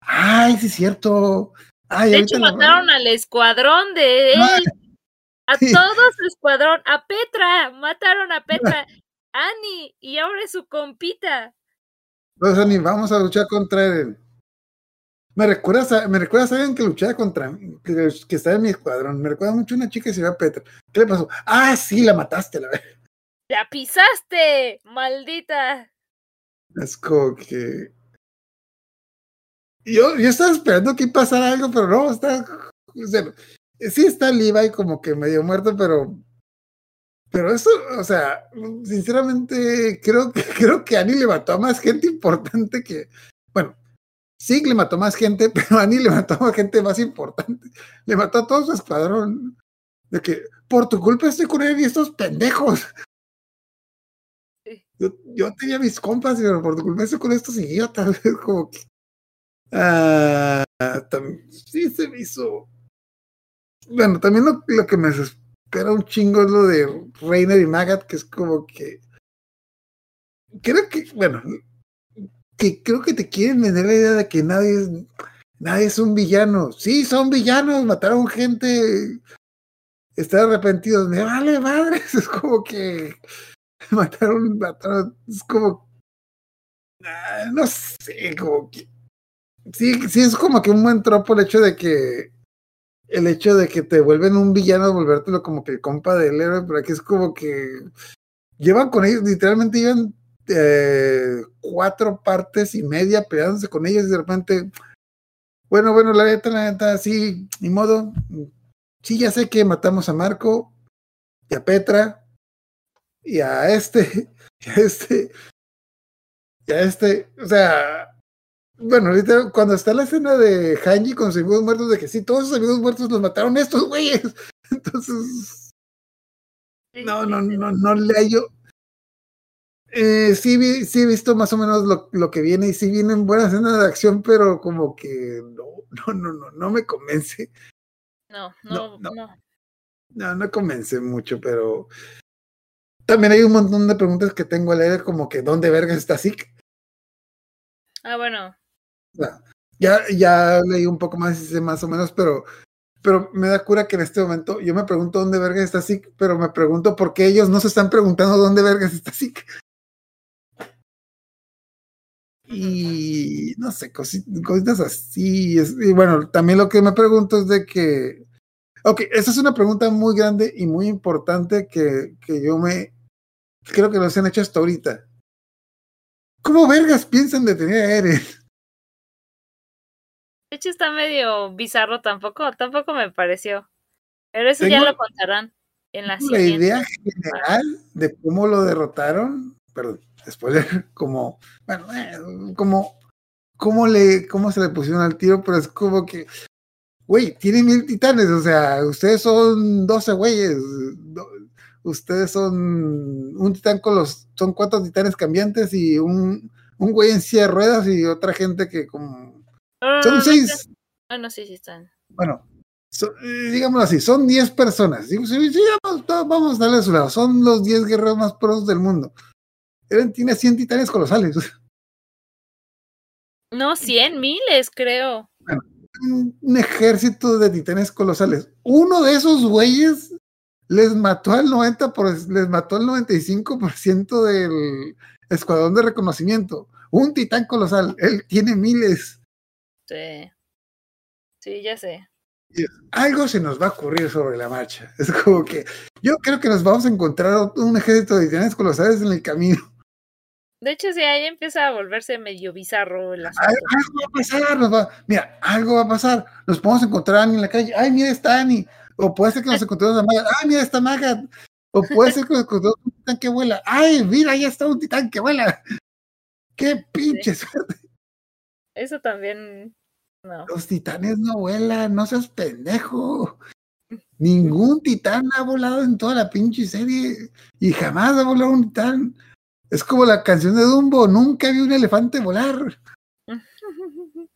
Ay, sí es cierto. Ay, de hecho, mataron al escuadrón de él. A todo su escuadrón. A Petra. Mataron a Petra. Annie. Y ahora es su compita. Entonces, Annie, vamos a luchar contra él. Me recuerda, me recuerda a alguien que luchaba contra que, que estaba en mi escuadrón. Me recuerda mucho a una chica que se llama Petra. ¿Qué le pasó? Ah, sí, la mataste, la verdad. ¡La pisaste! ¡Maldita! Es como que. Yo, yo estaba esperando que pasara algo, pero no, está. O sea, sí está Levi como que medio muerto, pero. Pero eso, o sea, sinceramente, creo que *laughs* creo que Annie le mató a más gente importante que. Bueno, sí le mató más gente, *laughs* pero Annie le mató a gente más importante. Le mató a todo su escuadrón. De que por tu culpa estoy con él y estos pendejos. Yo, yo tenía mis compas, pero por tu culpa con estos idiotas. *laughs* Como que. Ah, sí, se me hizo. Bueno, también lo, lo que me espera un chingo es lo de Reiner y Magat, que es como que. Creo que, bueno, que creo que te quieren vender la idea de que nadie es, nadie es un villano. Sí, son villanos, mataron gente, están arrepentidos. Me vale madres, *laughs* es como que mataron, mataron, es como, ah, no sé, como que, sí, sí es como que un buen tropo el hecho de que, el hecho de que te vuelven un villano, volvértelo como que el compa del héroe, pero aquí es como que llevan con ellos, literalmente llevan eh, cuatro partes y media peleándose con ellos y de repente, bueno, bueno, la neta, la neta, sí, ni modo, sí, ya sé que matamos a Marco y a Petra, y a este, *laughs* y a este, y a este, o sea, bueno, ahorita cuando está la escena de Hanji con sus amigos muertos, de que sí, todos sus amigos muertos los mataron estos güeyes, *laughs* entonces, no, no, no, no le. Eh, sí, vi, sí he visto más o menos lo, lo que viene y sí vienen buenas escenas de acción, pero como que no, no, no, no, no me convence. No, no, no. No, no, no convence mucho, pero también hay un montón de preguntas que tengo al aire, como que ¿dónde verga está SIC? Ah, bueno. Ya, ya leí un poco más, más o menos, pero pero me da cura que en este momento yo me pregunto dónde vergas está Zeke, pero me pregunto por qué ellos no se están preguntando dónde vergas está Zeke. Y no sé, cosi- cositas así. y bueno, también lo que me pregunto es de que. Ok, esa es una pregunta muy grande y muy importante que, que yo me. Creo que no se han hecho hasta ahorita. ¿Cómo vergas piensan detener a Eren? De hecho, está medio bizarro tampoco, tampoco me pareció. Pero eso ya lo contarán en la la siguiente. idea general de cómo lo derrotaron, perdón, spoiler, *laughs* como, bueno, eh, como, cómo le, cómo se le pusieron al tiro, pero es como que, güey, tiene mil titanes, o sea, ustedes son 12 güeyes, do- ustedes son un titán con los, son cuatro titanes cambiantes y un, un güey en silla de ruedas y otra gente que como, no, son seis, Ah, no, sí, sí están. bueno, so- digámoslo así, son 10 personas. Digo, sí, sí, vamos, va- vamos a darle a su lado. Son los 10 guerreros más pros del mundo. Eren tiene 100 titanes colosales. *laughs* No, cien miles, creo. Un, un ejército de titanes colosales. Uno de esos güeyes les mató al 90%, por, les mató al 95% del escuadrón de reconocimiento. Un titán colosal. Él tiene miles. Sí. Sí, ya sé. algo se nos va a ocurrir sobre la marcha. Es como que yo creo que nos vamos a encontrar un ejército de titanes colosales en el camino. De hecho, sí, ahí empieza a volverse medio bizarro el asunto. Algo va a pasar, nos va- mira, algo va a pasar. Nos podemos encontrar en la calle. Ay, mira, está Annie. O puede ser que nos *laughs* encontremos a Magat. Ay, mira, está Magat. O puede ser que nos encontremos un titán que vuela. Ay, mira, ya está un titán que vuela. Qué pinche suerte. Eso también. No. Los titanes no vuelan, no seas pendejo. *laughs* Ningún titán ha volado en toda la pinche serie y jamás ha volado un titán. Es como la canción de Dumbo, nunca vi un elefante volar. *laughs*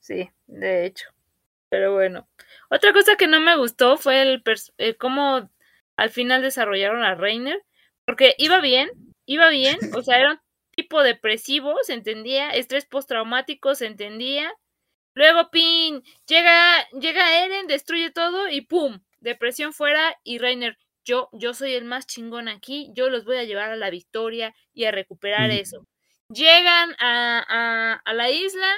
Sí, de hecho. Pero bueno. Otra cosa que no me gustó fue el, el cómo al final desarrollaron a Reiner. Porque iba bien, iba bien. O sea, era un tipo depresivo, se entendía. Estrés postraumático, se entendía. Luego, pin, llega, llega Eren, destruye todo y ¡pum! Depresión fuera y Reiner, yo, yo soy el más chingón aquí, yo los voy a llevar a la victoria y a recuperar Mm. eso. Llegan a, a, a la isla,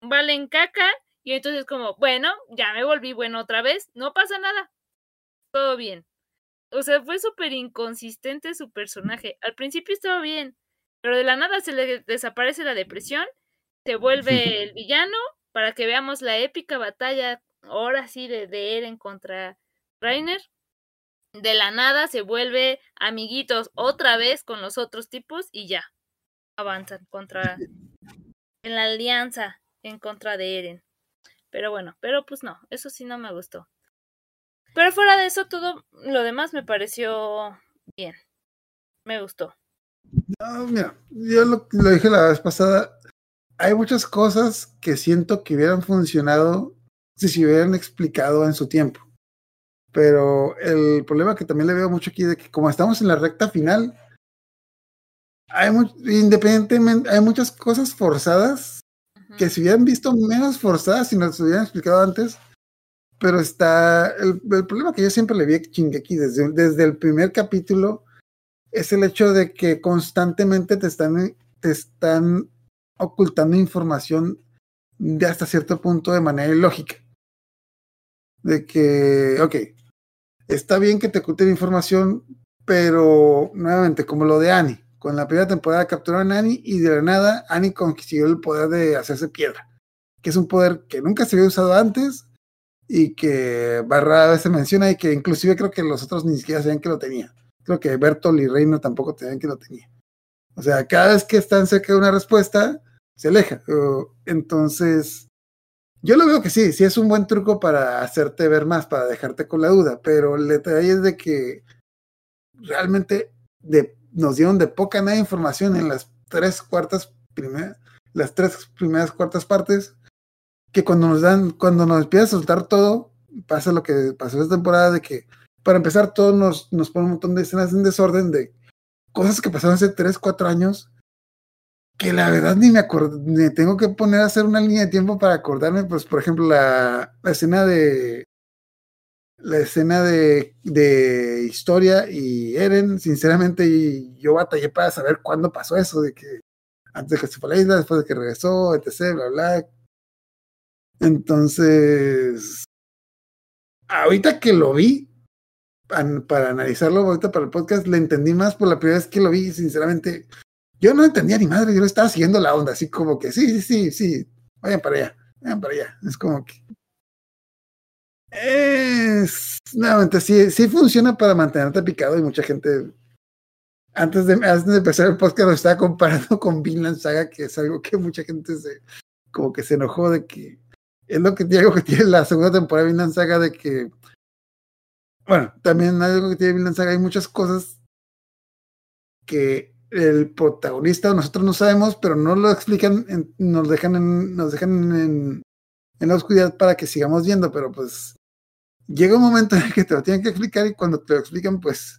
valen caca y entonces como, bueno, ya me volví bueno otra vez, no pasa nada, todo bien. O sea, fue súper inconsistente su personaje. Al principio estaba bien, pero de la nada se le desaparece la depresión, se vuelve el *laughs* villano para que veamos la épica batalla, ahora sí, de, de Eren contra Reiner. De la nada se vuelve amiguitos otra vez con los otros tipos y ya avanzan contra en la alianza en contra de Eren. Pero bueno, pero pues no, eso sí no me gustó. Pero fuera de eso, todo lo demás me pareció bien. Me gustó. No, mira, yo lo, lo dije la vez pasada. Hay muchas cosas que siento que hubieran funcionado si se hubieran explicado en su tiempo. Pero el problema que también le veo mucho aquí de que como estamos en la recta final, hay independientemente, hay muchas cosas forzadas que se hubieran visto menos forzadas si nos hubieran explicado antes. Pero está el, el problema que yo siempre le vi a Shingeki desde, desde el primer capítulo es el hecho de que constantemente te están, te están ocultando información de hasta cierto punto de manera ilógica. De que, ok, está bien que te oculten información, pero nuevamente, como lo de Annie, con la primera temporada capturaron a Annie y de la nada Annie consiguió el poder de hacerse piedra, que es un poder que nunca se había usado antes y que Barra a veces menciona y que inclusive creo que los otros ni siquiera sabían que lo tenía. Creo que Bertol y Reino tampoco sabían que lo tenía. O sea, cada vez que están cerca de una respuesta, se aleja. Entonces, yo lo veo que sí, sí es un buen truco para hacerte ver más, para dejarte con la duda, pero el detalle es de que realmente de, nos dieron de poca nada información en las tres cuartas primeras, las tres primeras cuartas partes, que cuando nos dan, cuando nos empieza a soltar todo, pasa lo que pasó esta temporada de que para empezar todo nos, nos pone un montón de escenas en desorden de cosas que pasaron hace 3, 4 años que la verdad ni me acuerdo, me tengo que poner a hacer una línea de tiempo para acordarme, pues por ejemplo la, la escena de la escena de, de historia y Eren, sinceramente yo batallé para saber cuándo pasó eso, de que antes de que se fue a la isla, después de que regresó, etc, bla, bla. Entonces, ahorita que lo vi, para analizarlo ahorita para el podcast, le entendí más por la primera vez que lo vi, sinceramente. Yo no entendía ni madre, yo no estaba siguiendo la onda, así como que sí, sí, sí, sí, vayan para allá, vayan para allá. Es como que. Es. Nuevamente, sí, sí funciona para mantenerte picado y mucha gente. Antes de, antes de empezar el podcast lo estaba comparando con Vinland Saga, que es algo que mucha gente se. como que se enojó de que. Es lo que digo que tiene la segunda temporada de Vinland Saga de que. Bueno, también algo que tiene Vinland Saga, hay muchas cosas que el protagonista, nosotros no sabemos, pero no lo explican, nos dejan, en, nos dejan en, en la oscuridad para que sigamos viendo, pero pues llega un momento en el que te lo tienen que explicar y cuando te lo explican, pues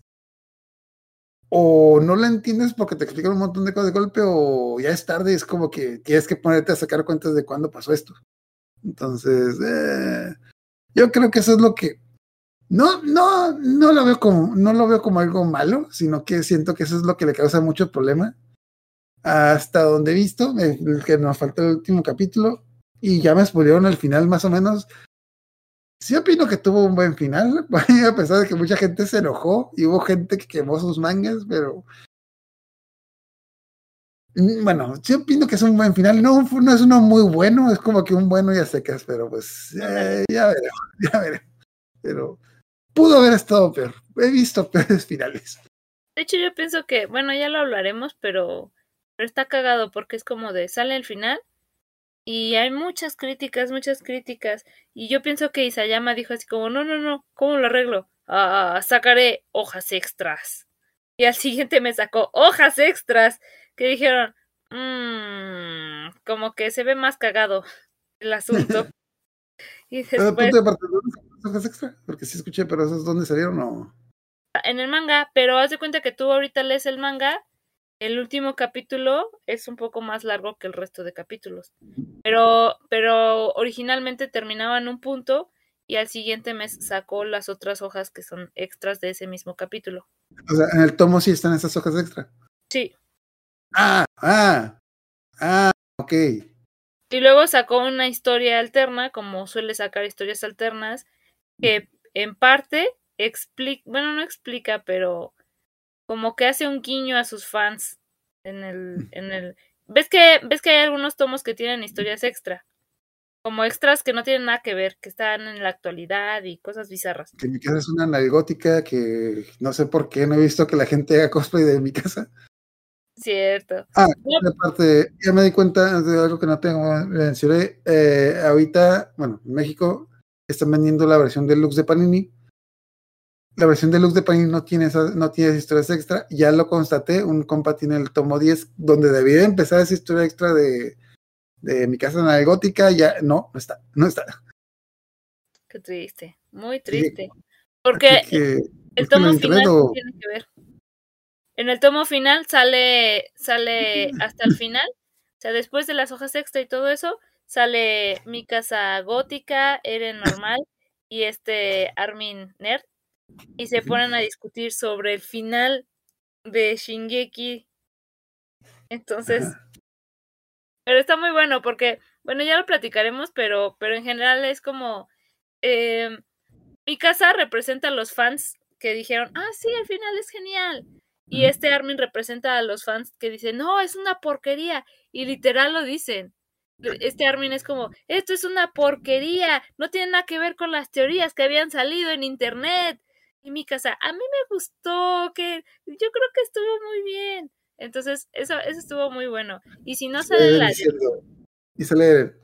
o no lo entiendes porque te explican un montón de cosas de golpe o ya es tarde y es como que tienes que ponerte a sacar cuentas de cuándo pasó esto. Entonces, eh, yo creo que eso es lo que no, no, no lo veo como, no lo veo como algo malo, sino que siento que eso es lo que le causa mucho problema. Hasta donde he visto, eh, que nos falta el último capítulo, y ya me spoilearon el final más o menos. Sí opino que tuvo un buen final, *laughs* a pesar de que mucha gente se enojó y hubo gente que quemó sus mangas, pero Mm, bueno, sí opino que es un buen final. No, no es uno muy bueno, es como que un bueno y a secas, pero pues eh, ya veremos, *laughs* ya veremos. Pero pudo haber estado peor. He visto *laughs* peores finales. De hecho, yo pienso que, bueno, ya lo hablaremos, pero, pero está cagado porque es como de sale el final y hay muchas críticas, muchas críticas. Y yo pienso que Isayama dijo así como, no, no, no, ¿cómo lo arreglo? Ah, sacaré hojas extras. Y al *laughs* siguiente me sacó hojas extras que dijeron, mmm, como que se ve más cagado el asunto. *laughs* y Pero después, de partida, ¿dónde salieron las hojas extra? Porque sí escuché, pero esos dónde salieron o. en el manga, pero haz de cuenta que tú ahorita lees el manga, el último capítulo es un poco más largo que el resto de capítulos. Pero, pero originalmente terminaba en un punto y al siguiente mes sacó las otras hojas que son extras de ese mismo capítulo. O sea, en el tomo sí están esas hojas extra. Sí. Ah, ah, ah, ok. Y luego sacó una historia alterna, como suele sacar historias alternas, que en parte explica, bueno, no explica, pero como que hace un guiño a sus fans en el, en el, ves que, ves que hay algunos tomos que tienen historias extra, como extras que no tienen nada que ver, que están en la actualidad y cosas bizarras. Que mi casa es una analgótica que no sé por qué no he visto que la gente haga cosplay de mi casa. Cierto. Ah, No. aparte, ya me di cuenta de algo que no tengo, mencioné. Eh, ahorita, bueno, en México están vendiendo la versión deluxe de Panini. La versión deluxe de Panini no tiene, esas, no tiene esas historias extra. Ya lo constaté, un compa tiene el tomo 10, donde debía empezar esa historia extra de, de mi casa en la gótica. Ya, no, no está, no está. Qué triste, muy Sí. triste. Porque que, el ¿es con tomo final o- tiene que ver. En el tomo final sale, sale *laughs* hasta el final, o sea, después de las hojas extra y todo eso, sale mi casa gótica, Eren normal y este Armin Nerd, y se ponen a discutir sobre el final de Shingeki. Entonces, pero está muy bueno porque, bueno, ya lo platicaremos, pero, pero en general es como eh, mi casa representa a los fans que dijeron, ah, sí, al final es genial. Y este Armin representa a los fans que dicen, no, es una porquería. Y literal lo dicen. Este Armin es como, esto es una porquería, no tiene nada que ver con las teorías que habían salido en internet. Y mi casa, a mí me gustó, que yo creo que estuvo muy bien. Entonces, eso, eso estuvo muy bueno. Y si no sale la... y sale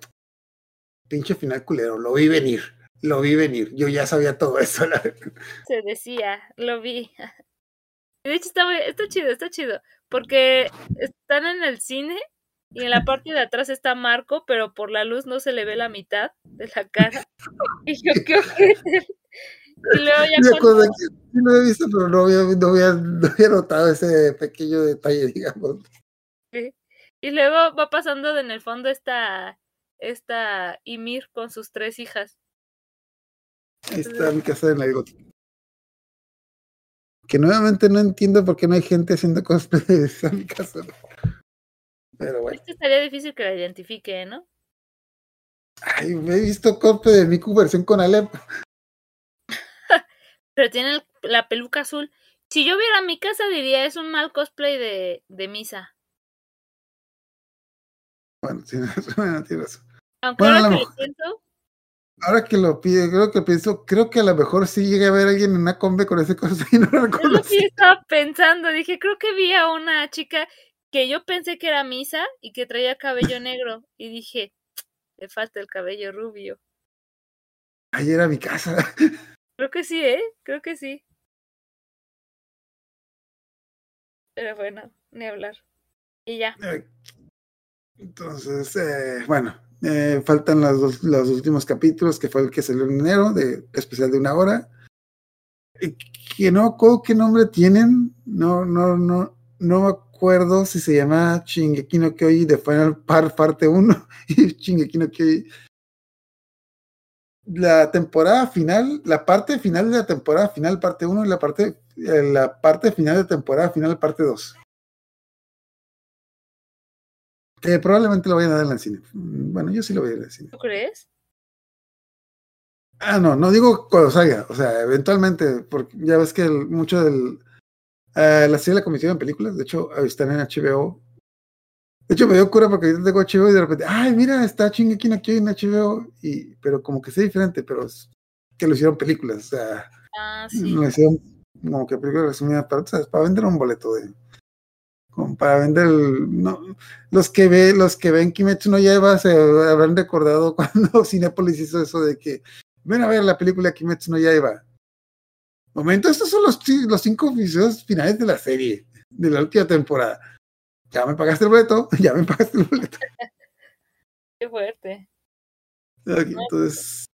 pinche final culero, lo vi venir, lo vi venir, yo ya sabía todo eso. la se decía, lo vi. *laughs* De hecho, está, muy- está chido, está chido. Porque están en el cine y en la parte de atrás está Marco, pero por la luz no se le ve la mitad de la cara. *laughs* Y yo, qué ojete. Y luego ya Me acuerdo cuando, que sí lo he visto, pero no había, no había, no había notado ese pequeño detalle, digamos. Y luego va pasando en el fondo esta, esta Ymir con sus tres hijas. Ahí está mi casa de la gótica. Que nuevamente no entiendo por qué no hay gente haciendo cosplay de esa *laughs* mi casa. Pero bueno. Este estaría difícil que la identifique, ¿no? Ay, me he visto cosplay de Miku versión con Alep. *laughs* Pero tiene la peluca azul. Si yo viera mi casa diría es un mal cosplay de, de misa. Bueno, tienes, *laughs* bueno, tienes razón. Aunque Bueno, ahora que lo mejor- pienso, Ahora que lo pide, creo que pienso, creo que a lo mejor sí llegué a ver a alguien en una combe con ese *laughs* cosplay y no lo es lo que yo estaba pensando. Dije, creo que vi a una chica que yo pensé que era misa y que traía cabello *laughs* negro. Y dije, le falta el cabello rubio. Ayer era mi casa. *laughs* Creo que sí, ¿eh? Creo que sí. Pero bueno, ni hablar. Y ya. Entonces, eh, bueno, eh, faltan los, dos- los últimos capítulos, que fue el que salió en enero, de especial de una hora. Que no qué nombre tienen, no, no, no, no me acuerdo si se llama Shingeki no Kyojin de Final Part parte 1 *laughs* y Shingeki no Kyojin. La temporada final, la parte final de la temporada final parte 1 y la parte, eh, la parte final de temporada final parte 2. Que probablemente lo vayan a dar en el cine. Mm, Bueno, yo sí lo voy a ver en el cine. ¿Tú crees? Ah, no, no digo cuando salga, o sea, eventualmente, porque ya ves que el- mucho del. Eh, la serie la en películas, de hecho, están en HBO. De hecho, me dio cura porque ahorita tengo HBO y de repente, ay, mira, está no Kyojin en HBO, y, pero como que sea diferente, pero es que lo hicieron películas, o sea, Ah, sí. lo hicieron como que películas resumidas para, ¿sabes? para vender un boleto de. Como para vender el, no, los que ve, los que ven Kimetsu no Yaiba se habrán recordado *laughs* cuando Cinepolis hizo eso de que ven a ver la película Kimetsu no Yaiba. Momento, estos son los, los cinco episodios finales de la serie, de la última temporada. Ya me pagaste el boleto, *laughs* ya me pagaste el boleto. Qué fuerte. Entonces,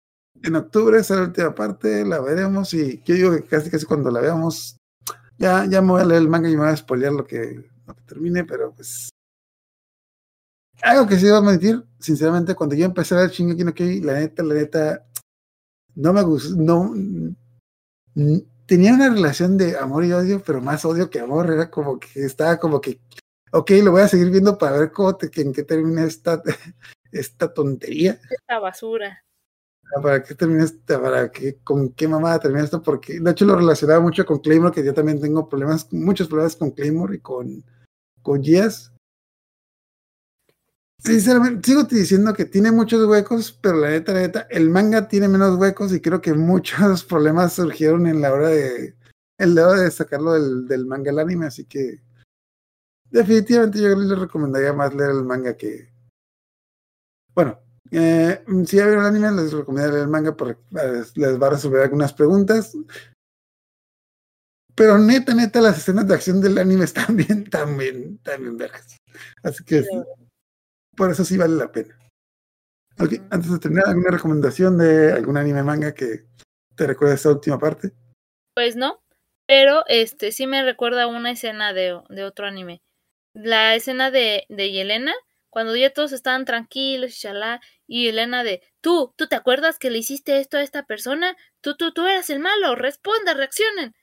en octubre esa es la última parte, la veremos y yo digo que casi casi cuando la veamos, ya, ya me voy a leer el manga y me voy a spoilear lo que, lo que termine, pero pues... Algo que sí iba a mentir, sinceramente, cuando yo empecé a ver Shingeki no Kyojin, la neta, la neta, no me gustó, no... Tenía una relación de amor y odio, pero más odio que amor, era como que estaba como que, ok, lo voy a seguir viendo para ver cómo te, en qué termina esta, *laughs* esta tontería. Esta basura. Ah, ¿Para qué termina esta? ¿Para qué? ¿Con qué mamada termina esto? Porque de hecho lo relacionaba mucho con Claymore, que yo también tengo problemas, muchos problemas con Claymore y con, con. Sinceramente, sigo diciendo que tiene muchos huecos, pero la neta, la neta, el manga tiene menos huecos y creo que muchos *laughs* problemas surgieron en la hora de, hora de sacarlo del, manga al anime, así que definitivamente yo les recomendaría más leer el manga que, bueno, eh, si ya vieron el anime, les recomendaría leer el manga porque les va a resolver algunas preguntas. Pero neta, neta, las escenas de acción del anime *laughs* están bien, también, también vergas. Así que sí, por eso sí vale la pena. Ok, antes de terminar, ¿alguna recomendación de algún anime manga que te recuerde esta última parte? Pues no, pero este sí me recuerda una escena de, de otro anime. La escena de, de Yelena, cuando ya todos estaban tranquilos y shalá, y Yelena de, tú, ¿tú te acuerdas que le hiciste esto a esta persona? Tú, tú, tú eras el malo, responda, reaccionen.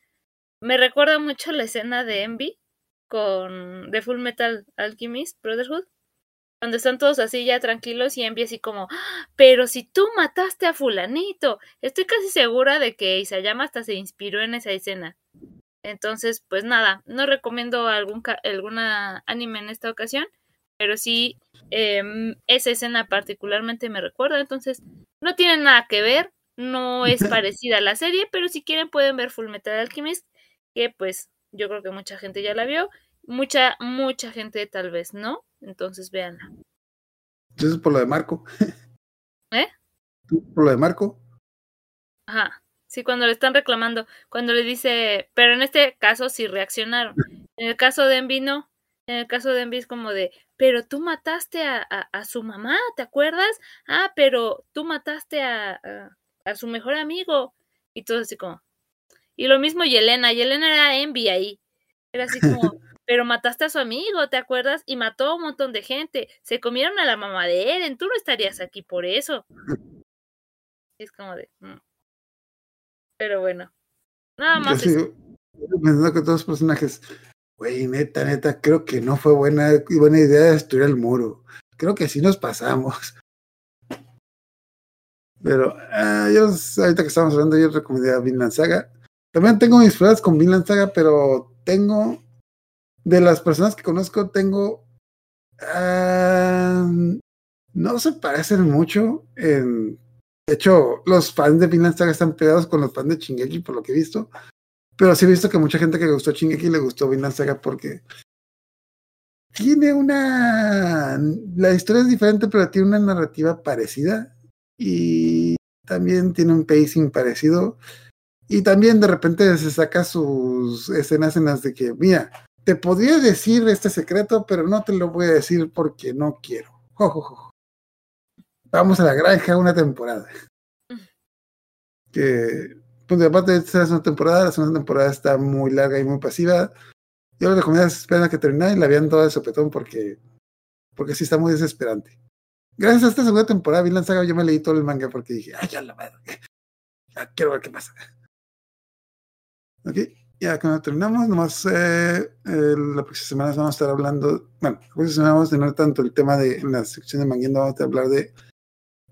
Me recuerda mucho la escena de Envy con de Full Metal Alchemist Brotherhood. Cuando están todos así ya tranquilos y Envy así como, "Ah, pero si tú mataste a fulanito. Estoy casi segura de que Isayama hasta se inspiró en esa escena. Entonces, pues nada, no recomiendo algún alguna anime en esta ocasión, pero sí em, esa escena particularmente me recuerda. Entonces, no tiene nada que ver, no es *laughs* parecida a la serie, pero si quieren pueden ver Full Metal Alchemist, que pues yo creo que mucha gente ya la vio, mucha, mucha gente tal vez no, entonces véanla. Entonces, por lo de Marco. *laughs* ¿Eh? Por lo de Marco. Ajá. Sí, cuando le están reclamando, cuando le dice, pero en este caso sí reaccionaron. En el caso de Envy no. En el caso de Envy es como de, pero tú mataste a, a, a su mamá, ¿te acuerdas? Ah, pero tú mataste a, a, a su mejor amigo. Y todo así como. Y lo mismo Yelena. Yelena era Envy ahí. Era así como, *laughs* pero mataste a su amigo, ¿te acuerdas? Y mató a un montón de gente. Se comieron a la mamá de Eren, tú no estarías aquí por eso. *laughs* Es como de... mm. Pero bueno. Nada Yo más. sigo pensando que todos los personajes, güey, neta, neta, creo que no fue buena, buena idea destruir el muro. Creo que sí nos pasamos. *laughs* Pero ah, yo, ahorita que estamos hablando, yo recomendé a Vinland Saga. También tengo mis pruebas con Vinland Saga, pero tengo, de las personas que conozco, tengo, ah, no se parecen mucho. En, de hecho, los fans de Vinland Saga están pegados con los fans de Shingeki, por lo que he visto. Pero sí he visto que mucha gente que gustó Shingeki le gustó Vinland Saga porque tiene una... La historia es diferente, pero tiene una narrativa parecida y también tiene un pacing parecido. Y también de repente se saca sus escenas en las de que, mira, te podría decir este secreto, pero no te lo voy a decir porque no quiero. Jo, jo, jo. Vamos a la granja una temporada. Que, pues aparte de esta segunda temporada, la segunda temporada está muy larga y muy pasiva. Yo les recomiendo que esperen a que termine y la vean toda de sopetón porque, porque sí está muy desesperante. Gracias a esta segunda temporada, Vinland Saga, yo me leí todo el manga porque dije, ay, ya la madre. Ya quiero ver qué pasa. Ok, ya cuando terminamos, nomás eh, eh, la próxima semana vamos a estar hablando, bueno, la próxima semana vamos a tener tanto el tema de, en la sección de Manguiendo, vamos a hablar de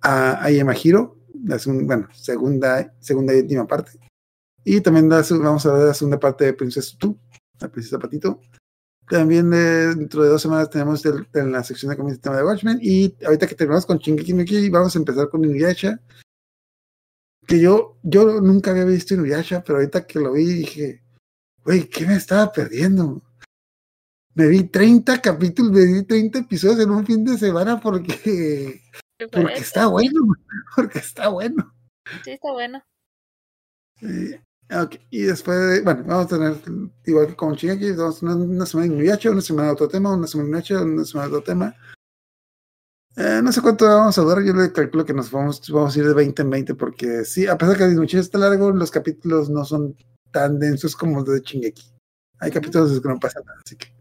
a Ayemahiro, la segun- bueno, segunda, segunda y última parte. Y también la vamos a ver la segunda parte de Princesa Tu, la princesa Patito. También dentro de dos semanas tenemos el- en la sección de comida el tema de Watchmen. Y ahorita que terminamos con Shingeki no vamos a empezar con Inuyasha. Que yo, yo nunca había visto Inuyasha, pero ahorita que lo vi dije, güey, ¿qué me estaba perdiendo? Me vi 30 capítulos, me vi 30 episodios en un fin de semana porque, ¿te porque está bueno, *laughs* porque está bueno. Sí, está bueno. Eh, ok, Y después, de- bueno, vamos a tener, igual que con Shingeki, vamos a tener una semana de Inuyasha, una semana de otro tema, una semana de Inuyasha, una semana de otro tema. Eh, no sé cuánto vamos a durar, yo le calculo que nos vamos, vamos a ir de 20 en 20, porque sí, a pesar que Inuyasha está largo, los capítulos no son tan densos como los de Shingeki. Hay capítulos en los que no pasa nada, así que.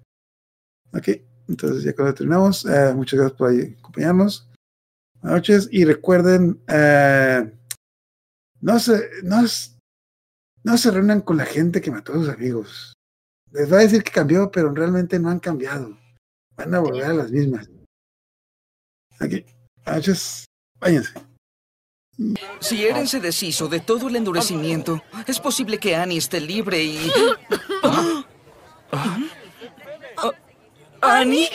Ok, entonces ya cuando terminamos, eh, muchas gracias por acompañarnos. Buenas noches y recuerden, eh, no se, no, no se reúnan con la gente que mató a sus amigos. Les va a decir que cambió, pero realmente no han cambiado. Van a volver a las mismas. Aquí, buenas noches, váyanse. Si Eren se deshizo de todo el endurecimiento, es posible que Annie esté libre y... ¿Ah? ¿Ah? ¿Annie?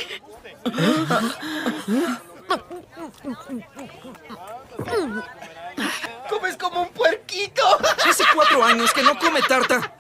¡Comes como un puerquito! Hace cuatro años que no come tarta.